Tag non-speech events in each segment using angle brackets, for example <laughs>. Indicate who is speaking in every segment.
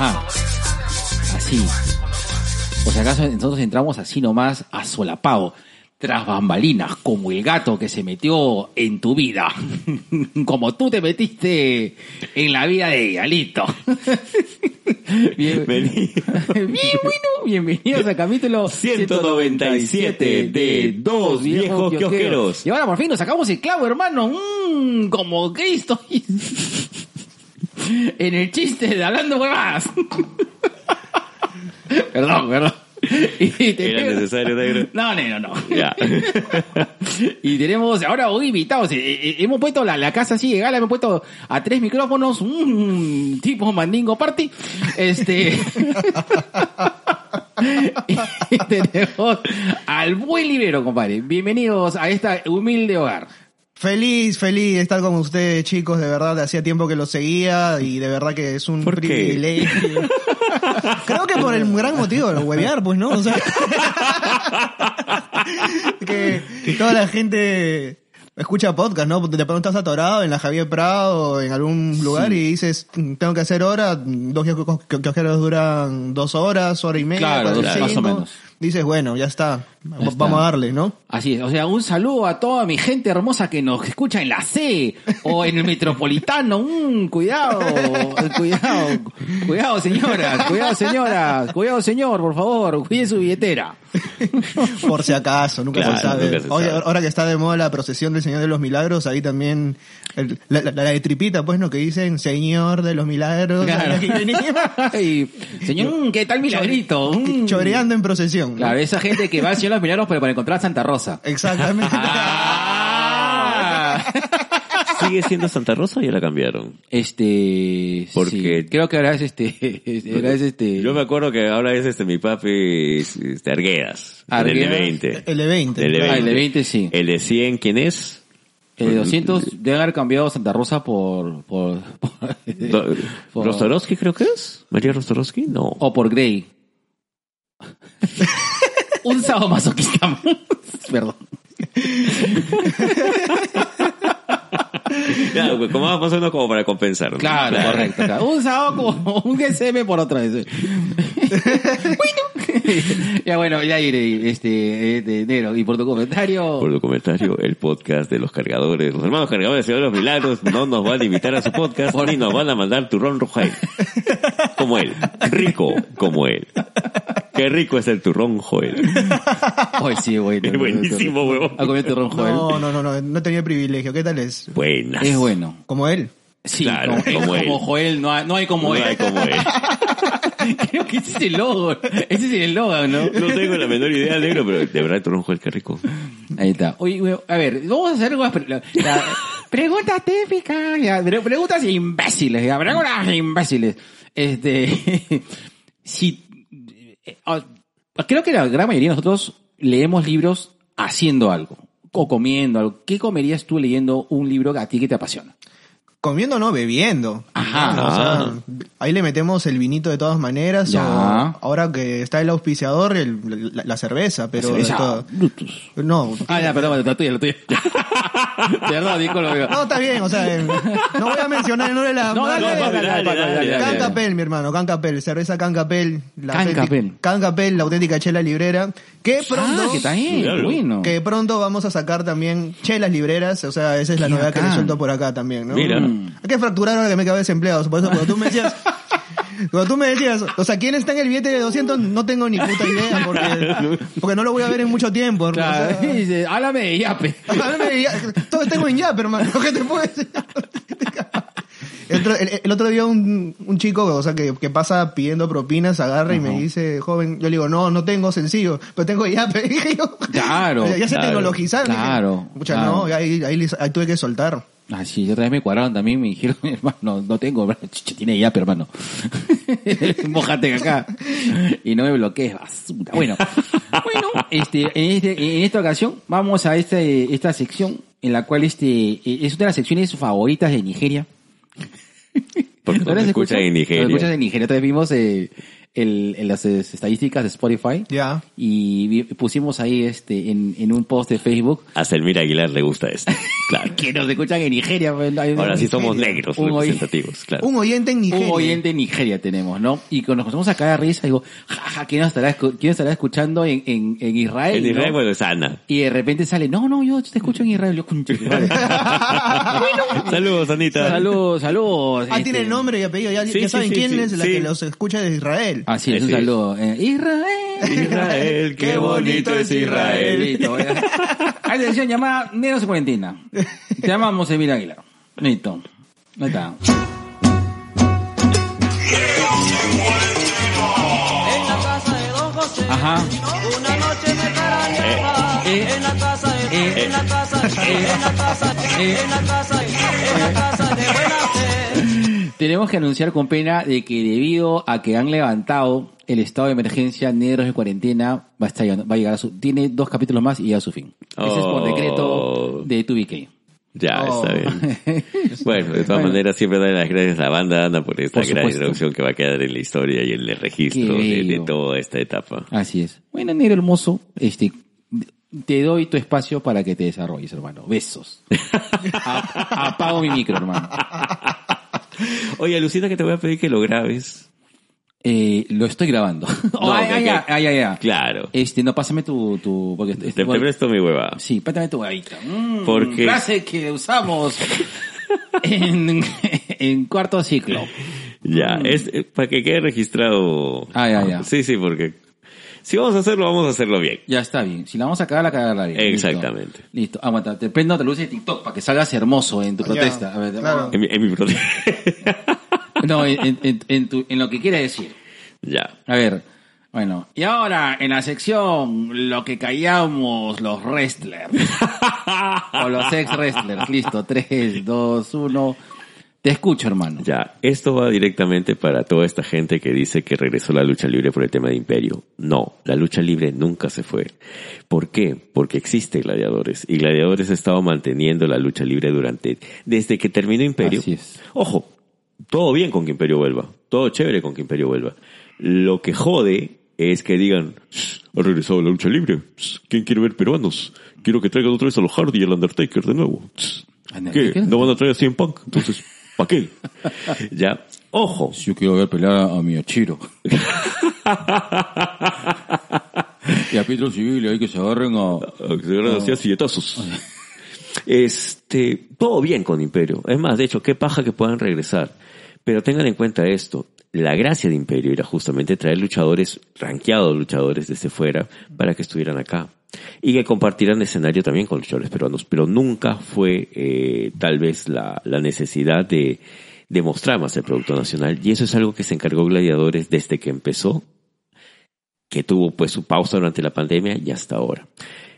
Speaker 1: Ajá. Así. Por si acaso nosotros entramos así nomás a solapado, tras bambalinas, como el gato que se metió en tu vida. <laughs> como tú te metiste en la vida de ella, listo. <laughs> Bien, <laughs> bien, bueno, bienvenidos al capítulo
Speaker 2: 197 de Dos Viejos Kiosqueros.
Speaker 1: Y ahora por fin nos sacamos el clavo, hermano. Mm, como Cristo. <laughs> en el chiste de hablando huevadas. <laughs> perdón, perdón. Y
Speaker 2: Era necesario, negro.
Speaker 1: No, no, no.
Speaker 2: Ya. <laughs>
Speaker 1: y tenemos ahora hoy invitados. Eh, eh, hemos puesto la, la casa así de gala, hemos puesto a tres micrófonos, un tipo mandingo party. Este. y tenemos al buen libero, compadre. Bienvenidos a esta humilde hogar.
Speaker 3: Feliz, feliz de estar con ustedes, chicos. De verdad, hacía tiempo que los seguía y de verdad que es un privilegio. Creo que por el gran motivo, el huevear, pues, ¿no? O sea, <laughs> que, toda la gente escucha podcast, ¿no? De pronto estás atorado en la Javier Prado o en algún lugar y dices, tengo que hacer hora, dos kiosqueros duran dos horas, hora y media,
Speaker 1: Claro,
Speaker 3: cuatro,
Speaker 1: dos- más o
Speaker 3: cinco.
Speaker 1: menos.
Speaker 3: Dices, bueno, ya está. Vamos a darle, ¿no?
Speaker 1: Así es, o sea, un saludo a toda mi gente hermosa que nos escucha en la C o en el Metropolitano. <laughs> Mm, cuidado, cuidado, cuidado señoras, cuidado señoras, cuidado señor, por favor, cuide su billetera. <laughs>
Speaker 3: Por si acaso, nunca
Speaker 2: Claro,
Speaker 3: se sabe.
Speaker 2: nunca se
Speaker 3: Oye,
Speaker 2: sabe.
Speaker 3: ahora que está de moda la procesión del Señor de los Milagros, ahí también el- la, la- la de tripita, pues, ¿no? Que dicen Señor de los Milagros.
Speaker 1: Claro. <laughs> Y, señor, ¿qué tal milagrito? Mm.
Speaker 3: Choreando en procesión. ¿no?
Speaker 1: Claro, esa gente que va al Los Milagros pero para encontrar a Santa Rosa.
Speaker 3: Exactamente. <laughs>
Speaker 1: Ah.
Speaker 2: ¿Sigue siendo Santa Rosa o ya la cambiaron?
Speaker 1: Este,
Speaker 2: Porque-
Speaker 1: sí, creo que ahora es este, <laughs> ahora es este,
Speaker 2: Yo me acuerdo que ahora es este mi papi es, este, Arguedas.
Speaker 1: Arguedas.
Speaker 2: El de 20.
Speaker 3: El de 20.
Speaker 2: El de
Speaker 1: Ah, el de 20 sí.
Speaker 2: El de 100, ¿quién es?
Speaker 1: El de 200 debe haber cambiado Santa Rosa por, por, por-
Speaker 2: Do- <laughs>
Speaker 1: por-
Speaker 2: ¿Rostorowski creo que es? ¿María Rostorowski? No.
Speaker 1: o por Grey. Un sadomasoquista. Perdón.
Speaker 2: Claro, pues, como más o menos como para compensar. ¿no?
Speaker 1: Claro, correcto. claro. Un sábado como un GSM por otra vez. <laughs> <laughs> ya bueno, ya iré, este, este, negro. Y por tu comentario.
Speaker 2: Por tu comentario, el podcast de los cargadores, los hermanos cargadores de los milagros no nos van a invitar a su podcast ni nos van a mandar turrón Rojail. Como él. Rico como él. Qué rico es el turrón Joel.
Speaker 1: Ay, sí, bueno.
Speaker 2: Es buenísimo, huevón.
Speaker 1: ¿Ha comido turrón, Joel?
Speaker 3: No, no, no, no, no tenía el privilegio. ¿Qué tal es?
Speaker 2: Buenas.
Speaker 1: Es bueno.
Speaker 3: Como él.
Speaker 1: Sí,
Speaker 2: Claro,
Speaker 1: como,
Speaker 2: como él.
Speaker 1: Joel, no hay, no hay como
Speaker 2: No
Speaker 1: él.
Speaker 2: hay como él. <laughs>
Speaker 1: Creo que ese es el logo. Ese es el logo, ¿no?
Speaker 2: No tengo la menor idea, negro, pero de verdad el turrón Joel, qué rico.
Speaker 1: Ahí está. Oye, a ver, vamos a hacer algunas pre- la- la- preguntas típicas, ya, preguntas imbéciles, ya, preguntas imbéciles. Este, <laughs> si, eh, ah, creo que la gran mayoría de nosotros leemos libros haciendo algo, o comiendo algo. ¿Qué comerías tú leyendo un libro a ti que te apasiona?
Speaker 3: Comiendo no, bebiendo.
Speaker 1: Ajá.
Speaker 3: O sea, ahí le metemos el vinito de todas maneras.
Speaker 1: Ya.
Speaker 3: O ahora que está el auspiciador, el- la, la cerveza, pero de
Speaker 1: Esa-
Speaker 3: todo-. No,
Speaker 1: Ah, ya, perdón, la tuya, la tuya. Perdón, <laughs> disculpa.
Speaker 3: no, está bien, o sea, eh, no voy a mencionar el nombre de la
Speaker 1: No, dale, dale, dale, dale.
Speaker 3: Cancapel, mi hermano, Cancapel, cerveza Cancapel. La
Speaker 1: Cancapel.
Speaker 3: Cancapel, la auténtica chela librera. Que pronto,
Speaker 1: Ah, que está bueno.
Speaker 3: que pronto vamos a sacar también chelas libreras, o sea, esa es la novedad que le suelto por acá también, ¿no?
Speaker 2: Mira.
Speaker 1: Mm.
Speaker 3: Hay que fracturar ahora que me quedé desempleado, por eso cuando tú me decías, <laughs> cuando tú me decías, o sea, ¿quién está en el billete de 200? No tengo ni puta idea, porque, porque no lo voy a ver en mucho tiempo. o
Speaker 1: Claro,
Speaker 3: sea, <laughs>
Speaker 1: dice, háblame de yape.
Speaker 3: Háblame de ya- todo tengo en Yap, hermano. ¿Qué te puedo decir? <laughs> El otro, el- el otro día un, un chico, o sea, que, que pasa pidiendo propinas, agarra y me dice, joven, yo le digo, no, no tengo sencillo, pero tengo Yape. Dije yo.
Speaker 1: Claro,
Speaker 3: Ya, ya se
Speaker 2: claro,
Speaker 3: tecnologizaron. Dije,
Speaker 1: claro,
Speaker 3: Pucha,
Speaker 1: claro.
Speaker 3: no, ahí, ahí, les- ahí tuve que soltar.
Speaker 1: Ah, sí, otra vez me cuadraron también, me dijeron, <laughs> hermano, no tengo. Chucha, tiene ya, pero hermano. <laughs> Mójate acá. Y no me bloquees, basura. Bueno, bueno, este, en, este, en esta ocasión vamos a este, esta sección en la cual este, eh, es una de las secciones favoritas de Nigeria.
Speaker 2: Porque
Speaker 1: ¿No
Speaker 2: nos
Speaker 1: las
Speaker 2: escuchan en
Speaker 1: escuchas? Nos escuchas
Speaker 2: Nigeria.
Speaker 1: en Nigeria. Entonces vimos eh, el, en las eh, estadísticas de Spotify.
Speaker 3: Ya.
Speaker 1: Y pusimos ahí este, en, en un post de Facebook
Speaker 2: A Selmira Aguilar le gusta esto. <laughs> Claro.
Speaker 1: que nos escuchan en Nigeria. pues,
Speaker 2: Ahora sí somos negros
Speaker 1: Un
Speaker 2: representativos, claro.
Speaker 3: Un oyente en Nigeria.
Speaker 1: Un oyente en Nigeria tenemos, ¿no? Y cuando nos pusimos a caer de risa, digo, jaja, ¿quién estará, quién estará escuchando en, en, en Israel?
Speaker 2: En Israel,
Speaker 1: no?
Speaker 2: bueno, es Ana.
Speaker 1: Y de repente sale, no, no, yo te escucho en Israel. Yo. <laughs>
Speaker 2: Saludos, Anita.
Speaker 1: saludos, saludos.
Speaker 3: Ah,
Speaker 1: este,
Speaker 3: tiene nombre y apellido. Ya,
Speaker 2: Sí,
Speaker 3: ya
Speaker 2: sí,
Speaker 3: saben
Speaker 2: sí,
Speaker 3: quién
Speaker 2: sí,
Speaker 3: es la
Speaker 2: sí.
Speaker 3: que los escucha de Israel.
Speaker 1: Así es, un saludo. Eh, Israel.
Speaker 2: Israel, qué bonito es Israel.
Speaker 1: Eh. Hay atención llamada Negros en Cuarentena. Te llamamos Emil Aguilar. Listo. Ahí está.
Speaker 4: En la casa de Don José,
Speaker 1: Ajá.
Speaker 4: una noche me carañaba.
Speaker 1: Eh,
Speaker 4: en la casa de,
Speaker 1: eh,
Speaker 4: en la casa, en la casa,
Speaker 1: eh.
Speaker 4: en la casa, en la casa de buena fe.
Speaker 1: Tenemos que anunciar con pena de que debido a que han levantado el estado de emergencia negros de cuarentena, va a, estar, llegando- va a llegar a su, tiene dos capítulos más y ya a su fin. Ese es por
Speaker 2: Oh.
Speaker 1: decreto de 2BK.
Speaker 2: Ya,
Speaker 3: Oh.
Speaker 2: está bien. <laughs> Bueno, de todas
Speaker 1: Bueno.
Speaker 2: maneras, siempre doy las gracias a la banda Ana por esta
Speaker 1: Por
Speaker 2: gran introducción que va a quedar en la historia y en el registro de, de toda esta etapa.
Speaker 1: Así es. Bueno, negro hermoso, este, te doy tu espacio para que te desarrolles, hermano. Besos. <laughs> Apago mi micro, hermano.
Speaker 2: Oye, alucina que te voy a pedir que lo grabes.
Speaker 1: Eh, lo estoy grabando. <laughs>
Speaker 2: No,
Speaker 1: ay,
Speaker 2: que-
Speaker 1: ay,
Speaker 2: que-
Speaker 1: ay, ay, ay, ay.
Speaker 2: Claro.
Speaker 1: Este, no, pásame tu, tu, porque,
Speaker 2: Te,
Speaker 1: este,
Speaker 2: te presto mi hueva.
Speaker 1: Sí, pátame tu huevita. Mm,
Speaker 2: Porque-
Speaker 1: Frase que usamos <laughs> en, en cuarto ciclo.
Speaker 2: Ya, es eh, para que quede registrado.
Speaker 1: Mm. Ah, ya, ya.
Speaker 2: Sí, sí, porque si vamos a hacerlo, vamos a hacerlo bien.
Speaker 1: Ya está bien. Si la vamos a cagar, la cagarla bien. Listo.
Speaker 2: Exactamente.
Speaker 1: Listo. Aguanta. Te prendo la luz de TikTok para que salgas hermoso en tu
Speaker 3: Ya,
Speaker 1: protesta. A ver,
Speaker 3: claro.
Speaker 2: En mi, en mi prote- <laughs>
Speaker 1: No, en, en, en- en tu- en lo que quiere decir.
Speaker 2: ya.
Speaker 1: A ver. Bueno, y ahora en la sección lo que callamos los wrestlers. <laughs> o los ex wrestlers. Listo. 3, 2, 1. Te escucho, hermano.
Speaker 2: Ya, esto va directamente para toda esta gente que dice que regresó la lucha libre por el tema de imperio. No, la lucha libre nunca se fue. ¿Por qué? Porque existe Gladiadores y Gladiadores ha estado manteniendo la lucha libre durante, desde que terminó imperio.
Speaker 1: Así es.
Speaker 2: Ojo, todo bien con que imperio vuelva, todo chévere con que imperio vuelva. Lo que jode es que digan, "Shh, ha regresado la lucha libre. ¿Quién quiere ver peruanos? Quiero que traigan otra vez a los Hardy y al Undertaker de nuevo. ¿Qué? ¿No van a traer a CM Punk? Entonces, ¿para qué? ya, ojo.
Speaker 1: Yo quiero ver pelear a mi Ochiro. <laughs> y a Pedro Civil, hay que se agarren a...
Speaker 2: Que se agarran así a silletazos. Este, todo bien con Imperio. Es más, de hecho, qué paja que puedan regresar. Pero tengan en cuenta esto. La gracia de Imperio era justamente traer luchadores, ranqueados luchadores desde fuera, para que estuvieran acá. Y que compartieran escenario también con luchadores peruanos. Pero nunca fue, eh, tal vez, la, la necesidad de, de mostrar más el producto nacional. Y eso es algo que se encargó Gladiadores desde que empezó que tuvo pues su pausa durante la pandemia y hasta ahora.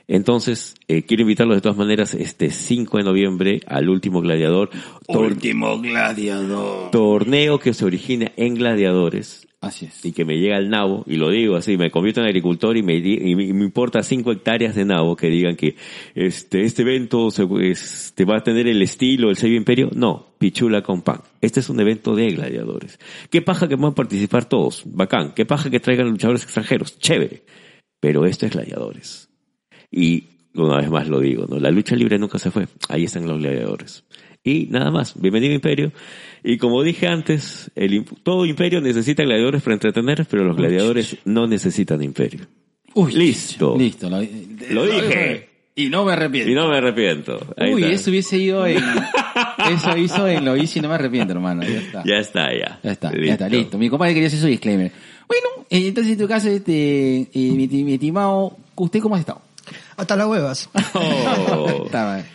Speaker 2: Entonces, eh, quiero invitarlos de todas maneras este 5 de noviembre al último gladiador,
Speaker 1: Último gladiador.
Speaker 2: torneo que se origina en gladiadores
Speaker 1: Así es.
Speaker 2: y que me llega al nabo, y lo digo así, me convierto en agricultor y me, me, importa 5 hectáreas de nabo que digan que este, este evento se, este, va a tener el estilo, el sello imperio. No, pichula con pan. Este es un evento de gladiadores. Qué paja que puedan participar todos, bacán. Qué paja que traigan luchadores extranjeros, chévere. Pero esto es gladiadores. Y una vez más lo digo, ¿no? La lucha libre nunca se fue. Ahí están los gladiadores. Y nada más. Bienvenido Imperio. Y como dije antes, el, todo Imperio necesita gladiadores para entretener, pero los gladiadores no necesitan Imperio.
Speaker 1: Uy,
Speaker 2: Listo.
Speaker 1: Listo. Lo,
Speaker 2: Lo dije.
Speaker 1: Y no me arrepiento.
Speaker 2: Y no me arrepiento. Ahí
Speaker 1: Uy,
Speaker 2: está.
Speaker 1: eso hubiese ido en... <laughs> eso hizo en lo hice y no me arrepiento, hermano. Ya está.
Speaker 2: Ya está, ya.
Speaker 1: Ya está, ya está, listo. Mi compadre quería hacer su disclaimer. Bueno, eh, entonces en tu caso, este, eh, mi, mi estimado, ¿usted cómo ha estado?
Speaker 3: Hasta las huevas. <laughs>
Speaker 2: Oh.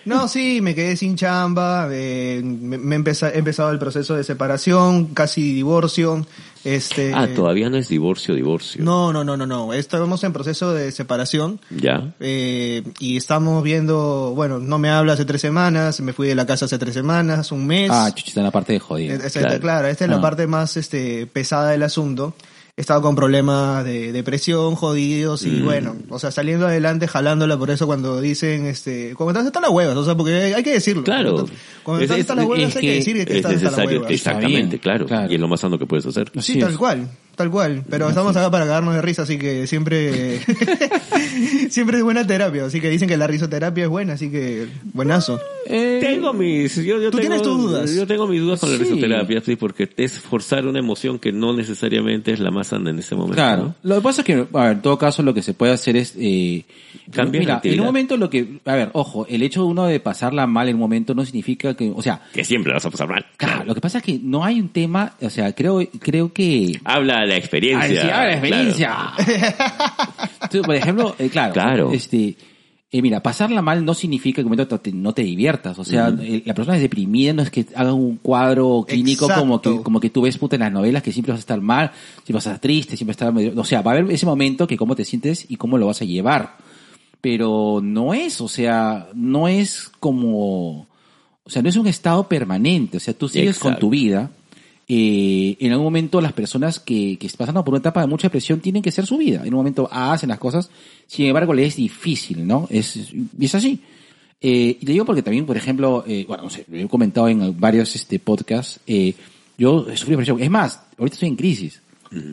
Speaker 3: No, sí, me quedé sin chamba, eh, me, me empeza- he empezado el proceso de separación, casi divorcio. Este,
Speaker 2: Ah, todavía no es divorcio, divorcio.
Speaker 3: No, no, no, no, no. Estamos en proceso de separación.
Speaker 2: ¿Ya?
Speaker 3: Eh, y estamos viendo, bueno, no me habla hace tres semanas, me fui de la casa hace tres semanas, un mes.
Speaker 1: Ah, chuchi, está en la parte de jodido.
Speaker 3: Esta-
Speaker 2: claro.
Speaker 3: claro. esta es
Speaker 1: Ah.
Speaker 3: la parte más este, pesada del asunto. He estado con problemas de depresión, jodidos,
Speaker 2: Mm.
Speaker 3: y bueno, o sea, saliendo adelante, jalándola, por eso cuando dicen, este, cuando estás hasta las huevas, o sea, porque hay, hay que decirlo.
Speaker 2: Claro.
Speaker 3: Cuando, cuando
Speaker 2: Es-
Speaker 3: estás
Speaker 2: es-
Speaker 3: hasta las huevas
Speaker 1: es
Speaker 3: hay que
Speaker 1: que
Speaker 3: decir que
Speaker 2: Es
Speaker 3: estás hasta las huevas.
Speaker 2: exactamente, claro.
Speaker 1: claro.
Speaker 2: Y es lo más sano que puedes hacer.
Speaker 3: Sí,
Speaker 1: Así
Speaker 3: tal
Speaker 1: es.
Speaker 3: cual, tal cual. Pero estamos acá para cagarnos de risa, así que siempre, <laughs> siempre es buena terapia. Así que dicen que la risoterapia es buena, así que buenazo.
Speaker 1: Eh,
Speaker 2: Tengo mis, yo, yo
Speaker 3: ¿Tú
Speaker 2: tengo,
Speaker 3: tienes tus dudas?
Speaker 2: Yo tengo mis dudas con la
Speaker 1: Sí.
Speaker 2: risoterapia, sí, porque es forzar una emoción que no necesariamente es la más sana en ese momento.
Speaker 1: Claro.
Speaker 2: ¿no?
Speaker 1: Lo que pasa es que, a ver, en todo caso, lo que se puede hacer es, eh,
Speaker 2: Cambiar la
Speaker 1: mira, en un momento lo que, a ver, ojo, el hecho de uno de pasarla mal en un momento no significa que, o sea,
Speaker 2: Que siempre vas a pasar mal.
Speaker 1: claro, lo que pasa es que no hay un tema, o sea, creo, creo que,
Speaker 2: Habla la experiencia.
Speaker 1: Sí, ah, la
Speaker 2: claro.
Speaker 1: experiencia. <laughs> Entonces, por ejemplo, eh, claro,
Speaker 2: Claro.
Speaker 1: este, eh, mira, pasarla mal no significa que no te diviertas. O sea, eh, la persona es deprimida, no es que haga un cuadro clínico como que, como que tú ves puta en las novelas que siempre vas a estar mal, siempre vas a estar triste, siempre vas a estar medio, o sea, va a haber ese momento que cómo te sientes y cómo lo vas a llevar. Pero no es, o sea, no es como, o sea, no es un estado permanente. O sea, tú sigues con tu vida. Eh, en algún momento las personas que, que están pasando por una etapa de mucha depresión tienen que hacer su vida. En un momento hacen las cosas, sin embargo le es difícil, ¿no? Es, y es así. Eh, y te digo porque también, por ejemplo, eh, bueno, no sé, lo he comentado en varios este podcasts, eh, yo sufrí depresión. Es más, ahorita estoy en crisis,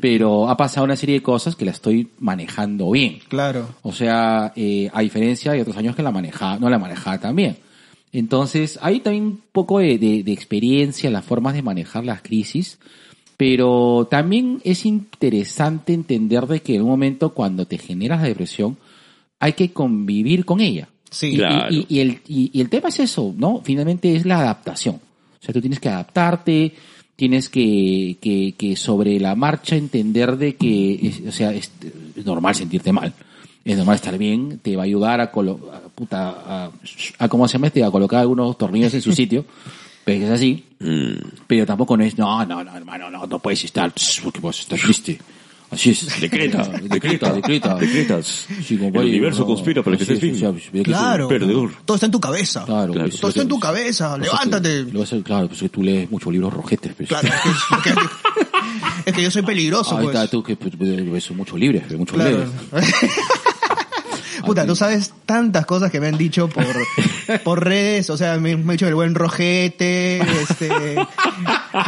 Speaker 1: pero ha pasado una serie de cosas que la estoy manejando bien.
Speaker 3: Claro.
Speaker 1: O sea, eh, a diferencia de otros años que la manejaba, no la manejaba tan bien. Entonces, hay también un poco de, de- de experiencia en las formas de manejar las crisis, pero también es interesante entender de que en un momento cuando te generas la depresión, hay que convivir con ella.
Speaker 3: Sí.
Speaker 1: Y,
Speaker 2: Claro.
Speaker 1: y- y el, y- el tema es eso, ¿no? Finalmente es la adaptación. O sea, tú tienes que adaptarte, tienes que, que, que sobre la marcha entender de que, es- o sea, es normal sentirte mal. Es normal estar bien, te va a ayudar a, colo- a, puta, a, a ¿cómo se llama este? A colocar algunos tornillos en su <laughs> sitio. Pero es así.
Speaker 2: Mm.
Speaker 1: Pero tampoco no es, no, no, no, hermano, no, no puedes estar, porque vas a estar triste. Así es. <laughs>
Speaker 2: Decreta,
Speaker 1: decreta, decreta.
Speaker 2: Decretas. <laughs>
Speaker 1: Sí,
Speaker 2: El universo
Speaker 1: no,
Speaker 2: conspira para que estés
Speaker 1: es,
Speaker 2: bien.
Speaker 1: que tú-
Speaker 3: Claro.
Speaker 2: Perdedor.
Speaker 3: Todo está en tu cabeza.
Speaker 1: Claro,
Speaker 2: Claro.
Speaker 1: pues,
Speaker 3: Todo está en tu
Speaker 1: pues,
Speaker 3: cabeza.
Speaker 1: pues,
Speaker 3: Levántate.
Speaker 1: Lo vas a- claro, pues que tú lees muchos libros rojetes. Pues.
Speaker 3: Claro, es que, es que- es que yo soy peligroso,
Speaker 1: Ahí
Speaker 3: pues.
Speaker 1: está, tú que pues, ves muchos libros, ves muchos
Speaker 3: Claro.
Speaker 1: lees.
Speaker 3: Puta, tú sabes tantas cosas que me han dicho por, <laughs> por redes, o sea, me, me han dicho el buen rojete, este,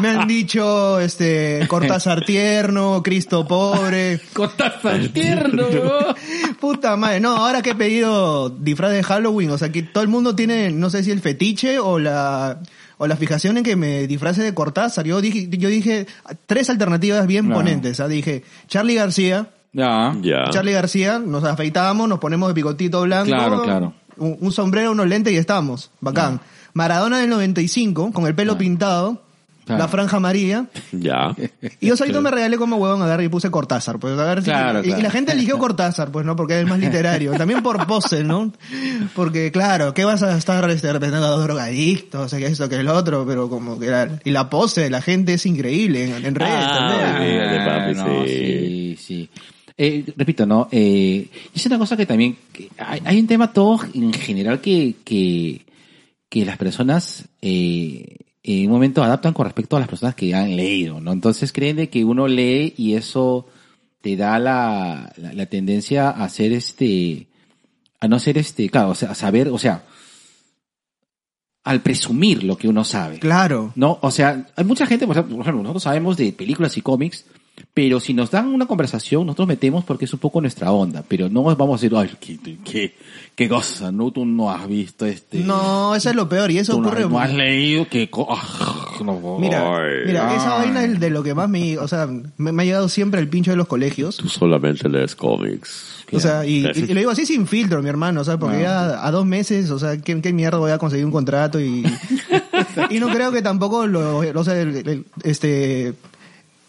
Speaker 3: me han dicho, este, Cortázar tierno, Cristo pobre, <laughs>
Speaker 1: Cortázar tierno. <laughs>
Speaker 3: puta madre, no, ahora que he pedido disfraz de Halloween, o sea, que todo el mundo tiene, no sé si el fetiche o la, o la fijación en que me disfrace de Cortázar, yo dije, yo dije tres alternativas bien
Speaker 1: Claro.
Speaker 3: ponentes, ¿ah? dije, Charlie García,
Speaker 1: Ya.
Speaker 2: Ya.
Speaker 3: Charlie García, nos afeitamos, nos ponemos de picotito blanco,
Speaker 1: Claro, claro.
Speaker 3: Un, un sombrero, unos lentes y estamos. Bacán. Maradona del 95, con el pelo pintado,
Speaker 1: Claro.
Speaker 3: la franja amarilla. <laughs>
Speaker 2: Ya.
Speaker 3: Y yo solito me <laughs> regalé como huevón agarré y puse Cortázar. Pues, a ver si-
Speaker 1: Claro,
Speaker 3: y, y
Speaker 1: claro.
Speaker 3: la gente eligió <laughs> Cortázar, pues, ¿no? Porque es el más literario. También por pose, ¿no? Porque, claro, ¿qué vas a estar este, representando a dos drogadictos? que esto, que el otro, pero como que la, y la pose de la gente es increíble en, en redes
Speaker 2: Ah,
Speaker 3: también.
Speaker 2: Papi,
Speaker 1: no,
Speaker 2: sí.
Speaker 1: sí, sí. Eh, repito, ¿no? Eh, es una cosa que también, que hay, hay un tema todo en general que, que, que las personas, eh, en un momento adaptan con respecto a las personas que han leído, ¿no? Entonces creen de que uno lee y eso te da la, la, la tendencia a ser este, a no ser este, claro, o sea, a saber, o sea, al presumir lo que uno sabe.
Speaker 3: Claro.
Speaker 1: No, o sea, hay mucha gente, por ejemplo, nosotros sabemos de películas y cómics, pero si nos dan una conversación, nosotros metemos porque es un poco nuestra onda, pero no vamos a decir, ay, qué, qué, qué cosa, ¿no? Tú no has visto este...
Speaker 3: No, eso es lo peor. Y eso
Speaker 1: tú
Speaker 3: ocurre...
Speaker 1: no has leído que... co- ah, no,
Speaker 3: Mira,
Speaker 2: Ay.
Speaker 3: mira, esa vaina es de lo que más me, o sea, me, me ha llegado siempre el pincho de los colegios.
Speaker 2: Tú solamente lees cómics.
Speaker 3: O sea, y- y lo digo así sin filtro, mi hermano, o sea, porque ya a dos meses, o sea, ¿qué, qué mierda voy a conseguir un contrato? Y, <laughs> y no creo que tampoco lo, o sea, el- el- este,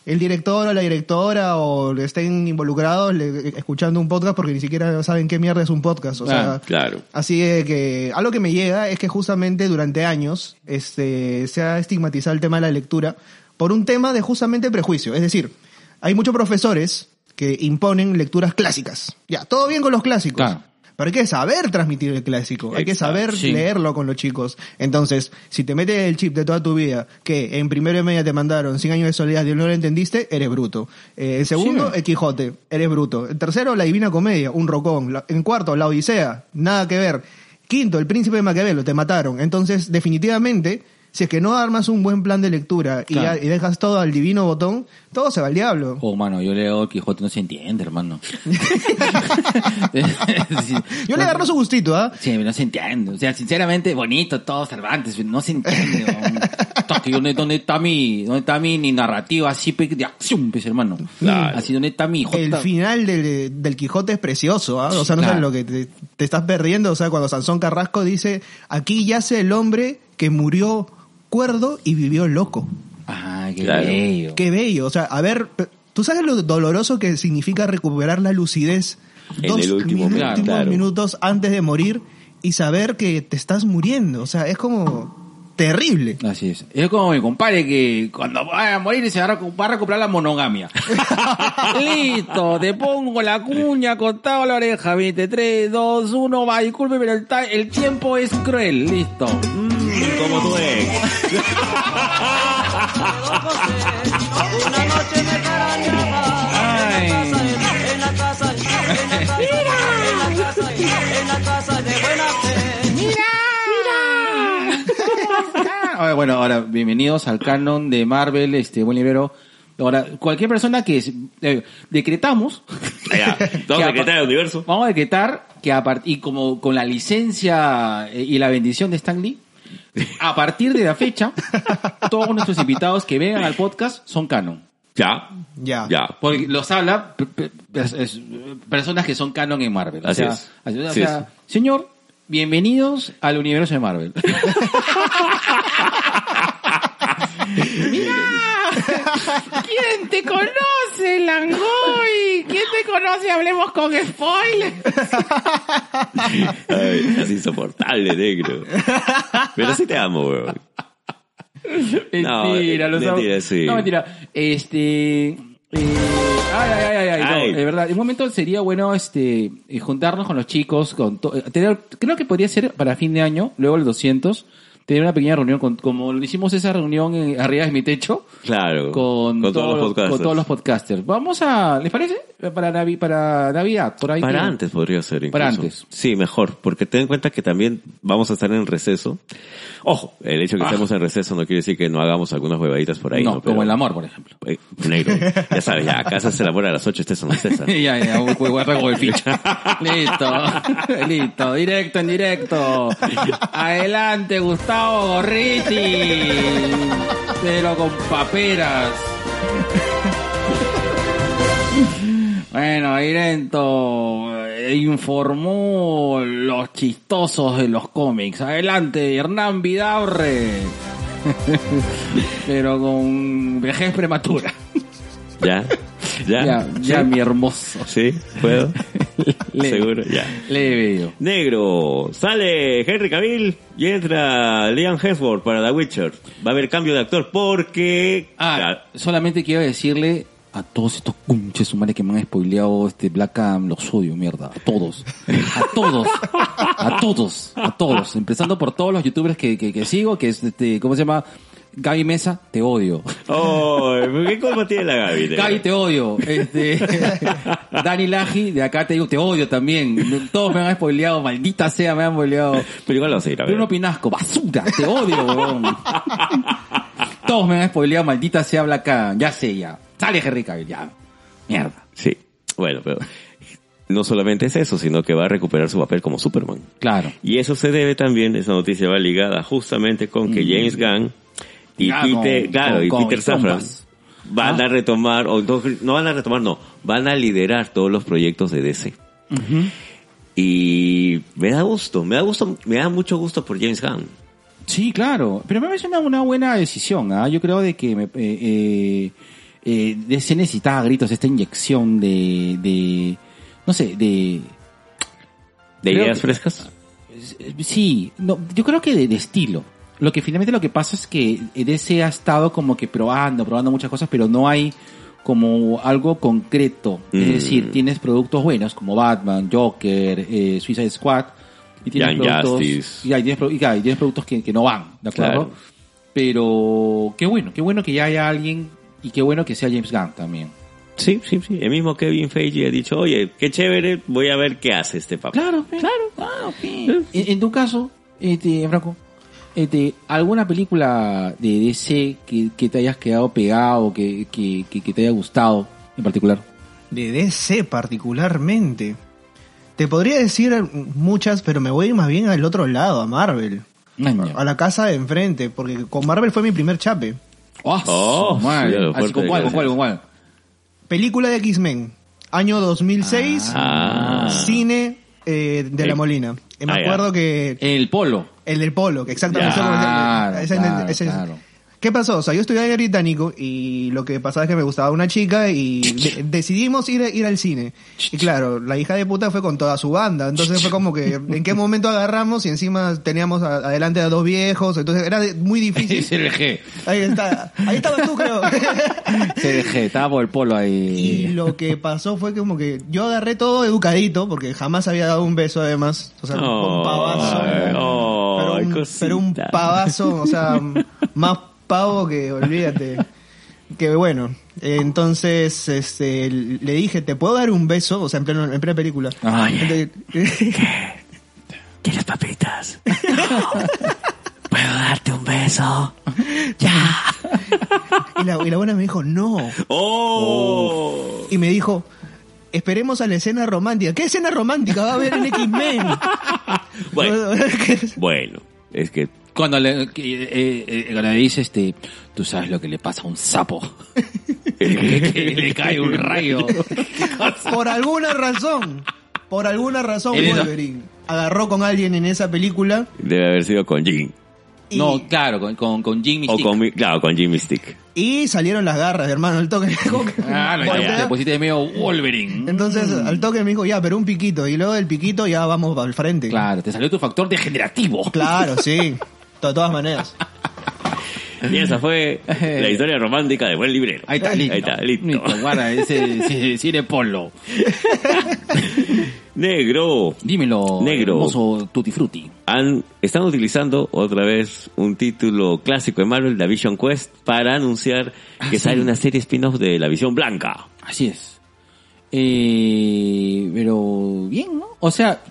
Speaker 3: el director o la directora o estén involucrados le- escuchando un podcast porque ni siquiera saben qué mierda es un podcast. O sea,
Speaker 2: Claro.
Speaker 3: Así que algo que me llega es que justamente durante años este, se ha estigmatizado el tema de la lectura por un tema de justamente prejuicio. Es decir, hay muchos profesores que imponen lecturas clásicas. Ya, todo bien con los clásicos.
Speaker 1: Claro.
Speaker 3: Pero hay que saber transmitir el clásico, hay que saber
Speaker 1: sí.
Speaker 3: leerlo con los chicos. Entonces, si te metes el chip de toda tu vida, que en primero y media te mandaron 100 años de soledad y no lo entendiste, eres bruto. Eh, el segundo,
Speaker 1: Sí.
Speaker 3: el Quijote, eres bruto. El tercero, la Divina Comedia, un rocón. En cuarto, la Odisea, nada que ver. Quinto, el Príncipe de Maquiavelo, te mataron. Entonces, definitivamente, si es que no armas un buen plan de lectura y,
Speaker 1: Claro.
Speaker 3: ya- y dejas todo al divino botón, todo se va al diablo.
Speaker 1: Oh, mano, yo leo el Quijote, no se entiende, hermano. <laughs> Sí,
Speaker 3: Yo le agarro su gustito, ¿ah?
Speaker 1: Sí, no se entiende. O sea, sinceramente, bonito todo Cervantes, pero no se entiende. <laughs> weón. Toque, ¿dónde, ¿Dónde está mi, dónde está mi, mi narrativa así pe- de acción, pues, hermano?
Speaker 2: Claro.
Speaker 1: Así, ¿dónde está mi hijo?
Speaker 3: El final del, del Quijote es precioso, ¿ah? O sea, no
Speaker 1: Claro.
Speaker 3: sabes lo que te, te estás perdiendo. O sea, cuando Sansón Carrasco dice, aquí yace el hombre que murió cuerdo y vivió loco.
Speaker 1: Ah, qué
Speaker 2: Claro.
Speaker 1: bello.
Speaker 3: Qué bello. O sea, a ver, ¿tú sabes lo doloroso que significa recuperar la lucidez
Speaker 2: En
Speaker 3: dos
Speaker 2: el último
Speaker 3: últimos
Speaker 2: claro.
Speaker 3: minutos antes de morir y saber que te estás muriendo? O sea, es como terrible.
Speaker 1: Así es. Es como mi compadre que cuando vaya a morir se va a recu- va a recuperar la monogamia. <laughs> Listo, te pongo la cuña contado la oreja, 23, 2, 1, va, disculpe, pero el tiempo es cruel, listo.
Speaker 2: Como tú eres.
Speaker 4: Una noche me extrañaba
Speaker 1: Ay.
Speaker 4: en la casa, en la casa, en la casa, en la casa de buena fe.
Speaker 1: Ah, bueno, ahora, bienvenidos al canon de Marvel, este, buen librero. Ahora, cualquier persona que eh, decretamos,
Speaker 2: Ya, <laughs> Vamos a decretar el universo.
Speaker 1: vamos a decretar que a y como con la licencia eh, y la bendición de Stan Lee, a partir de la fecha, todos nuestros invitados que vengan al podcast son canon.
Speaker 2: Ya.
Speaker 3: Ya.
Speaker 2: Ya.
Speaker 1: Porque los habla personas que son canon en Marvel. O
Speaker 2: Así
Speaker 1: sea,
Speaker 2: es.
Speaker 1: así- o
Speaker 2: Sí
Speaker 1: señor, bienvenidos al universo de Marvel. <laughs> ¡Mira! ¿Quién te conoce, Langoy? ¿Quién te conoce? Hablemos con spoilers.
Speaker 2: Ay, es insoportable, negro. Pero sí te amo, weón. No,
Speaker 1: Mentira, los
Speaker 2: mentira,
Speaker 1: amo.
Speaker 2: sí.
Speaker 1: No, mentira. Este. eh, ay, ay, ay, ay, ay, no, de verdad. En un momento sería bueno este eh, juntarnos con los chicos, con eh, tener, creo que podría ser para fin de año, luego el 200, tener una pequeña reunión, con, como hicimos esa reunión en- arriba de mi techo,
Speaker 2: Claro.
Speaker 1: con,
Speaker 2: todos
Speaker 1: todos
Speaker 2: los podcasters.
Speaker 1: con todos los podcasters. Vamos a, ¿les parece? Para, Navi- para Navidad, por ahí.
Speaker 2: Para
Speaker 1: que-
Speaker 2: antes podría ser incluso.
Speaker 1: Para antes.
Speaker 2: Sí, mejor, porque ten en cuenta que también vamos a estar en receso. Ojo, el hecho de que
Speaker 1: Ah.
Speaker 2: estemos en receso no quiere decir que no hagamos algunas huevaditas por ahí.
Speaker 1: no,
Speaker 2: No,
Speaker 1: como
Speaker 2: Pero-
Speaker 1: el amor, por ejemplo.
Speaker 2: Eh, negro, ya sabes, ya, acá se hace el amor a las 8, estés en la cesta.
Speaker 1: ya, ya, a recoger el ficha. <laughs> Listo, <laughs> listo, directo en directo. Adelante, Gustavo Gorriti. Pero con paperas. Bueno, Irento informó los chistosos de los cómics. Adelante, Hernán Vidaurre. <laughs> Pero con vejez prematura.
Speaker 2: ¿Ya? ¿Ya?
Speaker 1: Ya, ya, mi hermoso.
Speaker 2: ¿Sí? ¿Puedo? <laughs>
Speaker 1: Leve.
Speaker 2: ¿Seguro? Ya.
Speaker 1: Leve yo.
Speaker 2: Negro, sale Henry Cavill y entra Liam Hemsworth para The Witcher. Va a haber cambio de actor porque...
Speaker 1: Ah, solamente quiero decirle a todos estos cunches humanos que me han spoileado este Black Adam, los odio, mierda. A todos. A todos. A todos. A todos. Empezando por todos los youtubers que, que, que sigo, que es este, ¿cómo se llama? Gaby Mesa, te odio.
Speaker 2: Oh, ¿qué tiene la Gaby? <laughs>
Speaker 1: Gaby, te odio. Este, <laughs> Dani Laji, de acá te digo, te odio también. Todos me han spoileado, maldita sea, me han spoileado.
Speaker 2: Pero igual lo a ver.
Speaker 1: Bruno Pinasco, basura, te odio, weón. Todos me han spoileado, maldita sea Black Adam. Ya sé, ya. Sale Henry Cavill, ya. Mierda.
Speaker 2: Sí, bueno, pero no solamente es eso, sino que va a recuperar su papel como Superman.
Speaker 1: Claro.
Speaker 2: Y eso se debe también, esa noticia va ligada justamente con que James Gunn y
Speaker 1: Ah,
Speaker 2: Peter,
Speaker 1: con-
Speaker 2: claro,
Speaker 1: con-
Speaker 2: y Peter Safran van
Speaker 1: Ah.
Speaker 2: a retomar, o no, no van a retomar, no, van a liderar todos los proyectos de DC. Y me da gusto, me da gusto, me da mucho gusto por James Gunn.
Speaker 1: Sí, claro. Pero me parece una, una buena decisión. ¿ah? Yo creo de que me- eh, eh, eh, DC necesitaba a gritos esta inyección de, de no sé, de,
Speaker 2: ¿De
Speaker 1: Creo
Speaker 2: ideas
Speaker 1: que-
Speaker 2: frescas?
Speaker 1: sí, no, yo creo que de, de estilo. Lo que finalmente lo que pasa es que DC ha estado como que probando, probando muchas cosas, pero no hay como algo concreto.
Speaker 2: Mm.
Speaker 1: Es decir, tienes productos buenos como Batman, Joker, eh, Suicide Squad. Y tienes
Speaker 2: Young
Speaker 1: productos, y, hay- tienes, y, claro, y tienes productos que, que no van, ¿de acuerdo?
Speaker 2: Claro.
Speaker 1: Pero qué bueno, qué bueno que ya haya alguien y qué bueno que sea James Gunn también.
Speaker 2: Sí, sí, sí. El mismo Kevin Feige ha dicho, oye, qué chévere, voy a ver qué hace este papá.
Speaker 1: Claro, claro, En, en tu caso, este, Franco, este, ¿alguna película de DC que, que te hayas quedado pegado, que, que, que, que te haya gustado en particular?
Speaker 3: De DC particularmente. Te podría decir muchas, pero me voy a ir más bien al otro lado, a Marvel.
Speaker 1: Maña.
Speaker 3: A la casa de enfrente, porque con Marvel fue mi primer chape.
Speaker 1: Oh,
Speaker 2: Oh,
Speaker 1: Así,
Speaker 2: fuerte
Speaker 1: ¿Con
Speaker 2: de
Speaker 1: cuál, con cuál, con cuál?
Speaker 3: Película de X-Men, año 2006,
Speaker 2: Ah.
Speaker 3: cine eh, de
Speaker 2: Eh.
Speaker 3: La Molina. Eh, me
Speaker 2: Ah, ya.
Speaker 3: acuerdo que
Speaker 1: El polo.
Speaker 3: El del polo, que exactamente.
Speaker 1: Claro,
Speaker 3: ese-
Speaker 1: claro,
Speaker 3: ese-
Speaker 1: claro.
Speaker 3: ¿Qué pasó? O sea, yo estudiaba en el británico y lo que pasaba es que me gustaba una chica y de- <laughs> decidimos ir, ir al cine. Y claro, la hija de puta fue con toda su banda. Entonces fue como que, ¿en qué momento agarramos? Y encima teníamos a- adelante a dos viejos. Entonces era muy difícil. <laughs>
Speaker 1: CRG.
Speaker 3: Ahí está. Ahí estabas tú, creo. <laughs>
Speaker 1: CRG, estaba por el polo
Speaker 3: Y
Speaker 1: ahí.
Speaker 3: lo que pasó fue que como que yo agarré todo educadito, porque jamás había dado un beso además. O sea,
Speaker 2: Oh,
Speaker 3: un pavazo.
Speaker 2: oh, cosita.
Speaker 3: pero un pavazo, o sea, <laughs> más pavo que olvídate. Que bueno, entonces este, le dije, ¿te puedo dar un beso? O sea, en, pleno, en plena película.
Speaker 2: ¿Quieres papitas? <laughs> ¿Puedo darte un beso? Ya.
Speaker 3: y, la, y la buena me dijo, no.
Speaker 2: ¡Oh!
Speaker 3: Y me dijo, esperemos a la escena romántica. ¿Qué escena romántica va a haber en X-Men?
Speaker 2: Bueno, <laughs> bueno, es que
Speaker 1: Cuando le, que, eh, eh, cuando le dice este, tú sabes lo que le pasa a un sapo. <laughs> que, <laughs> que le cae un rayo.
Speaker 3: por alguna razón, por alguna razón Wolverine agarró con alguien en esa película
Speaker 2: debe haber sido con Jim.
Speaker 3: y,
Speaker 1: No, claro, con, con, con Jimmy
Speaker 2: O con, claro, con Jimmy Stick.
Speaker 3: Y salieron las garras, hermano, el toque. <laughs>
Speaker 1: Ah, no, ya, te pusiste medio Wolverine.
Speaker 3: Entonces, al toque me dijo, ya, pero un piquito. Y luego del piquito ya vamos al frente.
Speaker 1: Claro, te salió tu factor degenerativo.
Speaker 3: Claro, sí. <laughs> De todas maneras.
Speaker 2: Y esa fue <laughs> la historia romántica de buen librero.
Speaker 1: Ahí está, listo.
Speaker 2: Ahí está, listo.
Speaker 1: guarda, ese, ese cine polo. <laughs>
Speaker 2: Negro.
Speaker 1: Dímelo,
Speaker 2: Negro.
Speaker 1: hermoso Tutti Frutti.
Speaker 2: Han, están utilizando otra vez un título clásico de Marvel, la Vision Quest, para anunciar
Speaker 1: Ah,
Speaker 2: que
Speaker 1: sí.
Speaker 2: sale una serie spin-off de la Visión Blanca.
Speaker 1: Así es. Eh, pero bien, ¿no? O sea,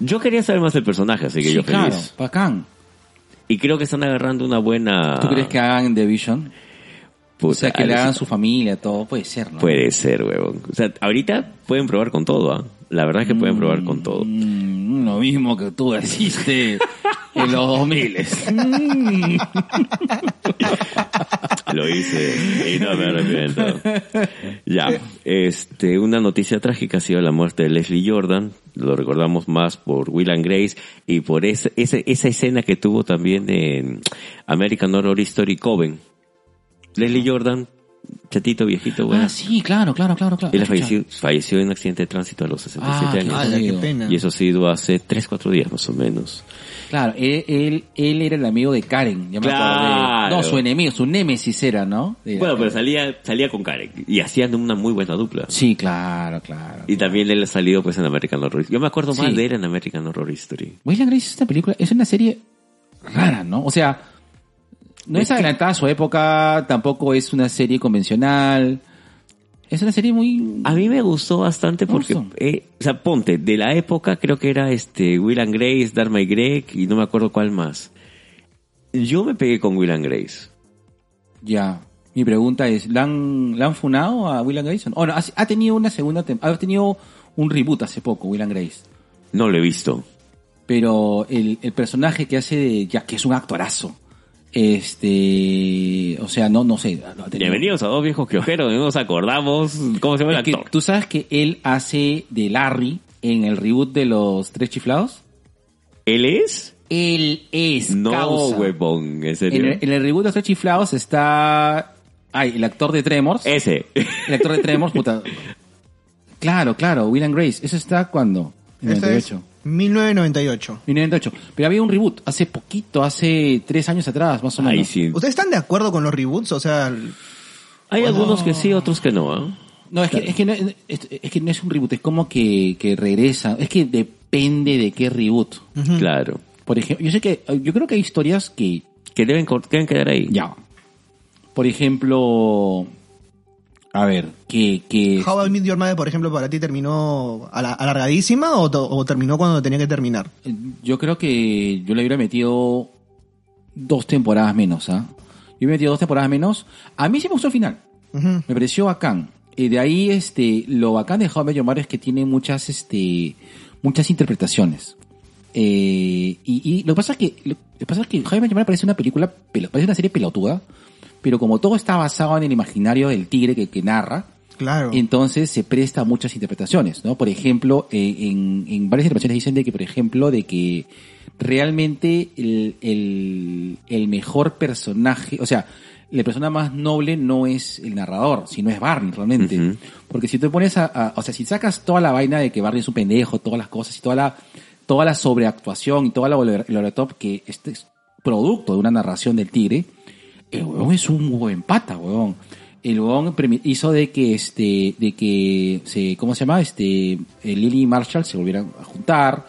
Speaker 2: Yo quería saber más del personaje, así que
Speaker 1: sí,
Speaker 2: yo feliz.
Speaker 1: claro, bacán.
Speaker 2: Y creo que están agarrando una buena...
Speaker 1: ¿Tú crees que hagan The Vision? O sea, que le hagan su familia, todo, puede ser, ¿no?
Speaker 2: Puede ser, huevón. O sea, ahorita pueden probar con todo, ¿ah? La verdad es que pueden probar con todo.
Speaker 1: Mm, lo mismo que tú deciste <laughs> <laughs> en los 2000. Mm. <laughs>
Speaker 2: Lo hice y no me arrepiento. Ya, este, una noticia trágica ha sido la muerte de Leslie Jordan. Lo recordamos más por Will and Grace y por esa, esa, esa escena que tuvo también en American Horror Story Coven. Leslie Jordan, chatito, viejito, bueno.
Speaker 1: Ah, sí, claro, claro, claro, claro.
Speaker 2: Él falleció, falleció en un accidente de tránsito a los 67
Speaker 1: Ah,
Speaker 2: años.
Speaker 3: Qué pena.
Speaker 2: Y eso ha sido hace 3, 4 días más o menos.
Speaker 1: Claro, él, él, él era el amigo de Karen, ya me
Speaker 2: Claro.
Speaker 1: No, su enemigo, su némesis era, ¿no?
Speaker 2: Bueno, pero salía, salía con Karen y hacían una muy buena dupla.
Speaker 1: Sí, claro, claro.
Speaker 2: Y también él ha salido pues en American Horror Story. Yo me acuerdo más
Speaker 1: Sí.
Speaker 2: de él en American Horror Story.
Speaker 1: Will and Grace es una película, es una serie rara, ¿no? O sea, no es adelantada a su época, tampoco es una serie convencional. Es una serie muy...
Speaker 2: A mí me gustó bastante porque, eh, o sea, ponte, de la época creo que era este Will and Grace, Dharma y Greg y no me acuerdo cuál más. Yo me pegué con Will and Grace.
Speaker 1: Ya. Mi pregunta es, ¿la han, ¿la han funado a Will and Grace? Oh, no, ha, ha tenido una segunda temporada, ha tenido un reboot hace poco, Will and Grace.
Speaker 2: No lo he visto.
Speaker 1: Pero el, el personaje que hace de, ya que es un actorazo, este, o sea, no, no sé.
Speaker 2: Bienvenidos a dos viejos quiojeros, no nos acordamos cómo se llama el
Speaker 1: Es que
Speaker 2: actor.
Speaker 1: tú sabes que él hace de Larry en el reboot de los Tres Chiflados.
Speaker 2: ¿Él es?
Speaker 1: Él es
Speaker 2: No,
Speaker 1: causa.
Speaker 2: huevón, en serio.
Speaker 1: En el, en el reboot de los Tres Chiflados está Ay, el actor de Tremors.
Speaker 2: Ese.
Speaker 1: El actor de Tremors, puta. <laughs> Claro, claro, Will and Grace. ¿Eso está cuándo? En
Speaker 3: es
Speaker 1: 98.
Speaker 3: 1998.
Speaker 1: 1998. Pero había un reboot hace poquito, hace tres años atrás, más o menos.
Speaker 2: Ahí sí.
Speaker 3: ¿Ustedes están de acuerdo con los reboots? O sea,
Speaker 2: Hay algunos que sí, otros que no. ¿ah?
Speaker 1: No, es que, es, que no, es, es que no es un reboot, es como que, que regresa. Es que depende de qué reboot.
Speaker 2: Claro.
Speaker 1: Por ejemplo, yo sé que, yo creo que hay historias que,
Speaker 2: Que deben, cor- deben quedar ahí.
Speaker 1: ya. Por ejemplo, a ver, que, que,
Speaker 3: How I Met Your Mother, por ejemplo, para ti terminó alargadísima o, o terminó cuando tenía que terminar?
Speaker 1: yo creo que yo le hubiera metido dos temporadas menos, ¿ah? Yo hubiera metido dos temporadas menos. A mí sí me gustó el final. Me pareció bacán. Y de ahí, este, lo bacán de How I Met Your Mother es que tiene muchas, este, muchas interpretaciones. Eh, y, y lo que pasa es que, lo que pasa es que How I Met Your Mother parece una película, parece una serie pelotuda, pero como todo está basado en el imaginario del tigre que, que narra,
Speaker 3: Claro.
Speaker 1: entonces se presta a muchas interpretaciones, ¿no? Por ejemplo, eh, en, en varias interpretaciones dicen de que, por ejemplo, de que realmente el, el, el mejor personaje, o sea, la persona más noble no es el narrador, sino es Barney realmente. Porque si te pones a, a- o sea, si sacas toda la vaina de que Barney es un pendejo, todas las cosas y toda la, toda la sobreactuación y toda la el overtop que este es producto de una narración del tigre, el huevón es un buen pata, huevón. El huevón hizo de que este, de que se, ¿cómo se llama? Este, eh, Lily y Marshall se volvieran a juntar.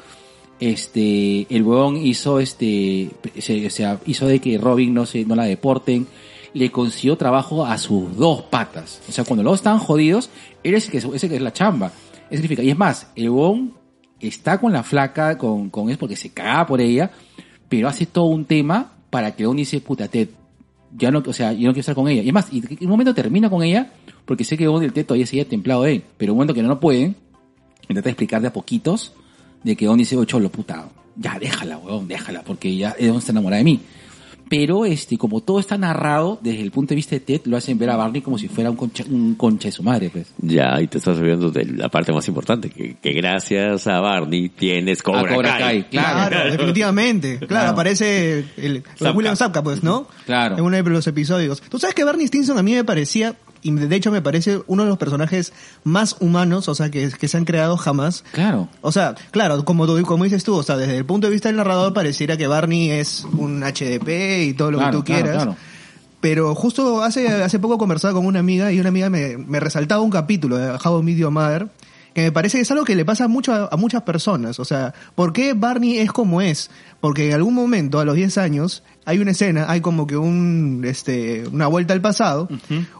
Speaker 1: Este, el huevón hizo este, se, o sea, hizo de que Robin no se, no la deporten. Le consiguió trabajo a sus dos patas. O sea, cuando los estaban jodidos, él es el que, ese que es la chamba. Eso significa, y es más, el huevón está con la flaca, con, con es porque se caga por ella, pero hace todo un tema para que uno dice, puta, Ted, ya no, o sea, yo no quiero estar con ella. Y es más, y en un momento termina con ella, porque sé que Don el Ted todavía sigue templado de pero un momento que no, no pueden, intenta explicar de a poquitos, de que Don dice, ocho, lo puta, ya déjala, weón, déjala, porque ya Don está enamorada de mí. Pero, este, como todo está narrado desde el punto de vista de Ted, lo hacen ver a Barney como si fuera un concha, un concha de su madre, pues.
Speaker 2: Ya, y te estás olvidando de la parte más importante, que, que gracias a Barney tienes Cobra,
Speaker 1: A Cobra
Speaker 2: Kai.
Speaker 1: Kai, claro.
Speaker 3: Claro, definitivamente. Claro,
Speaker 1: Claro.
Speaker 3: aparece el,
Speaker 2: Zapka.
Speaker 3: William Zapka, pues, ¿no?
Speaker 1: Claro.
Speaker 3: En uno de los episodios. Tú sabes que Barney Stinson a mí me parecía, y de hecho me parece uno de los personajes más humanos, o sea, que, que se han creado jamás.
Speaker 1: Claro.
Speaker 3: O sea, claro, como, tú- como dices tú, o sea, desde el punto de vista del narrador pareciera que Barney es un HDP y todo lo
Speaker 1: Claro,
Speaker 3: que tú
Speaker 1: claro,
Speaker 3: quieras.
Speaker 1: claro.
Speaker 3: Pero justo hace, hace poco conversaba con una amiga y una amiga me, me resaltaba un capítulo de How I Your Mother que me parece que es algo que le pasa mucho a, a muchas personas. O sea, ¿por qué Barney es como es? Porque en algún momento, a los 10 años, hay una escena, hay como que un, este, una vuelta al pasado.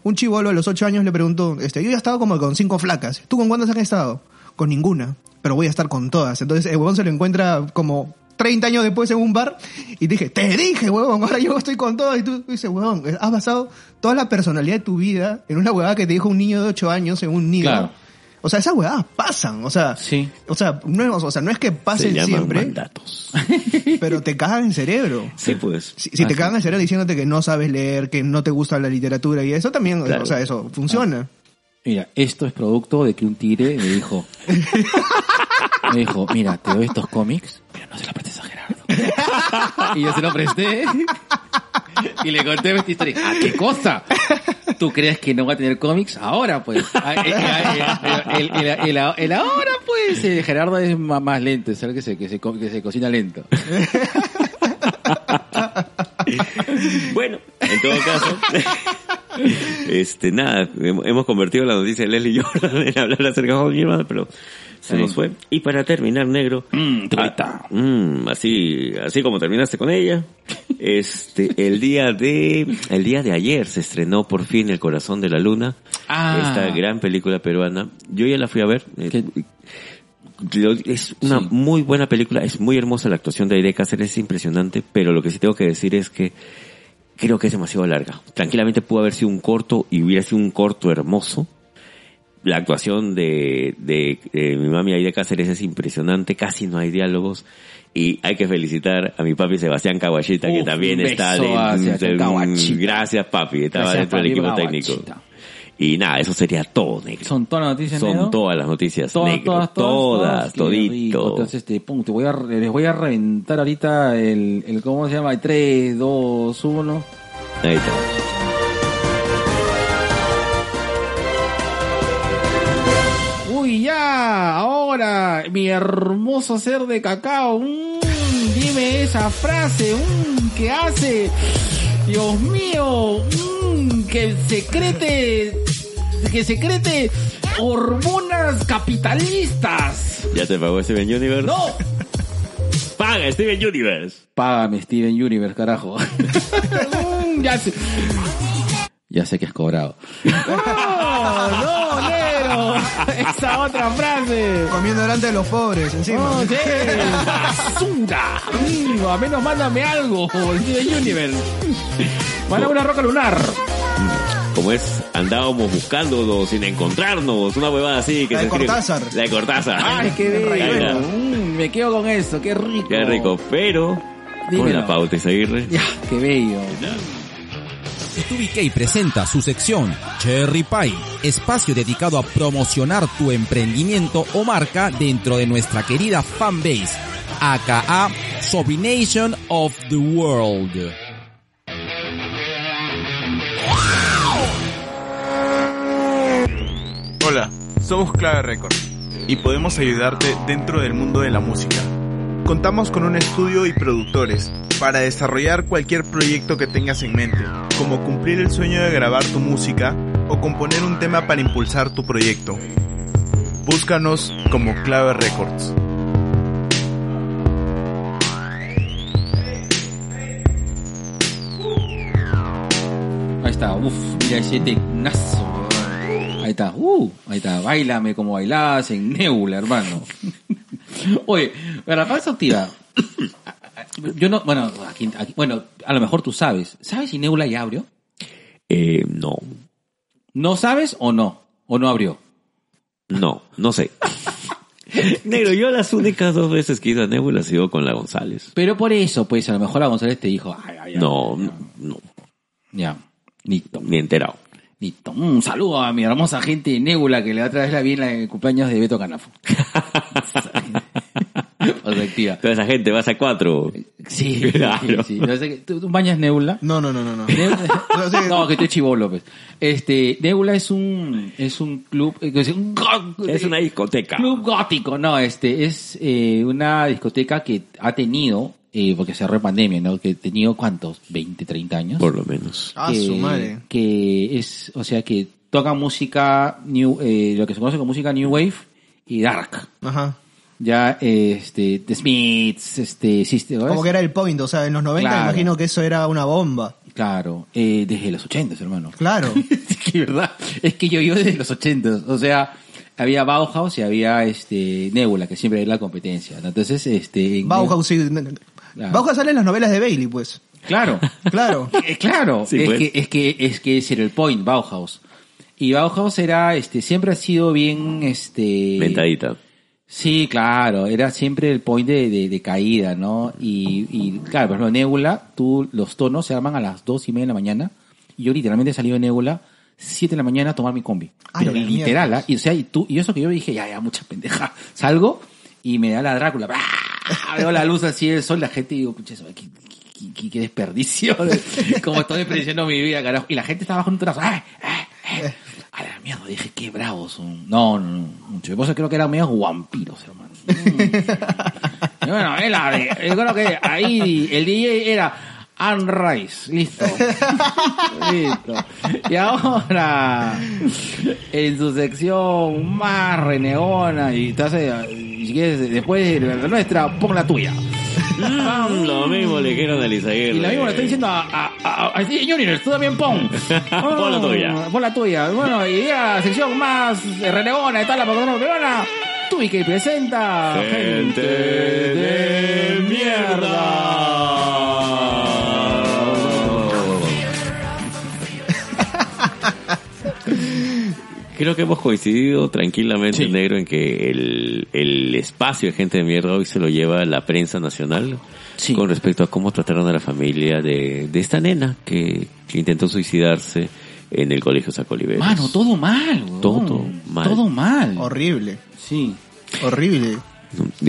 Speaker 3: Un chivolo a los 8 años le preguntó, este, yo ya estaba como con cinco flacas. ¿Tú con cuántas has estado? Con ninguna. Pero voy a estar con todas. Entonces el huevón se lo encuentra como 30 años después en un bar y dije, te dije, huevón, ahora yo estoy con todo. Y tú dices, huevón, has basado toda la personalidad de tu vida en una huevada que te dijo un niño de 8 años en un nido.
Speaker 1: Claro.
Speaker 3: O sea, esas huevadas pasan. O sea,
Speaker 1: Sí.
Speaker 3: o sea, no, es- o sea, no es que
Speaker 2: Se
Speaker 3: pasen
Speaker 2: llaman
Speaker 3: siempre,
Speaker 2: mandatos. <laughs>
Speaker 3: pero te cagan el cerebro.
Speaker 2: Sí, pues.
Speaker 3: Si, si te
Speaker 1: Ah,
Speaker 3: cagan el cerebro diciéndote que no sabes leer, que no te gusta la literatura y eso también,
Speaker 2: Claro.
Speaker 3: o sea, eso funciona.
Speaker 1: Mira, esto es producto de que un tigre me dijo, <laughs> me dijo, mira, te doy estos cómics, pero no se los prestes a Gerardo. <laughs> y yo se lo presté y le conté esta historia. ¿A qué cosa? ¿Tú crees que no va a tener cómics? Ahora, pues. Ah, eh, eh, El, el- el- el- el ahora, pues, eh, Gerardo es más lento, es que se, que se, que se cocina lento. <laughs>
Speaker 2: Bueno, en todo caso, <laughs> este, nada, hem- hemos convertido la noticia de Leslie Jordan en hablar acerca de hermana, pero se
Speaker 1: Sí.
Speaker 2: nos fue. Y para terminar, negro,
Speaker 1: Mm, truita.
Speaker 2: ah, mm, así, así como terminaste con ella, <laughs> este, el día de, el día de ayer se estrenó por fin El Corazón de la Luna,
Speaker 1: Ah.
Speaker 2: esta gran película peruana. Yo ya la fui a ver. eh, Es una
Speaker 1: Sí.
Speaker 2: muy buena película, es muy hermosa la actuación de Aire Cáceres, es impresionante, pero lo que sí tengo que decir es que creo que es demasiado larga. Tranquilamente pudo haber sido un corto y hubiera sido un corto hermoso. La actuación de, de, de mi mami Aide Cáceres es impresionante, casi no hay diálogos. Y hay que felicitar a mi papi Sebastián Caguachita, que también está de-. Gracias papi, estaba
Speaker 1: Gracias,
Speaker 2: dentro del equipo
Speaker 1: Caguachita.
Speaker 2: técnico. Y nada, eso sería todo, negro.
Speaker 1: Son todas las noticias,
Speaker 2: Son
Speaker 1: negro?
Speaker 2: todas las noticias,
Speaker 1: Todas,
Speaker 2: negro.
Speaker 1: todas, todas,
Speaker 2: todas, todito.
Speaker 1: Entonces, este, pum, te voy a, les voy a reventar ahorita el, el, ¿cómo se llama? El 3, 2, 1.
Speaker 2: Ahí está.
Speaker 1: Ya, ahora, mi hermoso ser de cacao. mm, dime esa frase mm, que hace, Dios mío, mm, que secrete, que secrete hormonas capitalistas.
Speaker 2: ¿Ya te pagó Steven Universe?
Speaker 1: No,
Speaker 2: ¡Paga Steven Universe!
Speaker 1: Págame Steven Universe, carajo. <laughs> Mm, ya sé. Ya sé que es cobrado. <laughs> ¡No! <laughs> Esa otra frase.
Speaker 3: Comiendo delante de los pobres, encima.
Speaker 1: ¡No, sí! ¡Basura! Mm, a menos mándame algo, Steven Universe. Mándame una roca lunar.
Speaker 2: Como es, andábamos buscándonos sin encontrarnos, una huevada así. Que
Speaker 3: La
Speaker 2: se
Speaker 3: de
Speaker 2: escribe-
Speaker 3: Cortázar.
Speaker 2: La de Cortázar.
Speaker 1: ¡Ay, qué
Speaker 2: está.
Speaker 1: Mm, me quedo con eso, qué rico.
Speaker 2: Qué rico, pero... Con
Speaker 1: Dímelo.
Speaker 2: la pauta, Isaguirre.
Speaker 1: Ya, qué bello.
Speaker 5: StubiK presenta su sección Cherry Pie, espacio dedicado a promocionar tu emprendimiento o marca dentro de nuestra querida fanbase, aka Sobrination of the World.
Speaker 6: Hola, somos Clave Records y podemos ayudarte dentro del mundo de la música. Contamos con un estudio y productores para desarrollar cualquier proyecto que tengas en mente, como cumplir el sueño de grabar tu música o componer un tema para impulsar tu proyecto. Búscanos como Clave Records.
Speaker 1: Ahí está, uff, mira ese tecnazo. Ahí está, uh, ahí está, bailame como bailabas en Nebula, hermano. Oye, la pausa activa. Yo no, bueno, aquí, aquí- bueno, a lo mejor tú sabes. ¿Sabes si Nebula ya abrió?
Speaker 2: Eh, no,
Speaker 1: ¿No sabes o no? ¿O no abrió?
Speaker 2: no, no sé. <laughs> Negro, yo las únicas dos veces que he ido a Nebula ha sido con la González.
Speaker 1: Pero por eso, pues, a lo mejor la González te dijo, ay, ay, ay,
Speaker 2: No, no,
Speaker 1: Ya, listo.
Speaker 2: ni enterado.
Speaker 1: Listo. Un saludo a mi hermosa gente de Nebula que le otra vez la vi en la- el cumpleaños de Beto Canafo. <laughs> <laughs> Perspectiva.
Speaker 2: Toda esa gente vas a cuatro. <laughs>
Speaker 1: Sí,
Speaker 2: Claro.
Speaker 1: sí, sí. No sé qué- ¿Tú, tú bañas Nebula?
Speaker 3: No, no, no, no. no. <laughs> No, sí.
Speaker 1: no, que estoy chivolo, pues. Este, Nebula es un, es un club, eh, es un, go-
Speaker 2: Es una discoteca.
Speaker 1: club gótico, no, este, es eh, una discoteca que ha tenido, eh, porque cerró pandemia, ¿no? Que ha tenido cuántos, 20, 30 años.
Speaker 2: Por lo menos.
Speaker 3: Ah,
Speaker 1: que,
Speaker 3: su madre.
Speaker 1: que es, o sea, que toca música new, eh, lo que se conoce como música new wave y dark.
Speaker 3: Ajá.
Speaker 1: Ya, eh, este, The Smiths, este, Sister, ¿no?
Speaker 3: Como que era el point, o sea, en los 90
Speaker 1: Claro.
Speaker 3: me imagino que eso era una bomba.
Speaker 1: Claro, eh, desde los 80, hermano.
Speaker 3: Claro. <laughs>
Speaker 1: es que verdad, es que yo yo desde los 80, o sea, había Bauhaus y había este Nebula, que siempre era la competencia. ¿no? Entonces, este en-
Speaker 3: Bauhaus, sí.
Speaker 1: Claro.
Speaker 3: Bauhaus sale en las novelas de Bailey, pues.
Speaker 1: Claro. <laughs>
Speaker 3: Claro. <laughs>
Speaker 1: Eh, claro,
Speaker 2: Sí,
Speaker 1: es,
Speaker 2: pues.
Speaker 1: que, es que es que ese era el point, Bauhaus. Y Bauhaus era, este, siempre ha sido bien, este...
Speaker 2: Ventadita.
Speaker 1: Sí, claro, era siempre el point de, de, de caída, ¿no? Y, y claro, por ejemplo, Nebula, tú, los tonos se arman a las dos y media de la mañana. Y yo literalmente he salido de Nebula, siete de la mañana a tomar mi combi.
Speaker 3: Ay,
Speaker 1: Pero
Speaker 3: la
Speaker 1: literal. ¿ah? Y o sea, y tú, y eso que yo dije, ya, ya, mucha pendeja. <laughs> Salgo y me da la Drácula. ¡bra! <laughs> Veo la luz así del sol, la gente y digo, pucha, eso, qué, qué, qué- qué desperdicio. <laughs> Como estoy desperdiciando mi vida, carajo. Y la gente estaba bajo un trazo. ¡ay, ay, ay! A la mierda, dije, qué bravos son. No, no, no. Mucho. Eso creo que eran medio vampiros, hermano. Mm. <laughs> Y bueno, él, yo creo que ahí el DJ era Anne Rice. Listo. <laughs> Listo. Y ahora, en su sección más renegona, y te hace, y si quieres, después de la nuestra, pon la tuya.
Speaker 2: Mm, lo mismo le dijeron a Lizaguirre.
Speaker 1: Y lo mismo le estoy diciendo a, a, a, a Steve Junior, tú también pon.
Speaker 2: Pon la tuya.
Speaker 1: Pon la tuya. Bueno, y ya la sección más renegona de toda la Pokémon peruana, y que presenta
Speaker 2: Gente de mierda. Creo que hemos coincidido tranquilamente,
Speaker 1: Sí.
Speaker 2: negro, en que el, el espacio de gente de mierda hoy se lo lleva la prensa nacional
Speaker 1: Sí.
Speaker 2: con respecto a cómo trataron a la familia de, de esta nena que, que intentó suicidarse en el colegio Sacoliveros.
Speaker 1: Mano, todo mal, weón.
Speaker 2: Todo mal.
Speaker 1: Todo mal.
Speaker 3: Horrible.
Speaker 1: Sí.
Speaker 3: Horrible.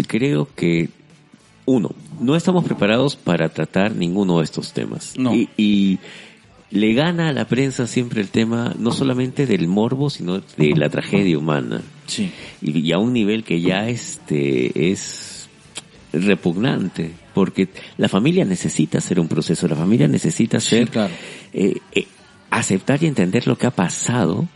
Speaker 2: Creo que, uno, no estamos preparados para tratar ninguno de estos temas.
Speaker 1: No.
Speaker 2: Y, y le gana a la prensa siempre el tema no solamente del morbo, sino de la tragedia humana.
Speaker 1: Sí.
Speaker 2: Y, y a un nivel que ya este es repugnante, porque la familia necesita hacer un proceso, la familia necesita
Speaker 1: Sí,
Speaker 2: ser
Speaker 1: claro.
Speaker 2: eh, eh, aceptar y entender lo que ha pasado.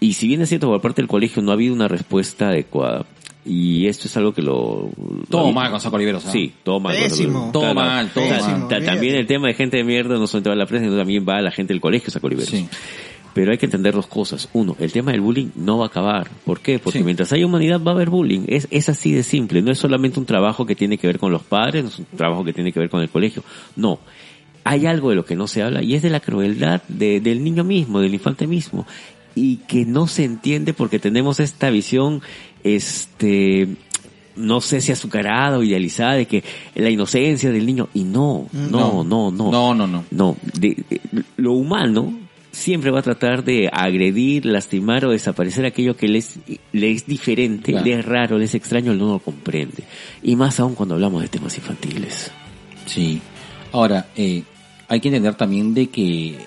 Speaker 2: Y si bien es cierto por parte del colegio no ha habido una respuesta adecuada, y esto es algo que lo...
Speaker 1: Todo
Speaker 2: lo-
Speaker 1: mal con Saco Oliveros. ¿ah?
Speaker 2: Sí, todo mal.
Speaker 3: Pésimo.
Speaker 1: Todo mal, todo
Speaker 2: Ta-
Speaker 3: mal.
Speaker 2: ta- También el tema de gente de mierda no solamente va a la prensa, sino también va a la gente del colegio Saco Oliveros.
Speaker 1: Sí.
Speaker 2: Pero hay que entender dos cosas. Uno, el tema del bullying no va a acabar. ¿Por qué? Porque
Speaker 1: Sí.
Speaker 2: mientras haya humanidad va a haber bullying. Es, es así de simple. No es solamente un trabajo que tiene que ver con los padres, no es un trabajo que tiene que ver con el colegio. No. Hay algo de lo que no se habla y es de la crueldad de- del niño mismo, del infante mismo. Y que no se entiende porque tenemos esta visión, este, no sé si azucarada o idealizada de que la inocencia del niño. Y no, no, no, no.
Speaker 1: No, no, no.
Speaker 2: No, de- de- lo humano siempre va a tratar de agredir, lastimar o desaparecer aquello que le es, le es diferente,
Speaker 1: Claro.
Speaker 2: le es raro, le es extraño, no lo comprende. Y más aún cuando hablamos de temas infantiles.
Speaker 1: Sí. Ahora, eh, hay que entender también de que,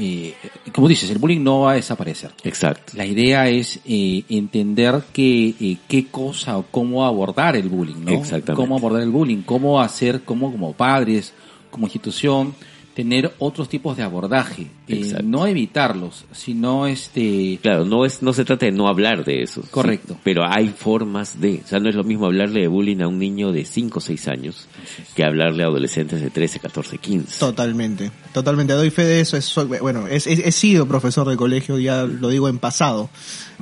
Speaker 1: eh, como dices, el bullying no va a desaparecer.
Speaker 2: Exacto.
Speaker 1: La idea es eh, entender que, eh, qué cosa o cómo abordar el bullying, ¿no?
Speaker 2: Exactamente.
Speaker 1: Cómo abordar el bullying, cómo hacer, cómo como padres, como institución, tener otros tipos de abordaje. Eh,
Speaker 2: Exacto.
Speaker 1: no evitarlos, sino este...
Speaker 2: Claro, no es, no se trata de no hablar de eso. sí,
Speaker 1: Correcto.
Speaker 2: pero hay formas de, o sea, no es lo mismo hablarle de bullying a un niño de 5 o 6 años que hablarle a adolescentes de 13, 14, 15.
Speaker 3: Totalmente, totalmente. Doy fe de eso. Es, soy- bueno, es- es- he sido profesor de colegio, ya lo digo en pasado.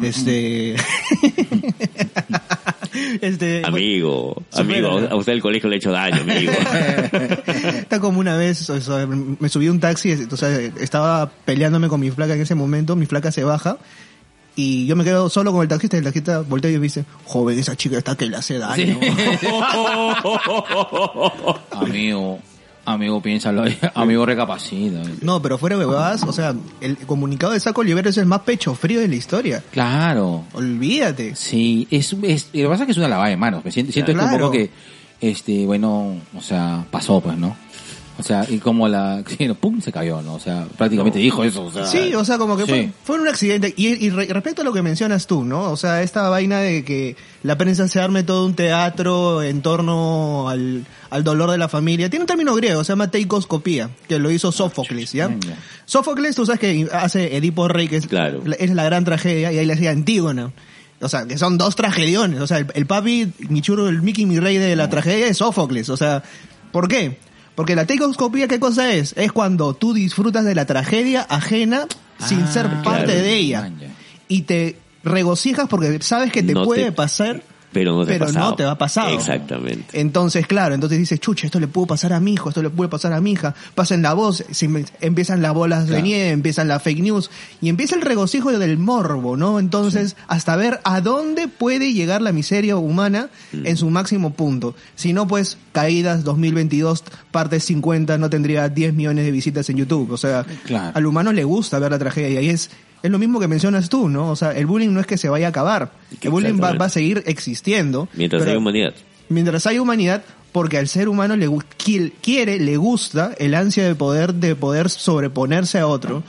Speaker 3: Este. <laughs> este.
Speaker 2: Amigo,
Speaker 3: Supera.
Speaker 2: amigo, a usted el colegio le ha hecho daño, amigo. <laughs>
Speaker 3: Está como una vez, o sea, me subí a un taxi, o sea, estaba peleándome con mi flaca en ese momento, mi flaca se baja y yo me quedo solo con el taxista y el taxista voltea y me dice, joven, esa chica está que le hace daño. <laughs> <laughs>
Speaker 1: amigo, amigo, piénsalo, amigo, recapacita.
Speaker 3: No, pero fuera de huevadas, o sea, el comunicado de Saco Olivero es el más pecho frío de la historia.
Speaker 1: Claro.
Speaker 3: Olvídate.
Speaker 1: Sí, es, es, lo que pasa es que es una lavada de manos. Me siento, siento un poco que, este, bueno, o sea, pasó, pues, ¿no? O sea, y como la, <laughs> sí, no, pum, se cayó, ¿no? O sea, prácticamente dijo eso, o sea.
Speaker 3: Sí, o sea, como que
Speaker 1: sí.
Speaker 3: fue, fue un accidente. Y, y re- respecto a lo que mencionas tú, ¿no? O sea, esta vaina de que la prensa se arme todo un teatro en torno al, al dolor de la familia. Tiene un término griego, se llama teikoscopía, que lo hizo Sófocles, ¿ya?
Speaker 1: Ah.
Speaker 3: Sófocles, tú sabes que hace Edipo Rey, que es,
Speaker 2: Claro.
Speaker 3: la- es la gran tragedia, y ahí le hacía Antígona. O sea, que son dos tragediones. O sea, el, el papi, mi churro, el Mickey, mi rey de la tragedia es Sófocles. O sea, ¿por qué? Porque la teikoscopía, ¿qué cosa es? Es cuando tú disfrutas de la tragedia ajena sin
Speaker 1: Ah,
Speaker 3: ser parte
Speaker 2: claro.
Speaker 3: de ella. Y te regocijas porque sabes que te
Speaker 2: No
Speaker 3: puede
Speaker 2: te-
Speaker 3: pasar,
Speaker 2: Pero no te ha pasado.
Speaker 3: no te va a pasar.
Speaker 2: Exactamente.
Speaker 3: Entonces, claro, entonces dices, chucha, esto le pudo pasar a mi hijo, esto le puede pasar a mi hija. Pasen la voz, se em- empiezan las bolas de
Speaker 1: Claro.
Speaker 3: nieve, empiezan las fake news y empieza el regocijo del morbo, ¿no? Entonces, hasta ver a dónde puede llegar la miseria humana
Speaker 2: Mm.
Speaker 3: en su máximo punto. Si no, pues, caídas 2022, parte 50, no tendría 10 millones de visitas en YouTube. O sea,
Speaker 1: Claro.
Speaker 3: al humano le gusta ver la tragedia y ahí es, es lo mismo que mencionas tú, ¿no? O sea, el bullying no es que se vaya a acabar. El bullying va, va a seguir existiendo.
Speaker 2: Mientras
Speaker 3: pero-
Speaker 2: hay humanidad.
Speaker 3: mientras hay humanidad, porque al ser humano le quiere, le gusta el ansia de poder, de poder sobreponerse a otro,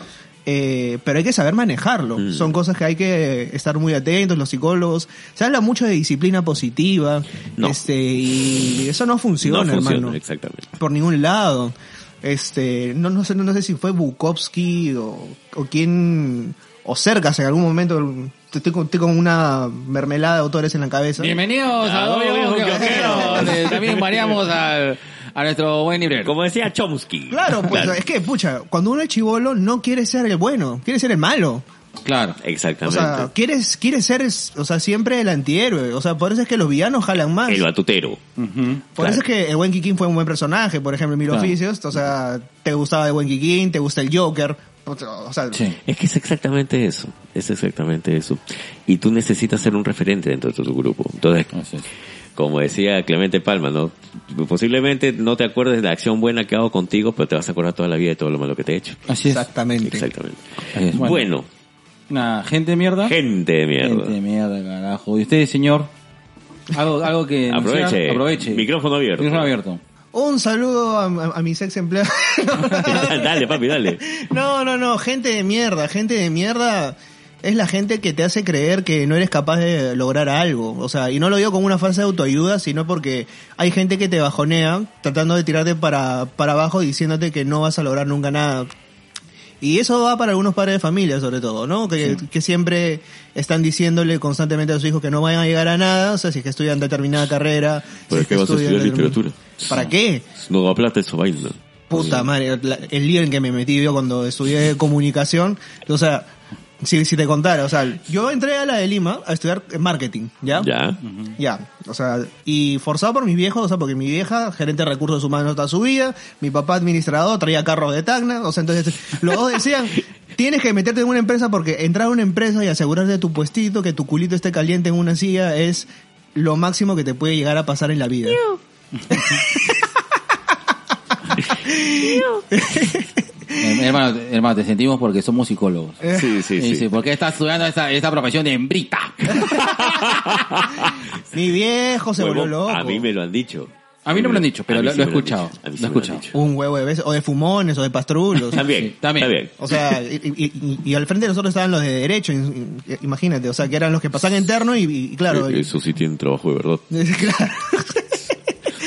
Speaker 3: eh, pero hay que saber manejarlo.
Speaker 2: Mm.
Speaker 3: Son cosas que hay que estar muy atentos, los psicólogos. Se habla mucho de disciplina positiva,
Speaker 2: No.
Speaker 3: este, y eso no funciona,
Speaker 2: no funciona,
Speaker 3: hermano.
Speaker 2: exactamente.
Speaker 3: Por ningún lado. Este, no, no sé, no, sé si fue Bukowski o, o quién, o Cercas en algún momento, estoy con, estoy con una mermelada de autores en la cabeza.
Speaker 1: Bienvenidos a
Speaker 2: Ah,
Speaker 1: Doble. Eh, También variamos al, a nuestro buen librero.
Speaker 2: Como decía Chomsky.
Speaker 3: Claro, pues
Speaker 2: Claro.
Speaker 3: es que, pucha, cuando uno es chivolo no quiere ser el bueno, quiere ser el malo.
Speaker 1: Claro.
Speaker 3: O
Speaker 2: Exactamente.
Speaker 3: sea, quiere, quiere ser, o sea, siempre el antihéroe. O sea, por eso es que los villanos jalan más.
Speaker 2: el batutero.
Speaker 3: Por
Speaker 2: claro.
Speaker 3: eso es que el buen Kikín fue un buen personaje, por ejemplo, en Mil
Speaker 1: Claro.
Speaker 3: Oficios. O sea, te gustaba el buen Kikín, te gusta el Joker. O sea,
Speaker 1: Sí.
Speaker 2: Es que es exactamente eso. Es exactamente eso. Y tú necesitas ser un referente dentro de tu grupo. Entonces,
Speaker 1: Así es.
Speaker 2: como decía Clemente Palma, ¿no? Posiblemente no te acuerdes de la acción buena que hago contigo, pero te vas a acordar toda la vida de todo lo malo que te he hecho.
Speaker 1: Así es.
Speaker 3: exactamente.
Speaker 2: Exactamente.
Speaker 1: Así es.
Speaker 2: Bueno,
Speaker 1: Una gente de mierda.
Speaker 2: gente de mierda.
Speaker 1: Gente de mierda, carajo. ¿Y usted, señor? Algo, algo que... <laughs>
Speaker 2: Aproveche.
Speaker 1: Aproveche.
Speaker 2: Micrófono abierto.
Speaker 1: Micrófono abierto.
Speaker 3: Un saludo a, a- a mis ex empleados. <laughs>
Speaker 2: dale, papi, dale.
Speaker 3: No, no, no, gente de mierda, gente de mierda es la gente que te hace creer que no eres capaz de lograr algo. O sea, y no lo digo como una falsa autoayuda, sino porque hay gente que te bajonea tratando de tirarte para, para abajo diciéndote que no vas a lograr nunca nada. Y eso va para algunos padres de familia, sobre todo, ¿no? Que, que siempre están diciéndole constantemente a sus hijos que no vayan a llegar a nada, o sea, si es que estudian determinada carrera. si
Speaker 2: ¿Para
Speaker 3: es
Speaker 2: qué
Speaker 3: que
Speaker 2: vas a estudiar literatura?
Speaker 3: ¿Para qué?
Speaker 2: No da plata esa vaina.
Speaker 3: Puta madre, la- el lío en que me metí yo cuando estudié comunicación, o sea, si, si te contara, o sea, yo entré a la de Lima a estudiar marketing, ¿ya?
Speaker 2: Ya.
Speaker 3: Ya, o sea, y forzado por mis viejos, o sea, porque mi vieja, gerente de recursos humanos toda su vida, mi papá administrador, traía carros de Tacna, o sea, entonces los dos decían, <laughs> tienes que meterte en una empresa porque entrar a una empresa y asegurarte tu puestito, que tu culito esté caliente en una silla es lo máximo que te puede llegar a pasar en la vida. <laughs>
Speaker 1: Eh, hermano, hermano, te sentimos porque somos psicólogos.
Speaker 2: Sí, sí,
Speaker 1: Y
Speaker 2: sí.
Speaker 1: dice, ¿por qué estás estudiando esta, esta profesión de hembrita? <laughs>
Speaker 3: Mi viejo se volvió loco.
Speaker 2: A mí me lo han dicho.
Speaker 1: A mí no me lo han dicho, pero lo,
Speaker 2: sí
Speaker 1: lo he escuchado.
Speaker 2: sí
Speaker 1: Lo he escuchado.
Speaker 3: Un huevo de veces, o de fumones, o de pastrulos.
Speaker 2: También,
Speaker 1: Sí, también.
Speaker 3: O sea, y, y- y- y al frente de nosotros estaban los de derecho, imagínate, o sea, que eran los que pasaban interno y, y claro,
Speaker 2: Eh, Eso sí tienen trabajo de verdad. <laughs>
Speaker 3: claro.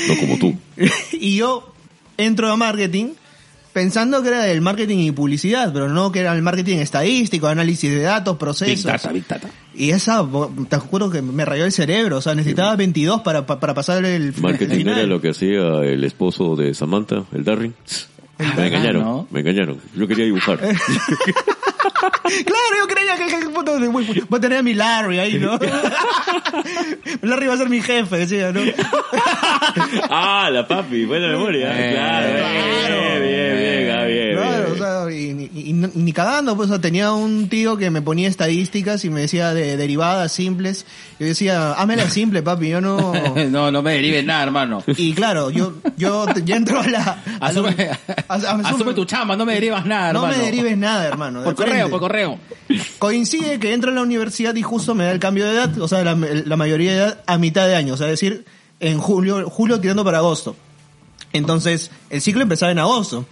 Speaker 2: No como tú. <laughs>
Speaker 3: y yo entro a marketing pensando que era del marketing y publicidad, pero no que era el marketing estadístico, análisis de datos,
Speaker 1: Big
Speaker 3: procesos.
Speaker 1: Data, Big Data.
Speaker 3: Y esa, te juro que me rayó el cerebro, o sea, necesitaba 22 para, pa- para pasar el
Speaker 2: Marketing
Speaker 3: final.
Speaker 2: era lo que hacía el esposo de Samantha, el Darryl. Me engañaron,
Speaker 1: ¿no?
Speaker 2: me engañaron. Yo quería dibujar. <laughs>
Speaker 3: Claro, yo creía que, que puto, voy, voy a tener a mi Larry ahí, ¿no? <laughs> Larry va a ser mi jefe, decía, ¿no? <laughs>
Speaker 2: ah, la papi, buena memoria.
Speaker 1: Eh,
Speaker 2: claro, bien, bien, bien, ah, bien,
Speaker 3: Claro,
Speaker 2: bien.
Speaker 3: o sea, y, y- y no- ni cagando, pues, o sea, tenía un tío que me ponía estadísticas y me decía de derivadas simples. Yo decía, hámela simple, papi, yo no... <laughs>
Speaker 1: no, no me derives nada, hermano.
Speaker 3: Y claro, yo, yo, yo entro a la... a la-
Speaker 1: Asume,
Speaker 3: a- a- asume-
Speaker 1: asume tu chamba, no me derivas nada,
Speaker 3: No me
Speaker 1: hermano.
Speaker 3: derives nada, hermano.
Speaker 1: Por correo, por correo.
Speaker 3: Coincide que entro a la universidad y justo me da el cambio de edad, o sea, la, la mayoría de edad a mitad de año, o sea, es decir, en julio, julio tirando para agosto. Entonces, el ciclo empezaba en agosto.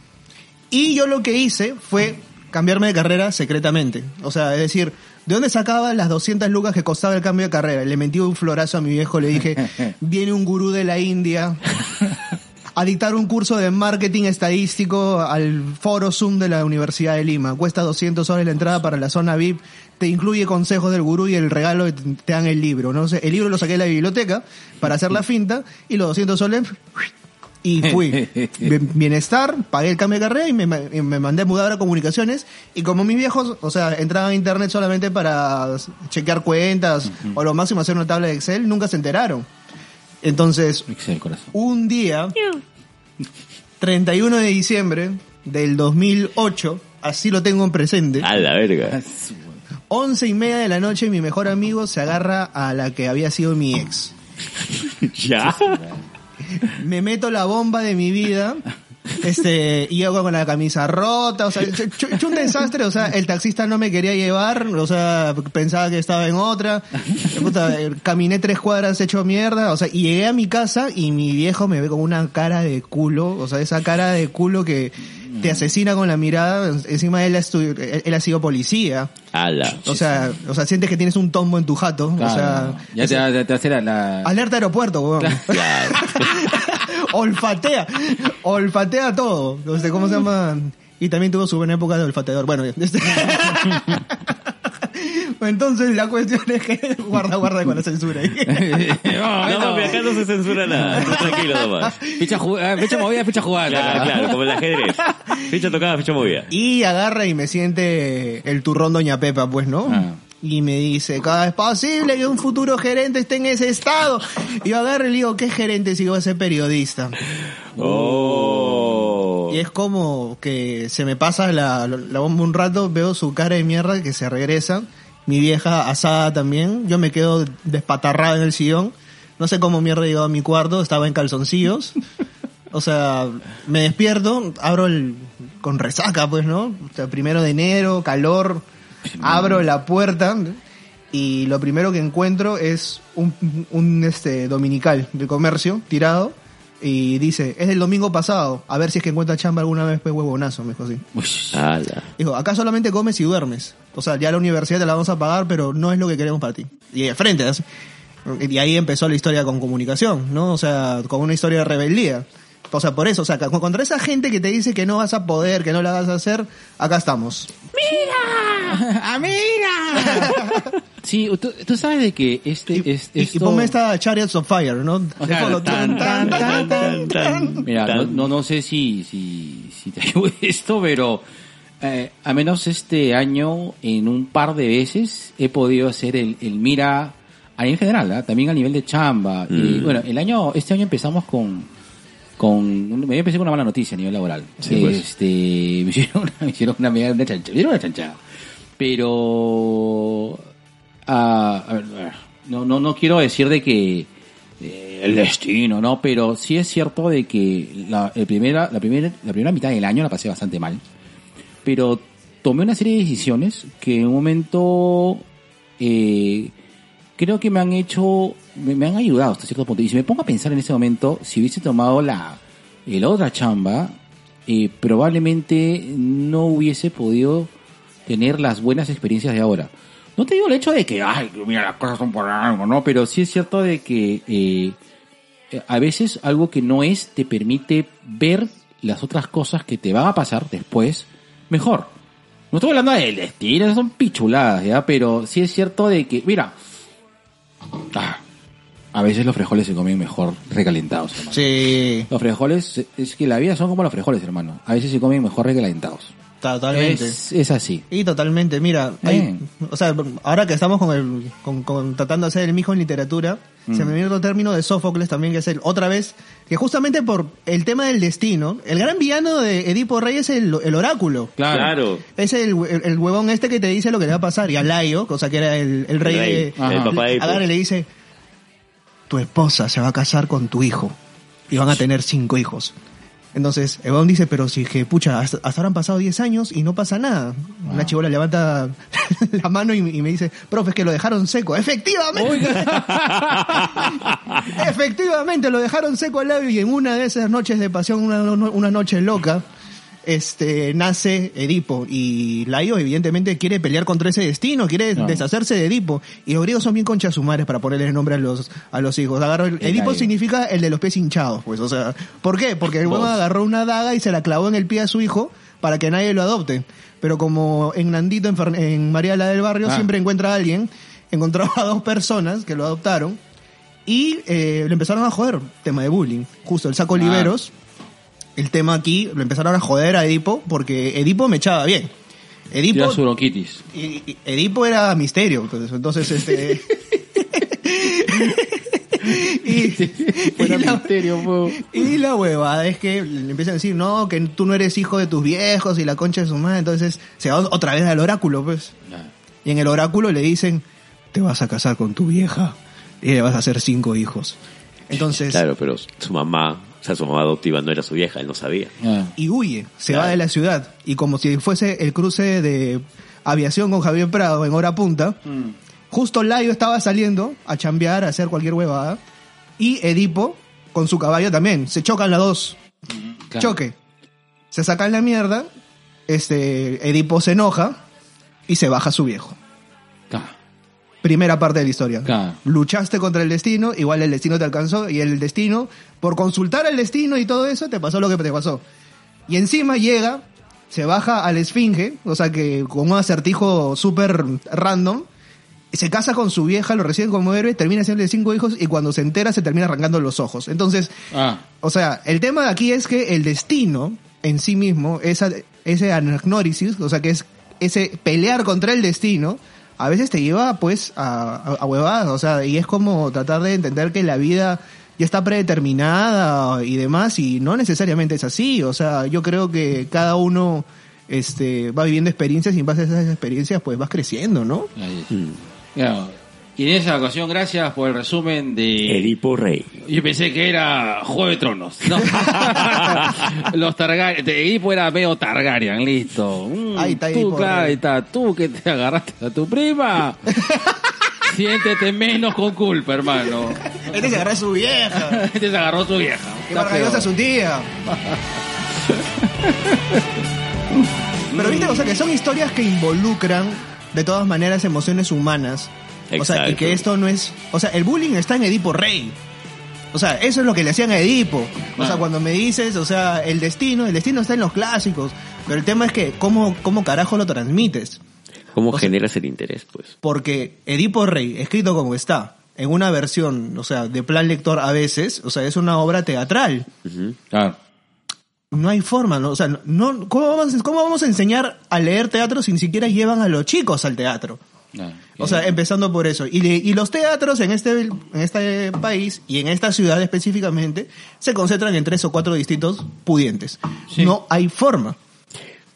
Speaker 3: Y yo lo que hice fue cambiarme de carrera secretamente. O sea, es decir, ¿de dónde sacaba las 200 lucas que costaba el cambio de carrera? Le metí un florazo a mi viejo, le dije, <laughs> viene un gurú de la India a dictar un curso de marketing estadístico al foro Zoom de la Universidad de Lima. Cuesta 200 soles la entrada para la zona VIP. Te incluye consejos del gurú y el regalo que te dan el libro. ¿no? O sea, el libro lo saqué de la biblioteca para hacer la finta y los 200 soles y fui. <laughs> Bien- Bienestar, pagué el cambio de carrera y me, mandé a mudar a comunicaciones. Y como mis viejos, o sea, entraban a internet solamente para chequear cuentas o lo máximo hacer una tabla de Excel, nunca se enteraron. Entonces,
Speaker 1: Excel, corazón.
Speaker 3: un día, 31 de diciembre del 2008, así lo tengo en presente,
Speaker 2: A la verga. <laughs>
Speaker 3: 11 y media de la noche mi mejor amigo se agarra a la que había sido mi ex. <laughs>
Speaker 2: ¿Ya?
Speaker 3: Me meto la bomba de mi vida. <laughs> Este, y yo con la camisa rota, o sea, ch- un desastre, o sea, el taxista no me quería llevar, o sea, pensaba que estaba en otra, <laughs> Puta, eh, caminé tres cuadras hecho mierda, o sea, y llegué a mi casa y mi viejo me ve con una cara de culo, o sea, esa cara de culo que te asesina con la mirada, encima él ha, él, sido policía, o sea, o sea, sientes que tienes un tombo en tu jato, o sea,
Speaker 1: ya te, te, te hace la, la-
Speaker 3: alerta aeropuerto, weón.
Speaker 2: Claro. <laughs>
Speaker 3: olfatea, olfatea todo. No sé cómo se llama. Y también tuvo su buena época de olfateador. Bueno, este- <laughs> entonces la cuestión es que guarda, guarda con la censura. ahí. <laughs>
Speaker 1: No,
Speaker 2: No, acá no se censura nada. <laughs> Tranquilo nomás.
Speaker 1: Ficha, ah, ficha movida, ficha jugada.
Speaker 2: Claro, claro, como el ajedrez. Ficha tocada, ficha movida.
Speaker 3: Y agarra y me siente el turrón Doña Pepa, pues, ¿no?
Speaker 1: Ah.
Speaker 3: Y me dice, cada es posible que un futuro gerente esté en ese estado. Y yo agarro y le digo, ¿qué gerente si voy a ser periodista?
Speaker 2: Oh.
Speaker 3: Y es como que se me pasa la, la bomba un rato, veo su cara de mierda que se regresa. Mi vieja asada también. Yo me quedo despatarrado en el sillón. No sé cómo mierda he llegado a mi cuarto, estaba en calzoncillos. <laughs> O sea, me despierto, abro el... con resaca, pues, ¿no? O sea, primero de enero, calor. Abro la puerta y lo primero que encuentro es un, un este dominical de comercio tirado Y dice, es el domingo pasado, a ver si es que encuentra chamba alguna vez, pues huevonazo, me dijo así.
Speaker 1: Uy.
Speaker 3: Dijo, acá solamente comes y duermes. O sea, ya la universidad te la vamos a pagar, pero no es lo que queremos para ti. Y de frente. Y ahí empezó la historia con comunicación, ¿no? O sea, con una historia de rebeldía. O sea, por eso, o sea, contra esa gente que te dice que no vas a poder, que no la vas a hacer, acá estamos. <laughs> <laughs>
Speaker 1: Sí, tú, tú sabes de que este
Speaker 3: Y,
Speaker 1: es
Speaker 3: y- ponme esta Chariots of Fire, ¿no? De
Speaker 1: Claro,
Speaker 3: fondo,
Speaker 1: tan, tan, tan,
Speaker 3: tan, tan.
Speaker 1: Mira, no, no, sé si, si, si te ayuda <laughs> esto, pero eh, a menos este año, en un par de veces, he podido hacer el, el mira, a nivel general, ¿ah? también a nivel de chamba. Y,
Speaker 2: Mm.
Speaker 1: bueno, el año, este año empezamos con, con, me empecé con una mala noticia a nivel laboral.
Speaker 2: Sí, pues.
Speaker 1: este, <laughs> me hicieron una, me hicieron una, una chancha, me hicieron una chanchada. Pero, ah, a ver, a ver, no, no, no quiero decir de que eh, el destino, ¿no? Pero sí es cierto de que la, el primera, la, primera, la primera mitad del año la pasé bastante mal. Pero tomé una serie de decisiones que en un momento eh, creo que me han hecho, me, han ayudado hasta cierto punto. Y si me pongo a pensar en ese momento, si hubiese tomado la, la otra chamba, eh, probablemente no hubiese podido tener las buenas experiencias de ahora. No te digo el hecho de que, ay, mira, las cosas son por algo, ¿no? Pero sí es cierto de que eh, a veces algo que no es te permite ver las otras cosas que te van a pasar después mejor. No estoy hablando del destino, son pichuladas, ¿ya? Pero sí es cierto de que, mira, ah, a veces los frijoles se comen mejor recalentados, hermano.
Speaker 3: Sí,
Speaker 1: Los frijoles, es que la vida son como los frijoles, hermano. A veces se comen mejor recalentados.
Speaker 3: totalmente.
Speaker 1: Es, es así.
Speaker 3: Y totalmente, mira, hay-
Speaker 1: Eh.
Speaker 3: o sea, ahora que estamos con el, con, con- tratando de hacer el mijo en literatura, se me viene otro término de Sófocles también, que es el, otra vez, que justamente por el tema del destino, el gran villano de Edipo Rey es el, el oráculo.
Speaker 2: Claro.
Speaker 3: Es el, el, el huevón este que te dice lo que le va a pasar, y a Laio, cosa que era el, el rey,
Speaker 2: El rey,
Speaker 3: de,
Speaker 1: el
Speaker 2: papá de Edipo.
Speaker 3: le dice, tu esposa se va a casar con tu hijo, y van a tener cinco hijos. Entonces, Evon dice, pero si que, pucha, hasta, hasta ahora han pasado 10 años y no pasa nada. Una chivola levanta <laughs> la mano y, y me dice, profe, es que lo dejaron seco. ¡Efectivamente! <laughs> Efectivamente, lo dejaron seco al labio y en una de esas noches de pasión, una, una noche loca, este, nace Edipo. Y Laio evidentemente quiere pelear contra ese destino, quiere
Speaker 1: No.
Speaker 3: deshacerse de Edipo. Y los griegos son bien conchas sumares para ponerle el nombre a los, a los hijos. Agarró el-
Speaker 1: El
Speaker 3: Edipo
Speaker 1: Laio.
Speaker 3: significa el de los pies hinchados, pues, o sea, ¿por qué? Porque el huevón
Speaker 2: Vos.
Speaker 3: agarró una daga y se la clavó en el pie a su hijo para que nadie lo adopte. Pero como en Nandito, en, Fer- en María la del Barrio,
Speaker 1: Ah.
Speaker 3: siempre encuentra a alguien, encontraba a dos personas que lo adoptaron y eh, lo empezaron a joder, tema de bullying. Justo el saco
Speaker 1: Ah.
Speaker 3: Oliveros, el tema aquí, lo empezaron a joder a Edipo porque Edipo me echaba bien. Edipo,
Speaker 1: Tira su bronquitis.
Speaker 3: y- y- Edipo era misterio, entonces, entonces este... <laughs> <laughs> y,
Speaker 1: Fuera
Speaker 3: y la-
Speaker 1: misterio, po.
Speaker 3: y la huevada es que le empiezan a decir, no, que tú no eres hijo de tus viejos y la concha de su madre. Entonces se va otra vez al oráculo, pues. Y en el oráculo le dicen, te vas a casar con tu vieja y le vas a hacer cinco hijos. Entonces,
Speaker 2: Claro, pero su mamá, o sea, su mamá adoptiva no era su vieja, él no sabía.
Speaker 1: Ah.
Speaker 3: y huye, se
Speaker 2: Claro.
Speaker 3: va de la ciudad. Y como si fuese el cruce de aviación con Javier Prado en hora punta, justo Laio estaba saliendo a chambear, a hacer cualquier huevada. Y Edipo, con su caballo también, se chocan las dos.
Speaker 1: Claro.
Speaker 3: choque. Se sacan la mierda, este, Edipo se enoja y se baja a su viejo. Primera parte de la historia.
Speaker 1: Claro.
Speaker 3: Luchaste contra el destino, igual el destino te alcanzó y el destino, por consultar al destino y todo eso, te pasó lo que te pasó. Y encima llega, se baja al esfinge, o sea que con un acertijo súper random, se casa con su vieja, lo reciben como héroe, termina siendo de cinco hijos y cuando se entera se termina arrancando los ojos. Entonces,
Speaker 1: Ah.
Speaker 3: o sea, el tema de aquí es que el destino en sí mismo, esa, ese anagnórisis, o sea, que es ese pelear contra el destino, a veces te lleva pues a, a, a huevadas, o sea, y es como tratar de entender que la vida ya está predeterminada y demás, y no necesariamente es así, o sea, yo creo que cada uno este va viviendo experiencias y en base a esas experiencias pues vas creciendo, ¿no?
Speaker 1: Ahí. Y en esa ocasión, gracias por el resumen de...
Speaker 2: Edipo Rey.
Speaker 1: Yo pensé que era Juego de Tronos. No. <laughs> Los Targaryen. Edipo era medio Targaryen, listo. Mm,
Speaker 3: Ahí está
Speaker 1: tú,
Speaker 3: Edipo,
Speaker 1: claro,
Speaker 3: rey.
Speaker 1: ahí está. Tú que te agarraste a tu prima. <laughs> Siéntete menos con culpa, hermano.
Speaker 3: Este se agarra a su vieja.
Speaker 1: Este se agarró a su vieja.
Speaker 3: Qué maravillosa es su tía. Pero viste, o sea, que son historias que involucran de todas maneras emociones humanas. O sea, y que esto no es... O sea, el bullying está en Edipo Rey. O sea, eso es lo que le hacían a Edipo. O sea, cuando me dices, o sea, el destino, el destino está en los clásicos. Pero el tema es que, ¿cómo, cómo carajo lo transmites?
Speaker 2: ¿Cómo
Speaker 3: O sea-
Speaker 2: generas el interés, pues?
Speaker 3: Porque Edipo Rey, escrito como está, en una versión, o sea, de plan lector a veces, o sea, es una obra teatral.
Speaker 1: Claro.
Speaker 3: No hay forma, ¿no? O sea, no, ¿cómo, vamos, ¿cómo vamos a enseñar a leer teatro si ni siquiera llevan a los chicos al teatro?
Speaker 1: Claro.
Speaker 3: O sea, empezando por eso. Y, y los teatros en este, en este país y en esta ciudad específicamente se concentran en tres o cuatro distintos pudientes.
Speaker 1: Sí.
Speaker 3: No hay forma.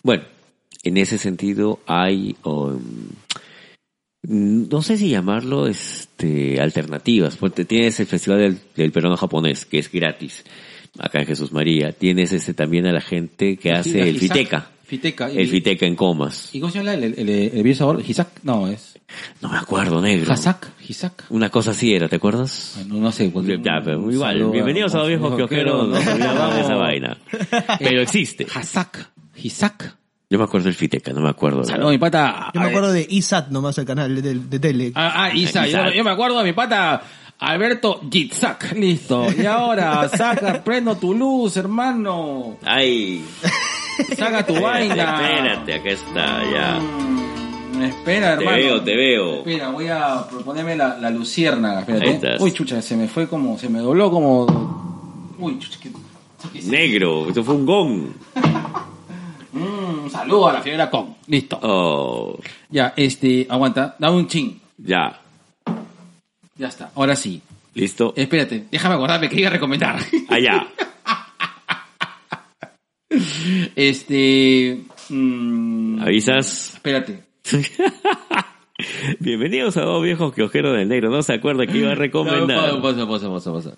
Speaker 2: Bueno, en ese sentido hay, um, no sé si llamarlo, este, alternativas. Porque tienes el Festival del, del Peruano Japonés, que es gratis, acá en Jesús María. Tienes este también a la gente que hace el. Fiteca.
Speaker 1: Fiteca.
Speaker 2: El Fiteca en comas.
Speaker 1: ¿Y cómo se llama el, el, el, el video sabor? ¿Hisak? No, es...
Speaker 2: No me acuerdo, negro.
Speaker 1: ¿Hasak? ¿Hisak?
Speaker 2: Una cosa así era, ¿te acuerdas?
Speaker 1: Bueno, no sé. pues,
Speaker 2: Ya, pero igual.
Speaker 1: saludo
Speaker 2: Bienvenidos a los viejos kiosqueros. No olvidan de esa vaina. Pero existe.
Speaker 1: Hasak. Hisak.
Speaker 2: Yo me acuerdo del Fiteca, no me acuerdo.
Speaker 1: Saludos, mi pata.
Speaker 3: Yo me acuerdo de ISAT nomás, el canal de, de tele.
Speaker 1: Ah, ah, Isa, yo,
Speaker 2: Isaac.
Speaker 1: yo me acuerdo de mi pata Alberto Yitzhak, listo. Y ahora, saca, prendo tu luz, hermano.
Speaker 2: Ay, <laughs>
Speaker 1: Saca tu vaina.
Speaker 2: espérate, acá está, ya.
Speaker 1: Mm, espera,
Speaker 2: Te
Speaker 1: hermano.
Speaker 2: veo, te veo.
Speaker 1: Espera, voy a proponerme la, la luciérnaga, espérate.
Speaker 2: Ahí estás.
Speaker 1: Uy, chucha, se me fue como, se me dobló como... Uy, chucha, que-
Speaker 2: Negro, esto fue un gong. <laughs>
Speaker 1: Mm, saludo a la fiera con. Listo.
Speaker 2: Oh,
Speaker 1: Ya, este, aguanta, dame un ching.
Speaker 2: ya.
Speaker 1: Ya está, ahora sí.
Speaker 2: ¿Listo?
Speaker 1: Espérate, déjame acordarme que iba a recomendar.
Speaker 2: Allá. <laughs>
Speaker 1: Este. mm,
Speaker 2: ¿Avisas?
Speaker 1: Espérate. <laughs>
Speaker 2: Bienvenidos a dos viejos kiosqueros del negro. No se acuerda que iba a recomendar.
Speaker 1: No, pausa, pausa, pausa.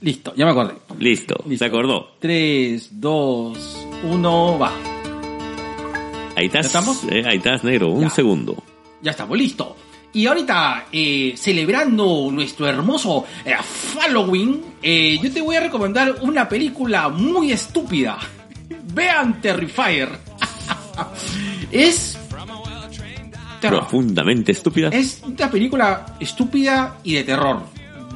Speaker 1: Listo, ya me acordé.
Speaker 2: Listo,
Speaker 1: Listo.
Speaker 2: se acordó.
Speaker 1: 3, 2, 1, va.
Speaker 2: Ahí estás.
Speaker 1: ¿Ya estamos?
Speaker 2: eh, ahí estás, negro. Un
Speaker 1: Ya.
Speaker 2: segundo.
Speaker 1: Ya estamos, listo. Y ahorita, eh, celebrando nuestro hermoso eh, Halloween, eh, yo te voy a recomendar una película muy estúpida. Vean Terrifier. <laughs> es... terror.
Speaker 2: Profundamente estúpida.
Speaker 1: Es una película estúpida y de terror.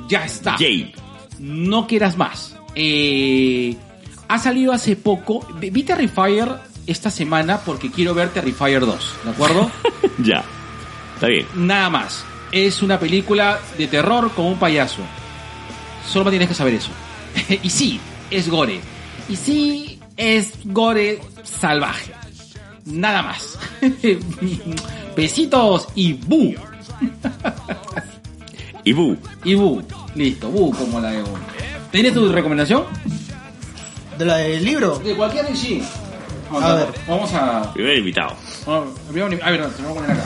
Speaker 1: Ya está.
Speaker 2: Jay.
Speaker 1: No quieras más. Eh, ha salido hace poco. Vi vi Terrifier esta semana porque quiero ver Terrifier 2. ¿De acuerdo? <laughs>
Speaker 2: Ya. Está bien.
Speaker 1: Nada más. Es una película de terror con un payaso. Solo tienes que saber eso. <laughs> y sí, es gore. Y sí, es gore salvaje. Nada más. <laughs> Besitos y bu. <laughs>
Speaker 2: Y Bu.
Speaker 1: Y bu. Listo, bu como la de bu. ¿Tienes tu recomendación?
Speaker 3: ¿De la del libro?
Speaker 1: De cualquier sí. Vamos
Speaker 3: A
Speaker 1: a,
Speaker 3: ver.
Speaker 1: Vamos a.
Speaker 2: Primer invitado.
Speaker 1: vamos a- A ver, se me va a poner acá.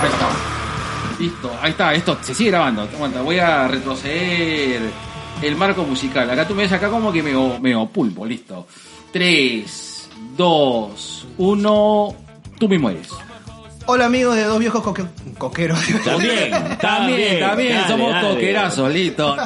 Speaker 1: Ahí está. Listo, ahí está, esto se sigue grabando. Aguanta, voy a retroceder el marco musical. Acá tú me ves acá como que me meo pulpo, listo. 3, 2, 1, tú mismo eres.
Speaker 3: Hola amigos de dos viejos coque- coqueros. <laughs> <laughs>
Speaker 2: También.
Speaker 1: También, también,
Speaker 2: Dale,
Speaker 1: somos
Speaker 2: dale.
Speaker 1: coquerazos, listo.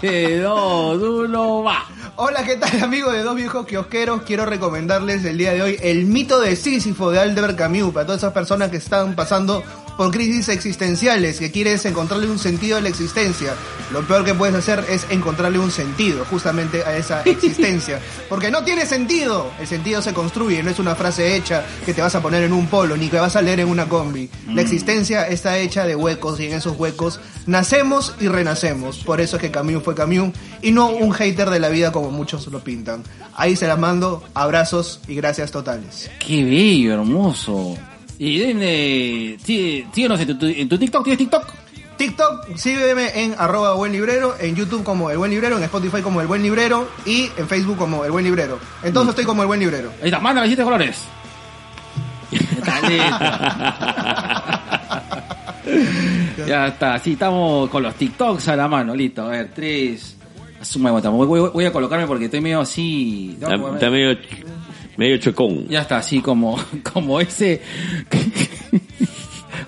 Speaker 1: 3, 2, 1, va.
Speaker 3: Hola, ¿qué tal amigos de dos viejos kiosqueros? Quiero recomendarles el día de hoy el mito de Sísifo de Albert Camus para todas esas personas que están pasando por crisis existenciales, que quieres encontrarle un sentido a la existencia. Lo peor que puedes hacer es encontrarle un sentido justamente a esa <laughs> existencia. Porque no tiene sentido. El sentido se construye, no es una frase hecha que te vas a poner en un polo, ni que vas a leer en una combi. La existencia está hecha de huecos y en esos huecos nacemos y renacemos. Por eso es que Camus fue Camus y no un hater de la vida como muchos lo pintan. Ahí se las mando, abrazos y gracias totales.
Speaker 1: Qué bello, hermoso. Y sí, síguenos en tu, en tu TikTok, ¿tienes TikTok?
Speaker 3: TikTok, sígueme en arroba buen librero, en YouTube como el buen librero, en Spotify como el buen librero y en Facebook como el buen librero. Entonces estoy como el buen librero.
Speaker 1: Ahí está, manda siete colores. <laughs> Está listo. ya está, sí, estamos con los TikToks a la mano, listo. A ver, tres. Asuma, voy, voy- voy a colocarme porque estoy medio así.
Speaker 2: Está medio, medio chocón.
Speaker 1: Ya está, así como, <laughs> como ese. <laughs>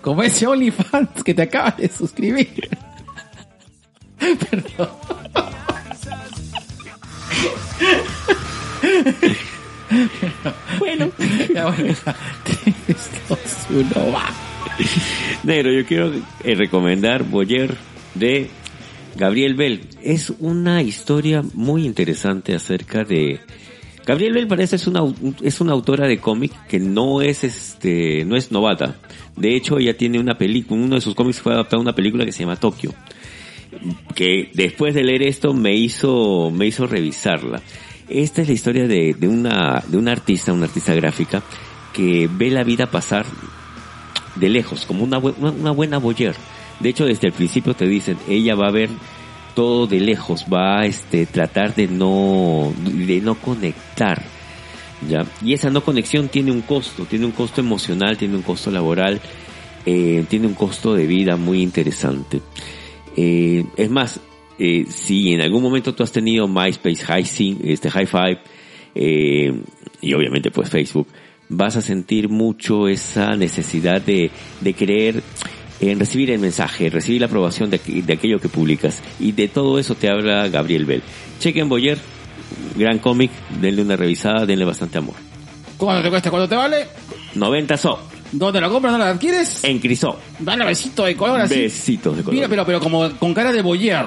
Speaker 1: Como ese OnlyFans que te acabas de suscribir. Perdón.
Speaker 2: bueno.
Speaker 1: Ya, bueno, ya.
Speaker 2: Negro, yo quiero eh, recomendar Boyer de Gabriel Bell. Es una historia muy interesante acerca de... Gabriel parece es una, es una autora de cómic que no es este, no es novata. De hecho, ella tiene una película, uno de sus cómics fue adaptado a una película que se llama Tokio. Que después de leer esto me hizo, me hizo revisarla. Esta es la historia de, de una, de una artista, una artista gráfica, que ve la vida pasar de lejos, como una, una, una buena boyer. De hecho, desde el principio te dicen, ella va a ver todo de lejos, va a este, tratar de no, de no conectar. ¿ya? Y esa no conexión tiene un costo, tiene un costo emocional, tiene un costo laboral, eh, tiene un costo de vida muy interesante. Eh, es más, eh, si en algún momento tú has tenido MySpace, High este High Five, y obviamente pues Facebook, vas a sentir mucho esa necesidad de, de creer en recibir el mensaje, recibir la aprobación de, de aquello que publicas. Y de todo eso te habla Gabriel Bell. Chequen Boyer, gran cómic, denle una revisada, denle bastante amor.
Speaker 1: ¿Cuánto te cuesta? ¿Cuánto te vale?
Speaker 2: 90 so,
Speaker 1: ¿Dónde lo compras? ¿Dónde lo adquieres?
Speaker 2: en Crisó.
Speaker 1: Dale besito de color así.
Speaker 2: Besitos de color.
Speaker 1: Mira, pero, pero como con cara de boyer.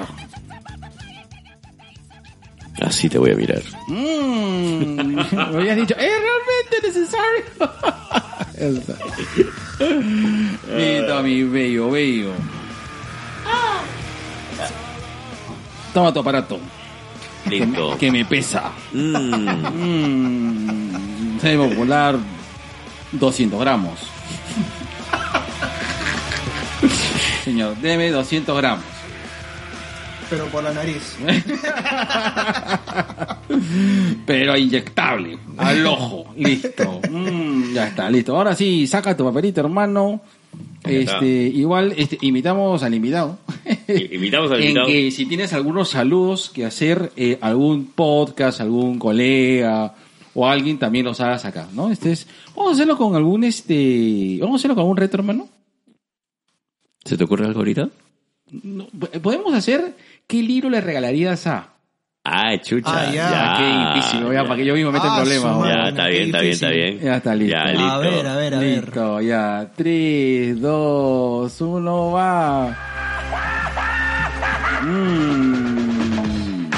Speaker 2: Así te voy a mirar.
Speaker 1: Mmm. <laughs> Me habías dicho, ¿es realmente necesario? <laughs> Listo, mi bello, bello. Toma tu aparato,
Speaker 2: Listo.
Speaker 1: que me pesa.
Speaker 2: Mm.
Speaker 1: Mmm. Semi popular, 200 gramos. <laughs> Señor, deme 200 gramos.
Speaker 3: Pero por la nariz. <laughs>
Speaker 1: Pero inyectable, al ojo, listo. Mm, ya está, listo. Ahora sí, saca tu papelito, hermano. Este, igual, este, invitamos al invitado.
Speaker 2: Invitamos al <laughs>
Speaker 1: en
Speaker 2: invitado.
Speaker 1: que si tienes algunos saludos que hacer, eh, algún podcast, algún colega o alguien también los hagas acá, ¿no? Este es, vamos a hacerlo con algún, este, vamos a hacerlo con algún reto, hermano.
Speaker 2: ¿Se te ocurre algo ahorita?
Speaker 1: No, podemos hacer qué libro le regalarías a.
Speaker 2: Ah, chucha.
Speaker 3: Ah, ya.
Speaker 1: Ah, qué difícil, ya, para que yo mismo meta
Speaker 3: Ah,
Speaker 1: en problemas.
Speaker 2: Ya, está bien, está bien, está bien.
Speaker 1: Ya está listo.
Speaker 2: Ya,
Speaker 1: A
Speaker 2: listo.
Speaker 3: A ver, a ver, a ver.
Speaker 1: Listo, ya. 3, 2, 1, va. Mm.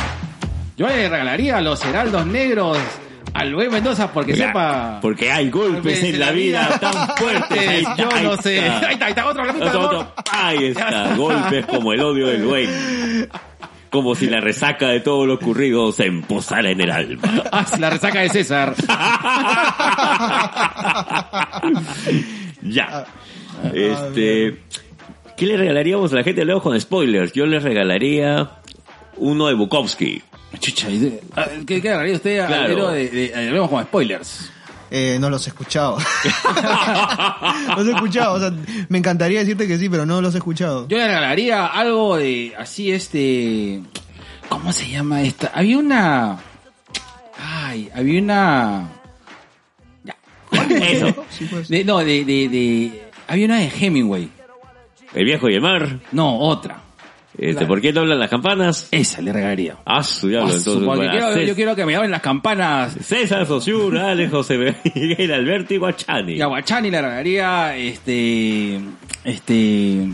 Speaker 1: Yo le regalaría los heraldos negros al buen Mendoza porque sepa.
Speaker 2: Porque hay golpes en la vida tan fuertes. Ahí <laughs> está,
Speaker 1: Yo
Speaker 2: ahí
Speaker 1: no sé. Ahí está, ahí está otro, la puta de
Speaker 2: Otro,
Speaker 1: amor.
Speaker 2: otro. Ahí está. Golpes como el odio del güey. Como si la resaca de todo lo ocurrido se emposara en el alma. <laughs>
Speaker 1: Ah, la resaca de César. <laughs>
Speaker 2: ya. Este. ¿Qué le regalaríamos a la gente? Leo con spoilers. Yo le regalaría uno de Bukowski.
Speaker 1: Chucha, ¿y de- ¿qué, qué regalaría usted
Speaker 2: Claro.
Speaker 1: al héroe de, de, de- Hablemos con spoilers?
Speaker 3: Eh, no los he escuchado. <laughs> los he escuchado. O sea, me encantaría decirte que sí, pero no los he escuchado.
Speaker 1: Yo le regalaría algo de así este ¿cómo se llama esta? Había una ay, había una ya. <laughs>
Speaker 2: Eso.
Speaker 3: Sí, pues.
Speaker 1: De- no, de, de, de había una de Hemingway.
Speaker 2: El viejo y el mar.
Speaker 1: No, otra.
Speaker 2: Este,
Speaker 1: Claro.
Speaker 2: ¿Por qué doblan las campanas?
Speaker 1: Esa le regalaría.
Speaker 2: Ah, su diablo.
Speaker 1: Ah,
Speaker 2: entonces, bueno,
Speaker 1: quiero- yo quiero que me llamen las campanas.
Speaker 2: César Sosur, Alex José Miguel Alberto y Guachani.
Speaker 1: Y a Guachani le regalaría este este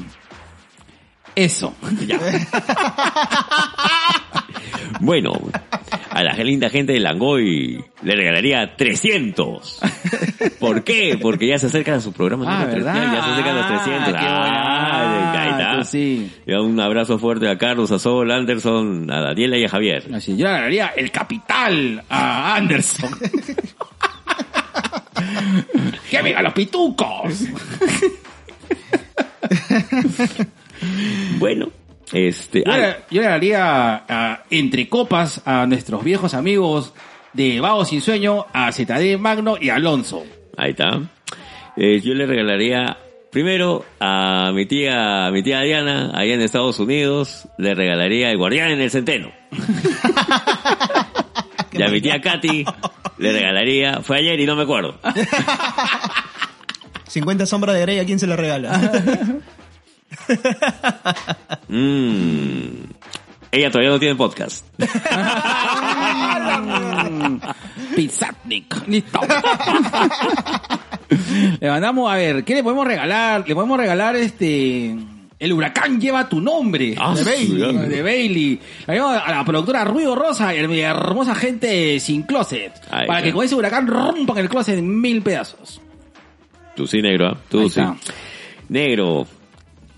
Speaker 1: eso.
Speaker 2: Ya. <laughs> bueno, a la linda gente de Langoy le regalaría 300. ¿Por qué? Porque ya se acercan a su programa.
Speaker 1: Ah, ¿verdad?
Speaker 2: 300, Ya se acercan a los 300.
Speaker 1: Ah, qué
Speaker 2: Ah, ahí está.
Speaker 1: buena. Sí.
Speaker 2: Y un abrazo fuerte a Carlos, a Sol, a Anderson, a Daniela y a Javier.
Speaker 1: Así, yo le regalaría el capital a Anderson. ¡Que vengan los pitucos!
Speaker 2: Bueno, este...
Speaker 1: Yo, le, yo le daría a, entre copas a nuestros viejos amigos de Vago Sin Sueño, a ZD Magno y Alonso.
Speaker 2: Ahí está. Eh, yo le regalaría primero a mi tía, a mi tía Diana, allá en Estados Unidos, le regalaría el guardián en el centeno. <laughs> y a mi tía Katy le regalaría, fue ayer y no me acuerdo. <laughs>
Speaker 3: 50 sombras de Grey, ¿a quién se la regala? <laughs>
Speaker 2: Mm. Ella todavía no tiene podcast. <laughs>
Speaker 1: Pizatnik. Listo. <laughs> le mandamos, a ver, ¿qué le podemos regalar? Le podemos regalar este... El huracán lleva tu nombre.
Speaker 2: Ah,
Speaker 1: de Bailey. De Bailey. A la productora Ruido Rosa y a mi hermosa gente sin closet.
Speaker 2: Ahí
Speaker 1: para
Speaker 2: está.
Speaker 1: que con ese huracán rompan el closet en mil pedazos.
Speaker 2: Tú sí, negro, ¿ah? Tú
Speaker 1: Ahí
Speaker 2: sí.
Speaker 1: está.
Speaker 2: Negro,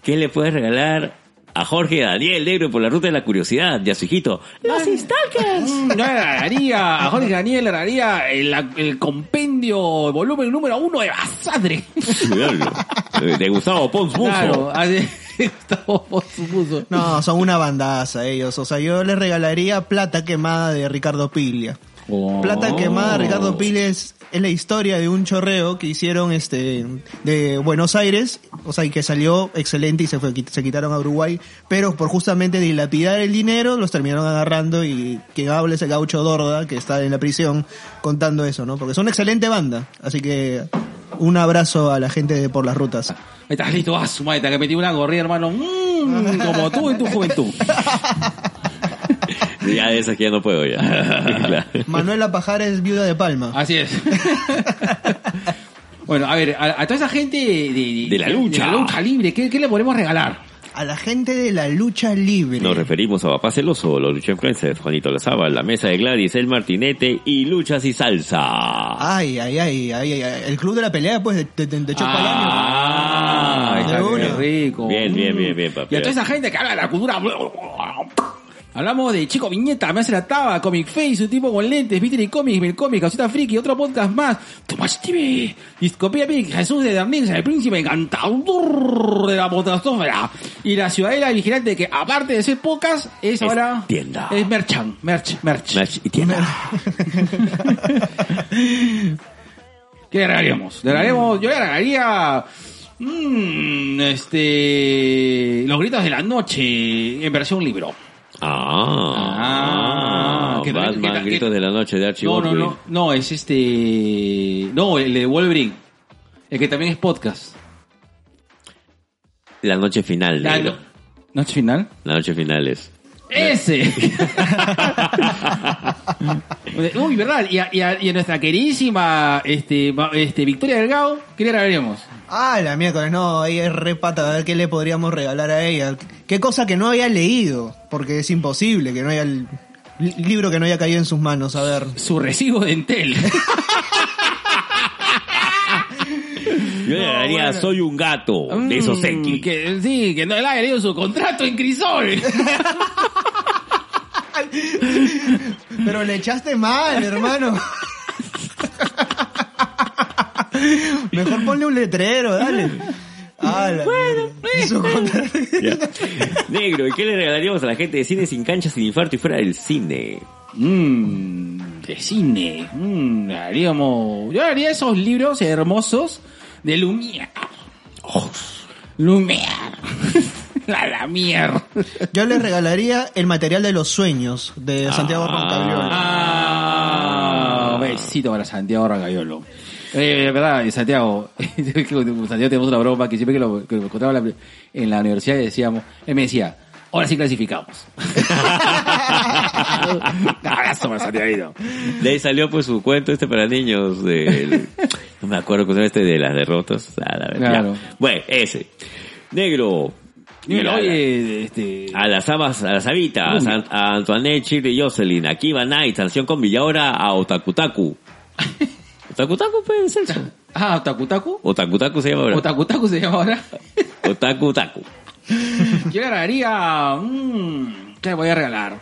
Speaker 2: ¿qué le puedes regalar a Jorge Daniel Negro por la ruta de la curiosidad y a su hijito? Los Stalkers.
Speaker 1: Mm, Yo le regalaría a Jorge Daniel, le regalaría el, el compendio, volumen número uno de Basadre.
Speaker 2: Diablo. <laughs> De Gustavo Pons.
Speaker 1: Claro, así- <laughs> Gustavo.
Speaker 3: No, son una bandaza ellos. O sea, yo les regalaría Plata Quemada de Ricardo Piglia. Plata Quemada Ricardo Piglia es, la historia de un chorreo que hicieron este de Buenos Aires, o sea, y que salió excelente y se fue, se quitaron a Uruguay, pero por justamente dilapidar el dinero los terminaron agarrando y quien habla es el gaucho Dorda, que está en la prisión, contando eso, ¿no? Porque son una excelente banda. Así que un abrazo a la gente de por las rutas.
Speaker 1: Estás listo, ah, su madre, te que metí una gorrida, hermano. Mm, como tú en tu juventud. <laughs>
Speaker 2: Ya de esas que ya no puedo ya. <laughs> Claro.
Speaker 3: Manuela Pajares, viuda de Palma.
Speaker 1: Así es. <laughs> bueno, a ver, a, a toda esa gente de, de-
Speaker 2: De la lucha.
Speaker 1: de la lucha libre, ¿qué, qué le podemos regalar?
Speaker 3: A la gente de la lucha libre.
Speaker 2: Nos referimos a Papá Celoso, los Lucha Influencers, Juanito Lazaba, la mesa de Gladys, el Martinete y Luchas y Salsa.
Speaker 3: Ay, ay, ay, ay, ay. El club de la pelea, pues, de, de, de.
Speaker 1: Ah,
Speaker 3: De
Speaker 1: qué rico.
Speaker 2: Bien, bien, bien, bien, papi.
Speaker 1: Y a toda esa gente que habla de la cultura. Hablamos de Chico Viñeta, Me hace la taba, Comic Face, un tipo con lentes, y Comics, Mil Comics, Casita Friki, otro podcast más, Tomás TV, Discopía Pig, Jesús de Darnix, el príncipe encantador de la potosfera. Y la ciudadela vigilante que, aparte de ser podcast, es, ahora...
Speaker 2: tienda.
Speaker 1: Es merchan, merch, merch.
Speaker 2: Merch y tienda. <laughs>
Speaker 1: ¿Qué le regalaríamos? Le regalaríamos, yo le regalaría... mm, este... Los gritos de la noche en versión libro.
Speaker 2: Ah,
Speaker 1: Ah, que-
Speaker 2: Batman,
Speaker 1: que- que-
Speaker 2: Gritos de la Noche de Archie
Speaker 1: No, no,
Speaker 2: Baldwin.
Speaker 1: no, no, es este... No, el de Wolverine. El que también es podcast.
Speaker 2: La noche final,
Speaker 1: La no- ¿Noche final?
Speaker 2: La noche final es.
Speaker 1: ¡Ese! <laughs> Uy, ¿verdad? Y a, y a- y a nuestra queridísima este, este, Victoria Delgado, ¿qué le regalaríamos?
Speaker 3: Ah, la miércoles, no, ella es re pata, a ver qué le podríamos regalar a ella. Qué cosa que no había leído, porque es imposible que no haya el li- libro que no haya caído en sus manos, a ver.
Speaker 1: Su recibo de Entel. <laughs>
Speaker 2: Yo le daría Soy un gato de esos
Speaker 1: Mm,
Speaker 2: X.
Speaker 1: que Sí, que no le haya leído su contrato en Crisol. <laughs>
Speaker 3: Pero le echaste mal, hermano. <laughs> Mejor ponle un letrero, dale. Ah, contrato- <laughs>
Speaker 2: Ya. Negro, ¿y qué le regalaríamos a la gente de cine sin cancha, sin infarto y fuera del cine?
Speaker 1: Mmm, de cine. Mmm, haríamos. Yo haría esos libros hermosos de Lumière. Oh, Lumière. <laughs> La la mierda.
Speaker 3: Yo le regalaría el material de los sueños de Santiago Roncaglione.
Speaker 1: Ah, besito para Santiago Ragayolo. Eh, verdad, Santiago, <laughs> Santiago tenemos una broma que siempre que lo, que lo encontraba en la, en la universidad decíamos, él me decía, ahora sí clasificamos. <laughs> Abrazo para Santiago.
Speaker 2: De ahí salió pues su cuento este para niños de... <laughs> No me acuerdo con este de las derrotas. Ah, la verdad.
Speaker 1: Claro.
Speaker 2: Bueno, ese. Negro. A la-
Speaker 1: oye, este...
Speaker 2: A las habas, a las habitas, a, a Antoinette, Shirley y Jocelyn, aquí va Night, sanción con Villaora a Otakutaku. <laughs> Otakutaku, pues, Celso. <laughs>
Speaker 1: Ah, Otakutaku.
Speaker 2: Otakutaku se llama ahora.
Speaker 1: Otakutaku se llama ahora.
Speaker 2: Otakutaku.
Speaker 1: Yo le regalaría... Mmm, ¿Qué le voy a regalar?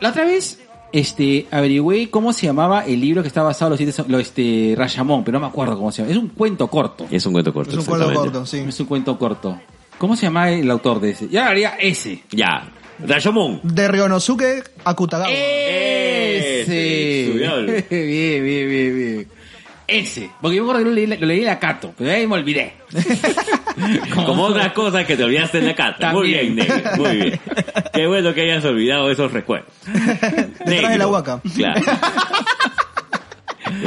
Speaker 1: La otra vez, este, averigüé cómo se llamaba el libro que está basado en los, siete lo, este, Rayamón, pero no me acuerdo cómo se llama. Es un cuento corto.
Speaker 2: Es un cuento corto.
Speaker 3: Es un
Speaker 2: exactamente.
Speaker 3: corto, sí.
Speaker 1: Es un cuento corto. ¿Cómo se llama el autor de ese? Le haría ese.
Speaker 2: Ya. Rayomon.
Speaker 3: De Ryonosuke Akutagawa.
Speaker 1: Ese. <laughs> Bien, bien, bien, bien. Ese. Porque yo me acuerdo que lo leí, lo leí en la Cato, pero ahí me olvidé. <laughs>
Speaker 2: Como <laughs> otras cosas que te olvidaste en la cata. Muy bien, negro. Muy bien. Qué bueno que hayas olvidado esos recuerdos.
Speaker 3: Detrás de la huaca.
Speaker 2: Claro.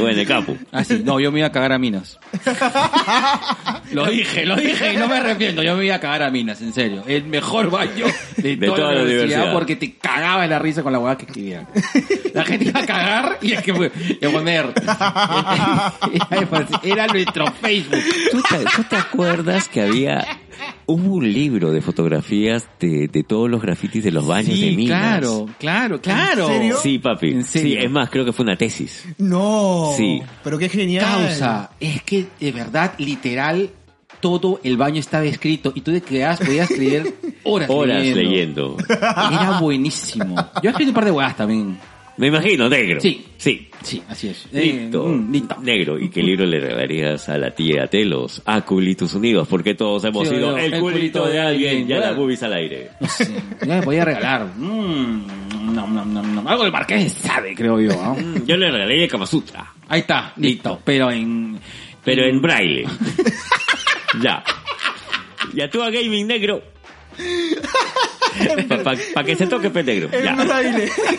Speaker 2: O en el capu.
Speaker 1: Ah, sí. No, yo me iba a cagar a minas. <laughs> lo dije, lo dije y no me arrepiento. Yo me iba a cagar a minas, en serio. El mejor baño de,
Speaker 2: De
Speaker 1: toda,
Speaker 2: toda
Speaker 1: la
Speaker 2: la
Speaker 1: universidad,
Speaker 2: universidad.
Speaker 1: porque te cagaba en la risa con la hueá que escribían. La gente iba a cagar y es que fue, a poner. <laughs> <laughs> Era nuestro Facebook.
Speaker 2: ¿Tú te, tú te acuerdas que había... Hubo un libro de fotografías de, de todos los grafitis de los baños de minas.
Speaker 1: claro, claro, claro.
Speaker 3: serio?
Speaker 2: Sí, papi.
Speaker 1: ¿En serio?
Speaker 2: Sí, es más, creo que fue una tesis.
Speaker 3: No.
Speaker 2: Sí.
Speaker 3: Pero qué genial.
Speaker 1: Causa, es que de verdad, literal, todo el baño estaba escrito y tú te quedabas, podías escribir <laughs> horas,
Speaker 2: Horas leyendo.
Speaker 1: Era buenísimo. Yo escribí un par de huevas también.
Speaker 2: Me imagino, negro.
Speaker 1: Sí.
Speaker 2: Sí.
Speaker 1: Sí, así es. Eh,
Speaker 2: Listo.
Speaker 1: mm, listo.
Speaker 2: Negro. ¿Y qué libro le regalarías a la tía Telos? A Culitos Unidos, porque todos hemos
Speaker 1: Sí,
Speaker 2: sido el,
Speaker 1: el
Speaker 2: culito
Speaker 1: culito
Speaker 2: de
Speaker 1: de
Speaker 2: alguien
Speaker 1: alguien,
Speaker 2: y a la boobies al aire.
Speaker 1: No sé, ya me podía regalar. Mm, no, no, no, no. Algo del Marqués de Sade, creo yo. ¿no?
Speaker 2: Mm, Yo le regalaría el Kama Sutra,
Speaker 1: Ahí está, listo. Pero en...
Speaker 2: pero en braille. <laughs> ya. Y a tu a gaming negro. <laughs> <laughs> Para que se toque pe negro. Ya.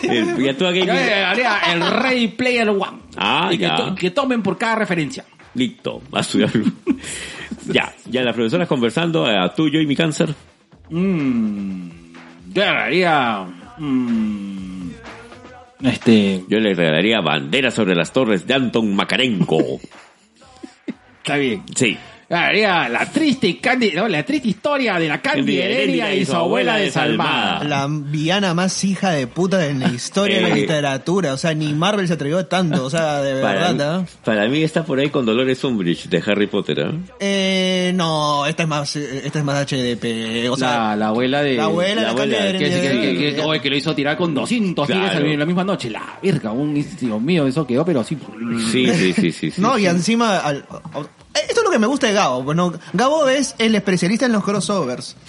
Speaker 2: Eh, <laughs> Y a tu a
Speaker 1: Yo
Speaker 2: gaming.
Speaker 1: le haría el Ready Player One.
Speaker 2: Ah,
Speaker 1: y que,
Speaker 2: ya.
Speaker 1: to- que tomen por cada referencia.
Speaker 2: Listo. A estudiar. <laughs> ya. Ya las profesoras conversando a tú, yo y mi cáncer.
Speaker 1: Mm, yo le haría... mm, este...
Speaker 2: Yo le regalaría bandera sobre las torres de Anton Makarenko.
Speaker 1: Está bien.
Speaker 2: Sí.
Speaker 1: Haría la triste, Candy, no, la triste historia de la Candy Heredia y su abuela desalmada.
Speaker 3: La villana más hija de puta en la historia de la <laughs>
Speaker 2: Eh.
Speaker 3: literatura. O sea, ni Marvel se atrevió tanto. O sea, de
Speaker 2: Para,
Speaker 3: verdad, ¿ah?
Speaker 2: para mí está por ahí con Dolores Umbridge de Harry Potter, ¿ah?
Speaker 3: Eh, no, esta es más, eh, esta es más HDP. O sea,
Speaker 1: la, la abuela de...
Speaker 3: la abuela,
Speaker 2: la
Speaker 3: la,
Speaker 2: abuela,
Speaker 3: Candy
Speaker 1: Que, que, que, que- que lo hizo tirar con 200
Speaker 2: Claro.
Speaker 1: tigres en la misma noche. La verga, un Dios mío, eso quedó, pero sí. <laughs>
Speaker 2: Sí, sí, sí, sí. sí.
Speaker 3: No, y encima... al- eh, esto es lo que me gusta de Gabo. Bueno, Gabo es el especialista en los crossovers. <laughs>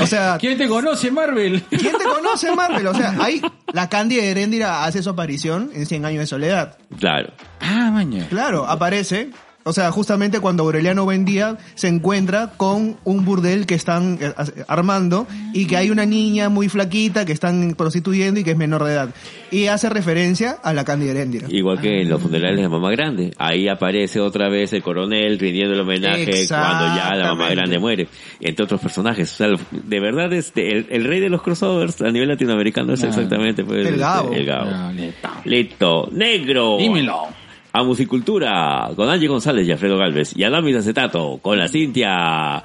Speaker 3: O sea,
Speaker 1: ¿Quién te conoce, Marvel?
Speaker 3: ¿quién te conoce <laughs> Marvel? O sea, ahí la Candy Heréndira hace su aparición en 100 años de soledad.
Speaker 2: Claro.
Speaker 1: Ah, maña.
Speaker 3: Claro, aparece. O sea, justamente cuando Aureliano Buendía se encuentra con un burdel que están eh, armando y que hay una niña muy flaquita que están prostituyendo y que es menor de edad. Y hace referencia a la Candy Heréndira.
Speaker 2: Igual que en los funerales de Mamá Grande. Ahí aparece otra vez el coronel rindiendo el homenaje cuando ya la Mamá. Grande muere. Entre otros personajes. O sea, de verdad, este, el, el rey de los crossovers a nivel latinoamericano es
Speaker 1: Ah.
Speaker 2: exactamente pues,
Speaker 3: El Gabo.
Speaker 2: El Gabo.
Speaker 1: Ah, listo.
Speaker 2: Listo. Negro.
Speaker 1: Dímelo.
Speaker 2: A Musicultura con Angie González y Alfredo Galvez. Y Adamis Acetato con la Cintia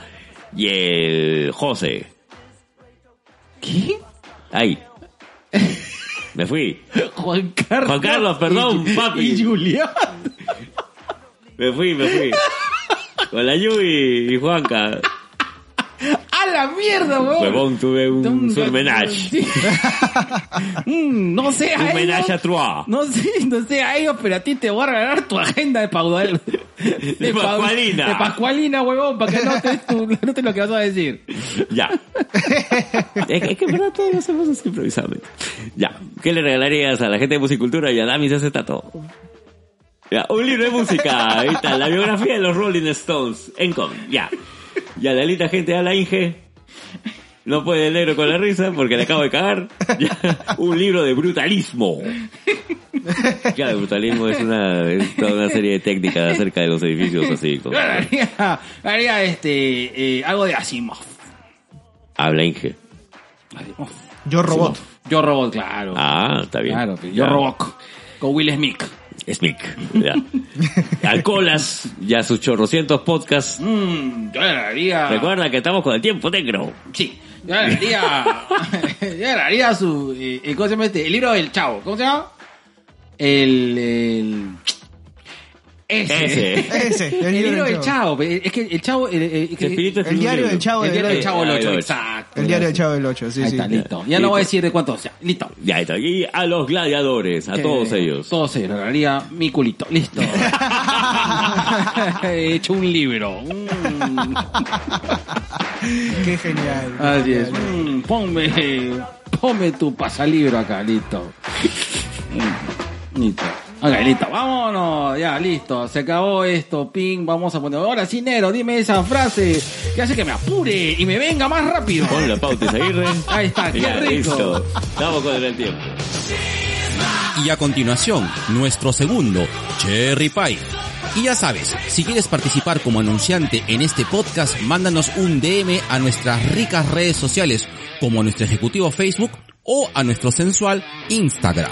Speaker 2: y el José.
Speaker 1: ¿Qué?
Speaker 2: Ahí. <laughs> Me fui.
Speaker 1: Juan Carlos.
Speaker 2: Juan Carlos, perdón,
Speaker 1: y,
Speaker 2: papi.
Speaker 1: Y Julián.
Speaker 2: Me fui, me fui. <laughs> Con la Yui y Juanca.
Speaker 1: ¡A la mierda, weón!
Speaker 2: Huevón, tuve un
Speaker 1: Un-
Speaker 2: surmenage.
Speaker 1: Sí. <laughs> Mm, no sé a
Speaker 2: Un
Speaker 1: ellos.
Speaker 2: menage a trois.
Speaker 1: No sé, no sé a ellos, pero a ti te voy a regalar tu agenda de Paudal. <laughs>
Speaker 2: De Pascualina.
Speaker 1: De Pascualina, huevón, para que anotes, tu, <laughs> anotes lo que vas a decir.
Speaker 2: Ya. es, que- es que en verdad todo lo hacemos así improvisadamente. Ya. ¿Qué le regalarías a la gente de Musicultura y a Damis Acetato? Ya, un libro de música. Ahí está, la biografía de los Rolling Stones. Encom, ya. Y a la linda gente de la Inge. No puede el negro con la risa porque le acabo de cagar. <laughs> Ya, un libro de brutalismo. Claro, el brutalismo es una, es toda una serie de técnicas acerca de los edificios así.
Speaker 1: Yo haría, haría este, eh, algo de Asimov.
Speaker 2: Habla Inge.
Speaker 1: Asimov.
Speaker 3: Yo robot.
Speaker 1: Yo Robot, claro.
Speaker 2: Ah, está bien.
Speaker 1: Claro, yo. Robot. Con Will Smith.
Speaker 2: Smith. Ya. Alcoholas, ya sus chorrocientos podcasts.
Speaker 1: Mm, yo haría...
Speaker 2: Recuerda que estamos con el tiempo negro.
Speaker 1: Sí. Yo le haría... <laughs> yo le haría su... Eh, eh, ¿Cómo se llama este? El libro del chavo. ¿Cómo se llama? El... el... Ese.
Speaker 2: Ese.
Speaker 3: Ese,
Speaker 1: El libro del chavo. Es que el chavo... El, el- es que-
Speaker 2: Espíritu es
Speaker 3: El diario del Chavo
Speaker 1: el
Speaker 3: del
Speaker 1: diario del chavo del
Speaker 2: Ah,
Speaker 1: 8.
Speaker 2: el ocho.
Speaker 1: Exacto.
Speaker 3: El diario del Chavo del 8, sí,
Speaker 1: Ahí
Speaker 3: sí.
Speaker 1: está, listo. Ya no voy a decir de cuánto sea. Listo.
Speaker 2: Ya está. Y a los gladiadores, a
Speaker 1: Que-
Speaker 2: todos ellos.
Speaker 1: Todos ellos. Le haría mi culito. Listo. <laughs> He hecho un libro. Mm.
Speaker 3: Qué genial.
Speaker 1: Así es. Mm, ponme, ponme tu pasalibro acá, listo. Mm, Listo. Ok, listo. Vámonos. Ya, listo. Se acabó esto. Ping. Vamos a poner. Ahora sí, Nero, dime esa frase que hace que me apure y me venga más rápido.
Speaker 2: Pon la pauta Aguirre. <laughs>
Speaker 1: Ahí está, qué
Speaker 2: Ya,
Speaker 1: rico.
Speaker 2: listo. Estamos con el tiempo.
Speaker 5: Y a continuación, nuestro segundo, Cherry Pie. Y ya sabes, si quieres participar como anunciante en este podcast, mándanos un DM a nuestras ricas redes sociales, como a nuestro ejecutivo Facebook o a nuestro sensual Instagram.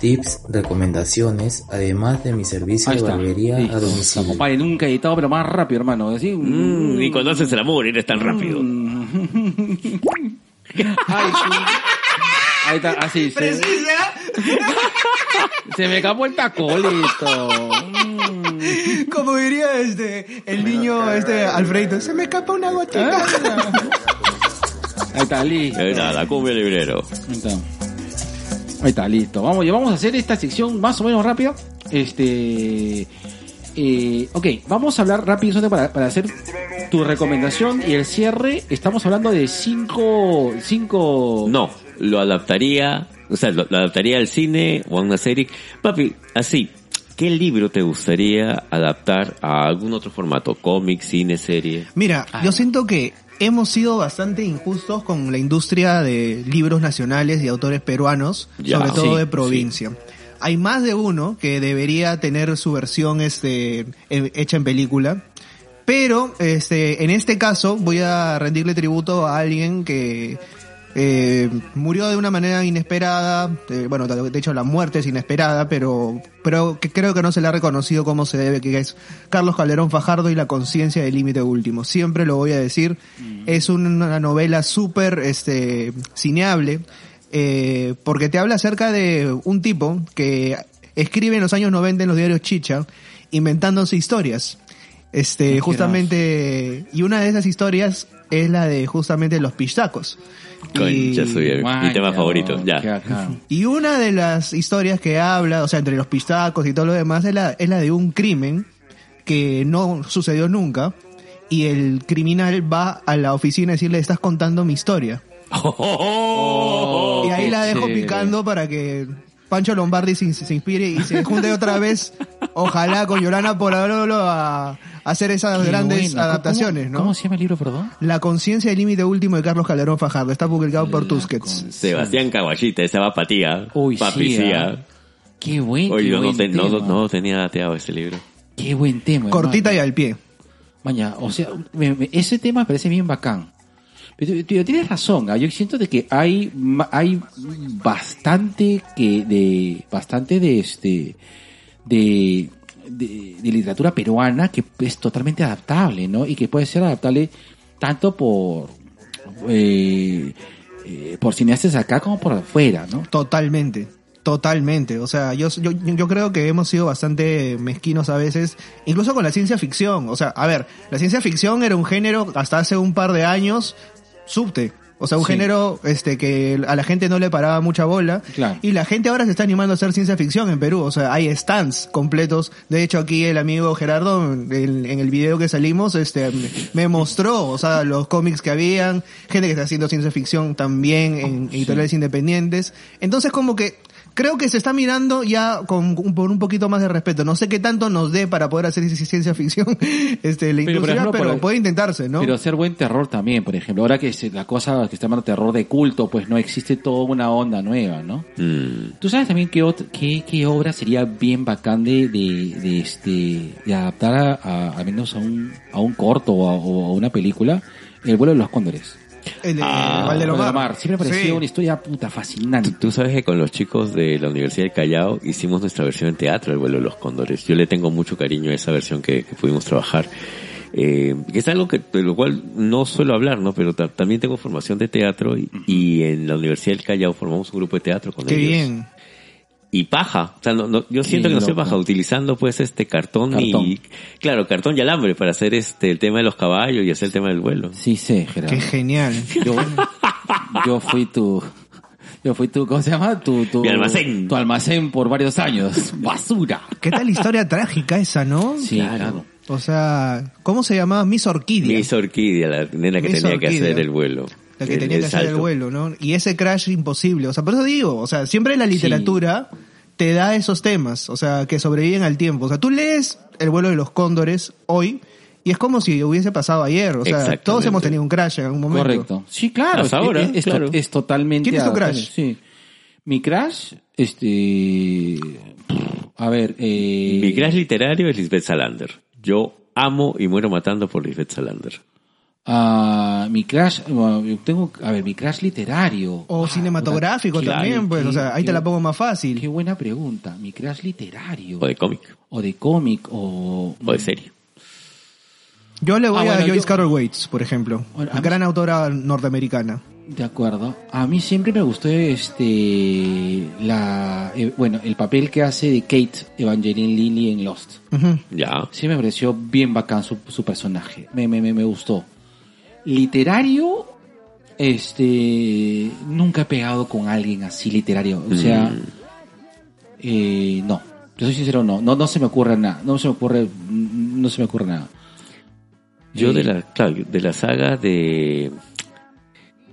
Speaker 7: tips, recomendaciones, además de mi servicio de
Speaker 1: está.
Speaker 7: barbería
Speaker 1: Listo.
Speaker 7: a domicilio.
Speaker 1: Compadre, nunca he editado, pero más rápido, hermano. Así,
Speaker 2: Mm, y cuando haces el amor eres tan rápido. <laughs>
Speaker 1: Ay, sí. Ahí está, así. Se, se me acabó el tacolito. Mm.
Speaker 3: Como diría este, el niño, este, Alfredo, se me escapa una gotita.
Speaker 1: Ahí está, listo.
Speaker 2: Ahí está, la cumbia librero.
Speaker 1: Ahí está. Ahí está, listo. Vamos, ya vamos a hacer esta sección más o menos rápida. Este. Eh, ok, vamos a hablar rápido para, para hacer tu recomendación y el cierre. Estamos hablando de cinco. cinco
Speaker 2: No, lo adaptaría, o sea, lo, lo adaptaría al cine o a una serie. Papi, así, ¿qué libro te gustaría adaptar a algún otro formato? ¿Cómic, cine, serie?
Speaker 3: Mira, yo siento que hemos sido bastante injustos con la industria de libros nacionales y autores peruanos,
Speaker 2: Ya,
Speaker 3: sobre todo
Speaker 1: sí,
Speaker 3: de provincia. Hay más de uno que debería tener su versión este, eh, hecha en película. Pero este, en este caso voy a rendirle tributo a alguien que eh, murió de una manera inesperada. eh, bueno, de hecho la muerte es inesperada, pero, pero que creo que no se le ha reconocido como se debe, que es Carlos Calderón Fajardo y la conciencia del límite último. Siempre lo voy a decir. Es una novela súper este, cineable, eh, porque te habla acerca de un tipo que escribe en los años 90 en los diarios Chicha, inventándose historias. Este, justamente, y una de esas historias es la de justamente los pichtacos. Y-
Speaker 2: mi tema favorito, ya.
Speaker 3: Y una de las historias que habla, o sea, entre los pistacos y todo lo demás, es la, es la de un crimen que no sucedió nunca. Y el criminal va a la oficina a decirle, estás contando mi historia. <laughs>
Speaker 1: Oh,
Speaker 3: y ahí la dejo
Speaker 1: chévere.
Speaker 3: picando para que Pancho Lombardi se, se inspire y se junte <laughs> otra vez, ojalá con Yolanda Porabolo a, a hacer esas
Speaker 1: Qué
Speaker 3: grandes
Speaker 1: buena.
Speaker 3: adaptaciones,
Speaker 1: ¿Cómo,
Speaker 3: ¿no?
Speaker 1: ¿Cómo se llama el libro, perdón?
Speaker 3: La conciencia del límite último de Carlos Calderón Fajardo. Está publicado por Tusquets.
Speaker 2: Sebastián Caballita, esa va para ti, ¿ah?
Speaker 1: Uy,
Speaker 2: Papi,
Speaker 1: sí, ¿ah? Qué buen,
Speaker 2: Oye,
Speaker 1: qué
Speaker 2: yo no,
Speaker 1: buen
Speaker 2: te- no,
Speaker 1: tema.
Speaker 2: no tenía dateado ese libro.
Speaker 1: Qué buen tema.
Speaker 3: Cortita y
Speaker 1: hermano.
Speaker 3: al pie.
Speaker 1: Maña, o sea, me- me- ese tema me parece bien bacán. Tienes razón, ¿ah? yo siento de que hay hay bastante que de bastante de este de, de, de literatura peruana que es totalmente adaptable, ¿no? Y que puede ser adaptable tanto por eh, eh, por cineastas acá como por afuera, ¿no?
Speaker 3: Totalmente, totalmente. O sea, yo, yo, yo creo que hemos sido bastante mezquinos a veces, incluso con la ciencia ficción. O sea, a ver, la ciencia ficción era un género hasta hace un par de años subte. O sea, un
Speaker 1: Sí.
Speaker 3: género este que a la gente no le paraba mucha bola.
Speaker 1: Claro.
Speaker 3: Y la gente ahora se está animando a hacer ciencia ficción en Perú. O sea, hay stands completos. De hecho, aquí el amigo Gerardo, en, en el video que salimos, este, me mostró, o sea, los cómics que habían, gente que está haciendo ciencia ficción también en editoriales independientes. Entonces, como que, creo que se está mirando ya con, un- por un poquito más de respeto. No sé qué tanto nos dé para poder hacer ci- ciencia ficción, <laughs> este, la
Speaker 1: Pero, por
Speaker 3: industria,
Speaker 1: ejemplo,
Speaker 3: pero
Speaker 1: por-
Speaker 3: puede intentarse, ¿no?
Speaker 1: Pero hacer buen terror también, por ejemplo. Ahora que se- la cosa que está llamando terror de culto, pues no existe toda una onda nueva, ¿no?
Speaker 2: Mm.
Speaker 1: ¿Tú sabes también qué, qué, qué obra sería bien bacán de, de, de este, de adaptar a, a, al menos a un, a un corto o a, o a una película? El vuelo de los cóndores.
Speaker 3: El de
Speaker 2: Ah,
Speaker 3: Valdelomar.
Speaker 1: Siempre me pareció
Speaker 3: Sí.
Speaker 1: una historia puta fascinante.
Speaker 2: Tú sabes que con los chicos de la Universidad del Callao hicimos nuestra versión en teatro del vuelo de los cóndores. Yo le tengo mucho cariño a esa versión que, que pudimos trabajar. Eh, es algo que, de lo cual no suelo hablar, ¿no? Pero ta- también tengo formación de teatro y, y en la Universidad del Callao formamos un grupo de teatro con
Speaker 3: Qué
Speaker 2: ellos.
Speaker 3: bien.
Speaker 2: Y paja. O sea, no, no- yo siento que no soy paja utilizando pues este cartón, y, claro, cartón y alambre para hacer este, el tema de los caballos y hacer el tema del vuelo.
Speaker 1: Sí sé, Gerardo.
Speaker 3: Qué genial.
Speaker 1: Yo, yo fui tu, Yo fui tu, ¿cómo se llama? Tu, tu,
Speaker 2: Mi almacén.
Speaker 1: Tu almacén por varios años. Basura.
Speaker 3: ¿Qué tal historia trágica esa, no?
Speaker 1: Sí, claro.
Speaker 3: O sea, ¿cómo se llamaba? Miss Orquídea.
Speaker 2: Miss Orquídea, la nena que
Speaker 3: Miss
Speaker 2: tenía que hacer el vuelo.
Speaker 3: La que
Speaker 2: El-
Speaker 3: tenía que hacer el vuelo, ¿no? Y ese crash imposible. O sea, por eso digo, o sea, siempre la literatura te da esos temas, o sea, que sobreviven al tiempo. O sea, tú lees El vuelo de los cóndores hoy y es como si hubiese pasado ayer. O sea, todos hemos tenido un crash en algún momento.
Speaker 1: Correcto. Sí, claro.
Speaker 2: Hasta
Speaker 1: es,
Speaker 2: ahora,
Speaker 1: es-
Speaker 2: claro.
Speaker 1: es totalmente...
Speaker 3: ¿Quién es tu crush?
Speaker 1: Sí. Mi crash, este... A ver, eh...
Speaker 2: Mi crash literario es Lisbeth Salander. Yo amo y muero matando por Lisbeth Salander.
Speaker 1: Ah, mi crash, bueno, yo tengo, a ver, mi crash literario.
Speaker 3: O
Speaker 1: Ah,
Speaker 3: cinematográfico
Speaker 1: puta,
Speaker 3: también, pues,
Speaker 1: qué-
Speaker 3: o sea, ahí te
Speaker 1: qué-
Speaker 3: la pongo más
Speaker 1: Qué
Speaker 3: fácil.
Speaker 1: buena pregunta. Mi crash literario.
Speaker 2: O de cómic.
Speaker 1: O de cómic, o...
Speaker 2: O de serie.
Speaker 3: Yo le voy
Speaker 1: Ah,
Speaker 3: a
Speaker 1: bueno,
Speaker 3: Joyce
Speaker 1: yo-
Speaker 3: Carol Waits, por ejemplo,
Speaker 1: Bueno, a mí-
Speaker 3: gran autora norteamericana.
Speaker 1: De acuerdo. A mí siempre me gustó este la eh, bueno, el papel que hace de Kate Evangeline Lilly en Lost.
Speaker 3: Ujú.
Speaker 2: Ya.
Speaker 1: Sí me pareció bien bacán su, su personaje. Me, me, me, me gustó. Literario, este nunca he pegado con alguien así literario. O sea,
Speaker 2: Mm.
Speaker 1: eh, no. Yo soy sincero, no. No, no se me ocurre nada. No se me ocurre, no se me ocurre nada.
Speaker 2: Yo
Speaker 1: Eh,
Speaker 2: de la, claro, de la saga de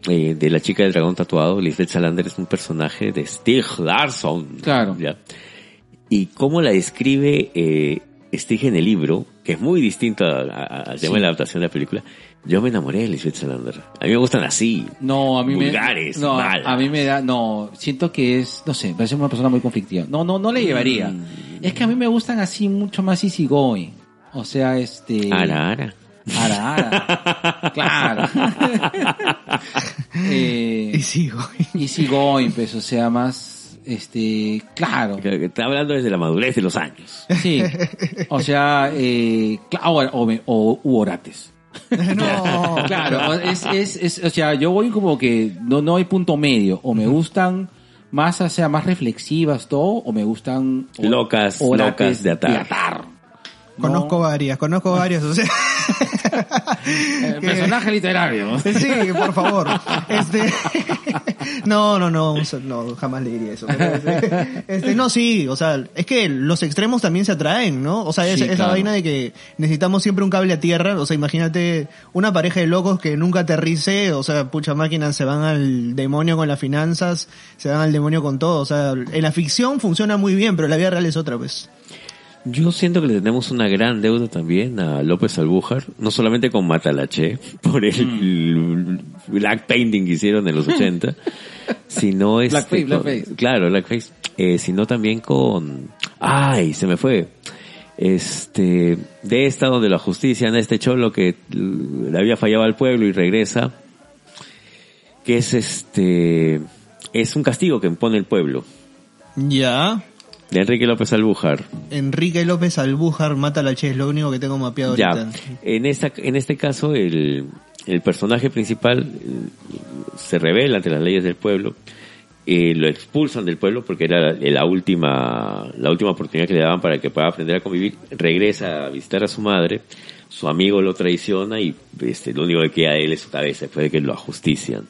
Speaker 2: eh, de la chica del dragón tatuado, Lisbeth Salander es un personaje de Stig Larsson.
Speaker 1: Claro.
Speaker 2: ¿ya? Y cómo la describe eh, Stig en el libro, que es muy distinto al tema
Speaker 1: Sí.
Speaker 2: de la adaptación de la película, yo me enamoré de Lisbeth Salander. A mí me gustan así.
Speaker 1: No, a mí
Speaker 2: Vulgares,
Speaker 1: me. No, a-
Speaker 2: malas.
Speaker 1: a mí me da. No, siento que es. No sé, parece una persona muy conflictiva. No, no, no le llevaría.
Speaker 2: Mm.
Speaker 1: Es que a mí me gustan así mucho más easygoing. O sea, este.
Speaker 2: Ara, ara.
Speaker 1: Ara, ara. <laughs> claro. <laughs> eh,
Speaker 3: Y sigo.
Speaker 1: easygoing, pues, o sea, más. Este. Claro.
Speaker 2: Está hablando desde la madurez de los años.
Speaker 1: Sí. O sea, eh. O, o, o u orates. <laughs>
Speaker 3: no.
Speaker 1: Claro, es, es, es, o sea, yo voy como que no, no hay punto medio. O me gustan más, o sea, más reflexivas todo, o me gustan o-
Speaker 2: Locas, locas de atar.
Speaker 3: Conozco varias, conozco varias, o sea. <laughs> <laughs> Que-
Speaker 1: personaje literario.
Speaker 3: Sí, por favor. Este, <laughs> no, no, no, no, jamás le diría eso. este, este, no, sí, o sea, es que los extremos también se atraen, ¿no? O sea, es-
Speaker 1: Sí,
Speaker 3: esa
Speaker 1: claro.
Speaker 3: vaina de que necesitamos siempre un cable a tierra, o sea, imagínate una pareja de locos que nunca aterrice, o sea, pucha máquina, se van al demonio con las finanzas, se van al demonio con todo, o sea, en la ficción funciona muy bien, pero la vida real es otra, pues.
Speaker 2: Yo siento que le tenemos una gran deuda también a López Albújar, no solamente con Matalache, <laughs> por el
Speaker 1: Mm.
Speaker 2: black painting que hicieron en los <laughs> 80, sino este,
Speaker 1: Blackface,
Speaker 2: con-
Speaker 1: blackface.
Speaker 2: claro, blackface, eh, sino también con, ay, se me fue, este, de esta donde la justicia, en este cholo que le había fallado al pueblo y regresa, que es este, es un castigo que impone el pueblo,
Speaker 3: Ya.
Speaker 2: De Enrique López Albújar.
Speaker 3: Enrique López Albújar mata a la Che, es lo único que tengo mapeado
Speaker 2: Ya,
Speaker 3: ahorita.
Speaker 2: en esta, en este caso el, el personaje principal eh, se revela ante las leyes del pueblo, eh, lo expulsan del pueblo porque era la última, la última oportunidad que le daban para que pueda aprender a convivir, regresa a visitar a su madre, su amigo lo traiciona y este, lo único que queda de él es su cabeza, después de que lo ajustician.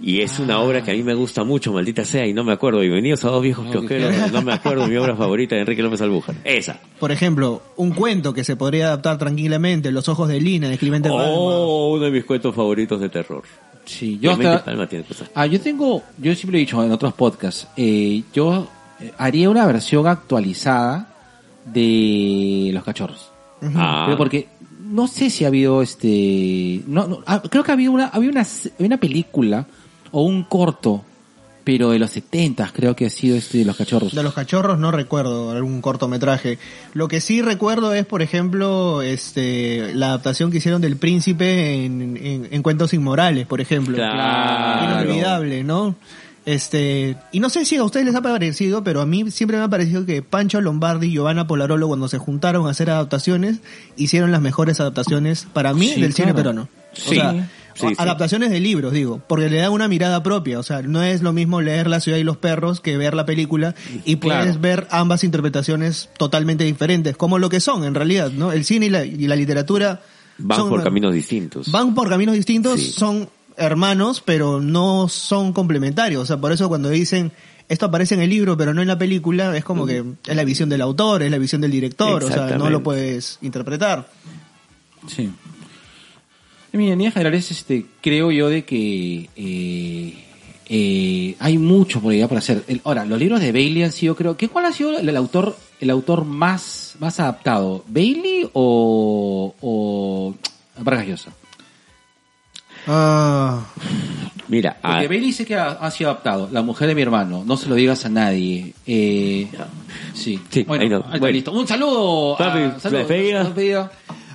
Speaker 2: Y es una obra que a mí me gusta mucho, maldita sea, y no me acuerdo. Bienvenidos a dos viejos kiosqueros, no me acuerdo mi obra favorita de Enrique López Albújar. Esa.
Speaker 3: Por ejemplo, un cuento que se podría adaptar tranquilamente, Los ojos de Lina, de Clemente Palma.
Speaker 2: Oh, uno de mis cuentos favoritos de terror.
Speaker 1: Sí, yo hasta,
Speaker 2: Palma tiene cosas.
Speaker 1: Ah, yo tengo, yo siempre he dicho en otros podcasts, eh, yo eh, haría una versión actualizada de Los Cachorros.
Speaker 2: Ah,
Speaker 1: Pero porque no sé si ha habido este, no, no, ah, creo que había una, había una, había una película o un corto, pero de los 70 creo que ha sido este de Los Cachorros.
Speaker 3: De los cachorros no recuerdo algún cortometraje. Lo que sí recuerdo es, por ejemplo, este, la adaptación que hicieron del príncipe en, en- en Cuentos Inmorales, por ejemplo.
Speaker 2: Claro.
Speaker 3: Inolvidable, ¿no? Este, y no sé si a ustedes les ha parecido, pero a mí siempre me ha parecido que Pancho Lombardi y Giovanna Polarolo, cuando se juntaron a hacer adaptaciones, hicieron las mejores adaptaciones para mí
Speaker 1: Sí,
Speaker 3: del cine
Speaker 1: claro.
Speaker 3: peruano. O
Speaker 1: Sí.
Speaker 3: sea,
Speaker 2: Sí, sí.
Speaker 3: adaptaciones de libros, digo, porque le dan una mirada propia, o sea, no es lo mismo leer La ciudad y los perros que ver la película y puedes
Speaker 1: Claro.
Speaker 3: ver ambas interpretaciones totalmente diferentes, como lo que son en realidad, ¿no? El cine y la, y la literatura
Speaker 2: van
Speaker 3: son-
Speaker 2: por caminos distintos.
Speaker 3: van por caminos distintos,
Speaker 2: Sí.
Speaker 3: son hermanos, pero no son complementarios. O sea, por eso cuando dicen esto aparece en el libro, pero no en la película, es como que es la visión del autor, es la visión del director, o sea, no lo puedes interpretar.
Speaker 1: Sí. En mi línea general es este, creo yo de que eh, eh, hay mucho por allá por hacer. El- ahora, los libros de Bailey han sido, creo, ¿qué cuál ha sido el, el autor, el autor más, más adaptado? ¿Bailey o, o Vargas Llosa?
Speaker 3: Ah,
Speaker 2: Mira,
Speaker 1: Porque
Speaker 2: ah,
Speaker 1: Bailey sé que ha, ha sido adaptado. La mujer de mi hermano. No se lo digas a nadie. Eh, sí.
Speaker 2: Sí,
Speaker 1: bueno,
Speaker 2: ahí no.
Speaker 1: ahí está,
Speaker 2: Bueno.
Speaker 1: listo. Un saludo. a- saludo,
Speaker 2: despedida.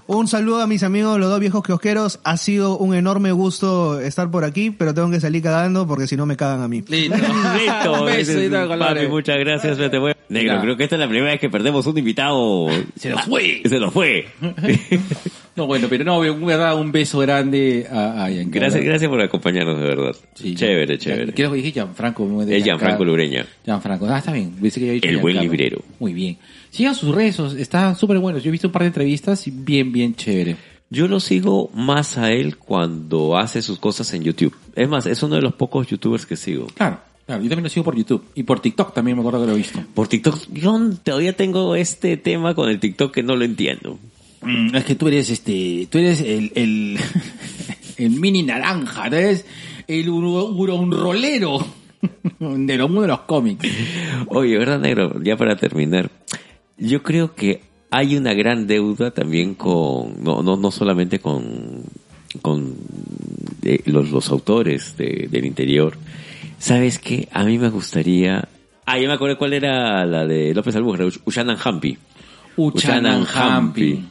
Speaker 3: Un saludo a mis amigos, los dos viejos kiosqueros. Ha sido un enorme gusto estar por aquí, pero tengo que salir cagando porque si no me cagan a mí.
Speaker 1: Listo. <laughs>
Speaker 2: Listo, papi, muchas gracias. vete, voy- Negro,
Speaker 1: Ya.
Speaker 2: creo que esta es la primera vez que perdemos un invitado.
Speaker 1: Se nos fue.
Speaker 2: Se nos fue. <laughs>
Speaker 1: No, bueno, pero no, un, verdad, un beso grande a, a Giancarlo.
Speaker 2: gracias, gracias por acompañarnos, de verdad.
Speaker 1: Sí,
Speaker 2: chévere, chévere.
Speaker 1: Creo que dije Gianfranco.
Speaker 2: Es Gianfranco Lureña.
Speaker 1: Gianfranco. Ah, está bien. Pensé que había dicho
Speaker 2: El buen
Speaker 1: Giancarlo.
Speaker 2: librero.
Speaker 1: Muy bien. Sigan sus rezos. Están súper buenos. Yo he visto un par de entrevistas y bien, bien chévere.
Speaker 2: Yo lo sigo más a él cuando hace sus cosas en YouTube. Es más, es uno de los pocos youtubers que sigo.
Speaker 1: Claro. Claro, yo también lo sigo por YouTube. Y por TikTok también me acuerdo que lo he visto.
Speaker 2: Por TikTok, yo todavía tengo este tema con el TikTok que no lo entiendo.
Speaker 1: Mm, Es que tú eres este, tú eres el, el, <laughs> el mini naranja, tú eres el un rolero <laughs> de los mundos de los cómics.
Speaker 2: Oye, ¿verdad, negro? Ya para terminar, yo creo que hay una gran deuda también con, no, no, no solamente con, con eh, los, los autores de- del interior. ¿Sabes qué? A mí me gustaría, ah, ya me acuerdo cuál era la de López Albújar, Ushanan Hampi.
Speaker 1: Uchanan Hampi.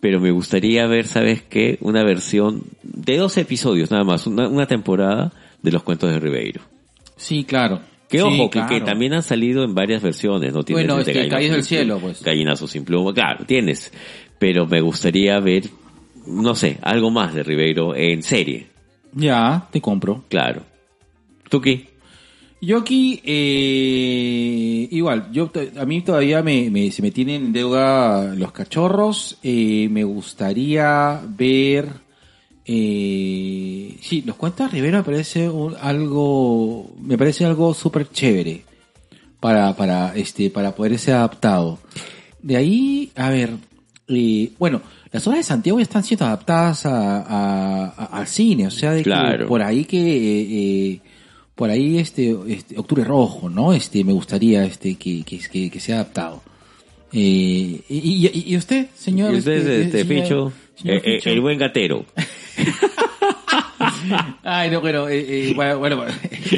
Speaker 2: Pero me gustaría ver, ¿sabes qué? Una versión de dos episodios nada más, una, una temporada de los cuentos de Ribeiro.
Speaker 1: Sí, claro.
Speaker 2: Que
Speaker 1: Sí,
Speaker 2: ojo, que,
Speaker 1: claro.
Speaker 2: que también han salido en varias versiones, ¿no? Tienes
Speaker 1: Bueno, es que
Speaker 2: Gallinazo
Speaker 1: Caído del Cielo, pues.
Speaker 2: Gallinazo sin pluma, claro, tienes. Pero me gustaría ver, no sé, algo más de Ribeiro en serie,
Speaker 1: Ya, te compro.
Speaker 2: claro. ¿Tú qué?
Speaker 1: Yo aquí, eh, igual, yo a mí todavía me, me- se me tienen en deuda los cachorros. eh, me gustaría ver, eh, sí, los cuentos de Rivera me parece un- algo, me parece algo súper chévere para, para, este, para poder ser adaptado. De ahí, a ver, eh, bueno, las obras de Santiago ya están siendo adaptadas a, a- a- al cine, o sea, de que por ahí que, eh, eh, por ahí este, este, Octubre Rojo, ¿no? Este, me gustaría este, que, que, que, que sea adaptado. Eh, y, y, y usted, señor?
Speaker 2: Y usted,
Speaker 1: este,
Speaker 2: este,
Speaker 1: señor-
Speaker 2: Ficho,
Speaker 1: señor
Speaker 2: eh,
Speaker 1: Ficho?
Speaker 2: el buen gatero. <laughs> <laughs>
Speaker 1: Ay, no, bueno, eh, eh, bueno, bueno,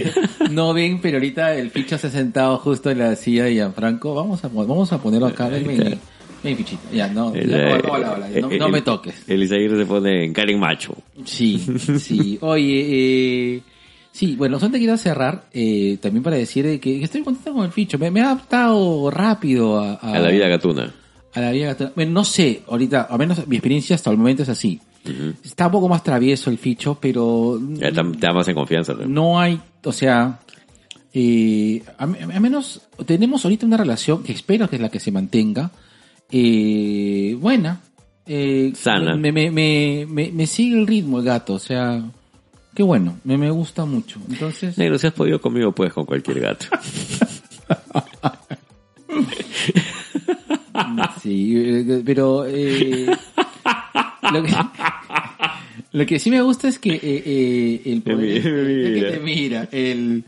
Speaker 1: <laughs> no ven, pero ahorita el Ficho se ha sentado justo en la silla de Gianfranco. Vamos a, vamos a ponerlo acá. Ven, ven, ven, Fichito. Ya, no,
Speaker 2: El,
Speaker 1: ya,
Speaker 2: eh,
Speaker 1: hola, hola, hola, no,
Speaker 2: eh,
Speaker 1: no me toques.
Speaker 2: El Isaías se pone en Karen Macho.
Speaker 1: Sí, sí. Oye, eh, sí, bueno, solamente quiero cerrar eh, también para decir de que estoy contento con el Ficho. Me, me he adaptado rápido a,
Speaker 2: A la vida gatuna.
Speaker 1: a la vida gatuna. Bueno, no sé, ahorita, al menos mi experiencia hasta el momento es así. Está un poco más travieso el Ficho, pero
Speaker 2: te, te da más en confianza. ¿no?
Speaker 1: no hay, o sea, eh, a, a menos tenemos ahorita una relación que espero que es la que se mantenga, eh, buena, eh,
Speaker 2: Sana.
Speaker 1: Me, me, me, me, me sigue el ritmo el gato, o sea, qué bueno, me, me gusta mucho. Entonces,
Speaker 2: Negro, si has podido conmigo, puedes con cualquier gato. <laughs>
Speaker 1: sí, eh, pero eh, <laughs> lo, que, lo que sí me gusta es que eh, eh, el poder,
Speaker 2: mira, me
Speaker 1: es que te mira, el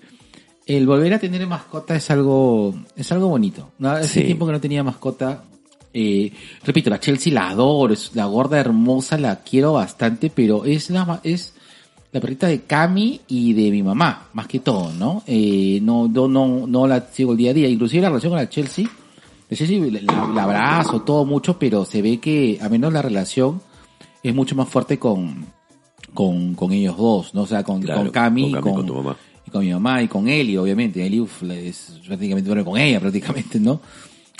Speaker 1: el volver a tener mascota es algo es algo bonito. ¿no? Hace
Speaker 2: Sí.
Speaker 1: tiempo que no tenía mascota. Eh, repito, la Chelsea la adoro, es la gorda hermosa, la quiero bastante, pero es la es la perrita de Cami y de mi mamá, más que todo, ¿no? Eh, no, no, no, no la sigo el día a día. Inclusive la relación con la Chelsea, la Chelsea la, la- la abrazo todo mucho, pero se ve que a menos la relación es mucho más fuerte con, con, con ellos dos, ¿no? O sea, con,
Speaker 2: Claro,
Speaker 1: con Cami,
Speaker 2: con Cami,
Speaker 1: con,
Speaker 2: con tu mamá.
Speaker 1: y con mi mamá y con Eli, obviamente. Eli uf, es prácticamente duerme con ella, prácticamente, ¿no?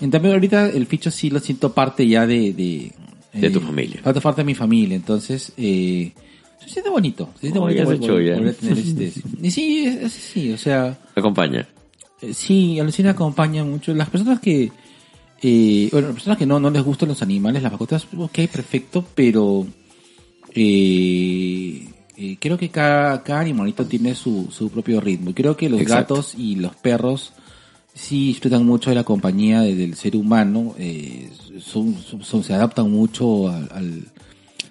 Speaker 1: En cambio, ahorita el ficho sí lo siento parte ya de... De,
Speaker 2: De tu
Speaker 1: eh,
Speaker 2: familia.
Speaker 1: Parte, parte de mi familia, entonces... Eh, se siente bonito. Se siente
Speaker 2: Oye,
Speaker 1: bonito
Speaker 2: ya.
Speaker 1: volver a tener este... <laughs> Y sí, es, es- sí, o sea...
Speaker 2: Acompaña.
Speaker 1: Eh, Sí, Alucina acompaña mucho. Las personas que, eh, bueno, personas que no, no les gustan los animales, las mascotas, ok, perfecto, pero eh, eh, creo que cada, cada animalito tiene su, su propio ritmo. Y creo que los
Speaker 2: Exacto.
Speaker 1: gatos y los perros sí disfrutan mucho de la compañía de- del ser humano, eh, son, son- son- se adaptan mucho al, al,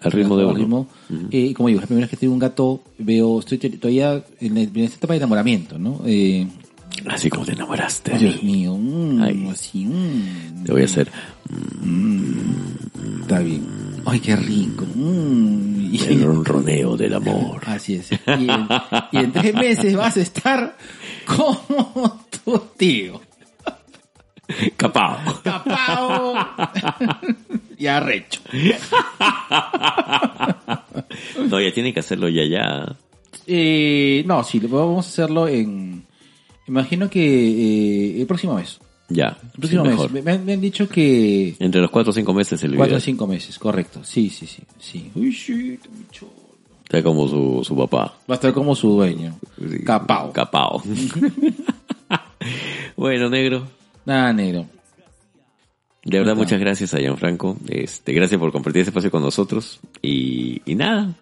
Speaker 2: Al ritmo de uno.
Speaker 1: ritmo. Eh, como digo, la primera vez que tengo un gato, veo, estoy todavía en, en esta etapa de enamoramiento, ¿no? Eh,
Speaker 2: Así como te enamoraste de
Speaker 1: Dios
Speaker 2: mí.
Speaker 1: mío, mm,
Speaker 2: Ay.
Speaker 1: así, mm,
Speaker 2: Te voy a hacer
Speaker 1: está bien. Ay, qué rico. mm, <laughs>
Speaker 2: el ronroneo del amor.
Speaker 1: Así es. Y en, y en tres meses vas a estar como tu tío.
Speaker 2: Capao.
Speaker 1: Tapado <laughs> y arrecho. <laughs>
Speaker 2: No, ya tiene que hacerlo ya, ya.
Speaker 1: Eh, no, sí, vamos a hacerlo en... Imagino que eh, el próximo mes.
Speaker 2: Ya.
Speaker 1: El próximo
Speaker 2: sí,
Speaker 1: mes.
Speaker 2: mejor.
Speaker 1: Me, me han- me han dicho que...
Speaker 2: Entre los cuatro o cinco meses el
Speaker 1: Cuatro
Speaker 2: video.
Speaker 1: o cinco meses, correcto. Sí, sí, sí. sí. Uy, sí, mucho.
Speaker 2: Está como su, su papá.
Speaker 1: Va a estar como su dueño.
Speaker 2: Sí.
Speaker 1: Capao.
Speaker 2: Capao. <laughs> bueno, negro.
Speaker 1: Nada, negro.
Speaker 2: De verdad, muchas gracias a Gianfranco. Este, gracias por compartir este espacio con nosotros. Y, y nada.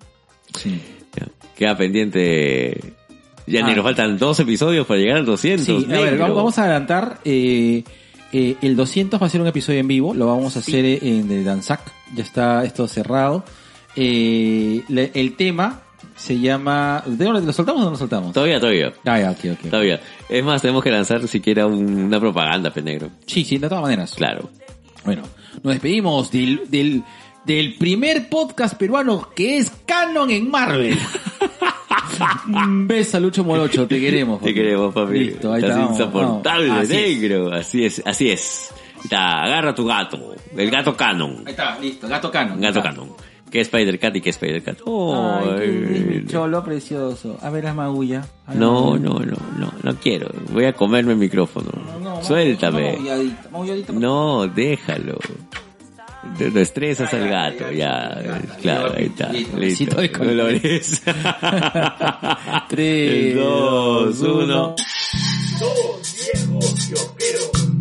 Speaker 1: Sí.
Speaker 2: Ya. Queda pendiente. Ya ni
Speaker 1: Ah.
Speaker 2: nos faltan dos episodios para llegar al 200.
Speaker 1: Sí, a ver,
Speaker 2: negro.
Speaker 1: vamos, a adelantar. eh, eh, el 200 va a ser un episodio en vivo. Lo vamos a hacer en el Danzac. Ya está esto cerrado. Eh, le- el tema se llama... ¿Lo soltamos o no lo soltamos?
Speaker 2: Todavía, todavía.
Speaker 1: Ah, ya, ok, ok.
Speaker 2: Todavía. Es más, tenemos que lanzar siquiera un- una propaganda, pe negro.
Speaker 1: Sí, sí, de todas maneras.
Speaker 2: Claro.
Speaker 1: Bueno, nos despedimos del, del, del primer podcast peruano que es canon en Marvel. <laughs> Un beso a Lucho Morocho, te queremos.
Speaker 2: Te queremos, papi.
Speaker 1: Listo, ahí
Speaker 2: Estás
Speaker 1: está,
Speaker 2: insoportable,
Speaker 1: vamos. Así es.
Speaker 2: negro. Así es, así es. Está, agarra tu gato. El gato canon.
Speaker 1: Ahí está, listo, gato canon.
Speaker 2: Gato canon. ¿Qué es Spider-Cat y qué es Spider-Cat?
Speaker 1: Ay, cholo precioso. A ver, la magulla.
Speaker 2: No,
Speaker 1: magulla.
Speaker 2: no, no, no, no quiero. Voy a comerme el micrófono.
Speaker 1: No, no,
Speaker 2: Suéltame. No, déjalo. Te lo estresas al gato, ya. Claro, ahí está.
Speaker 1: Listo, de color.
Speaker 2: Dolores. <laughs>
Speaker 1: Tres,
Speaker 2: dos, uno.
Speaker 1: uno.
Speaker 8: Dos viejos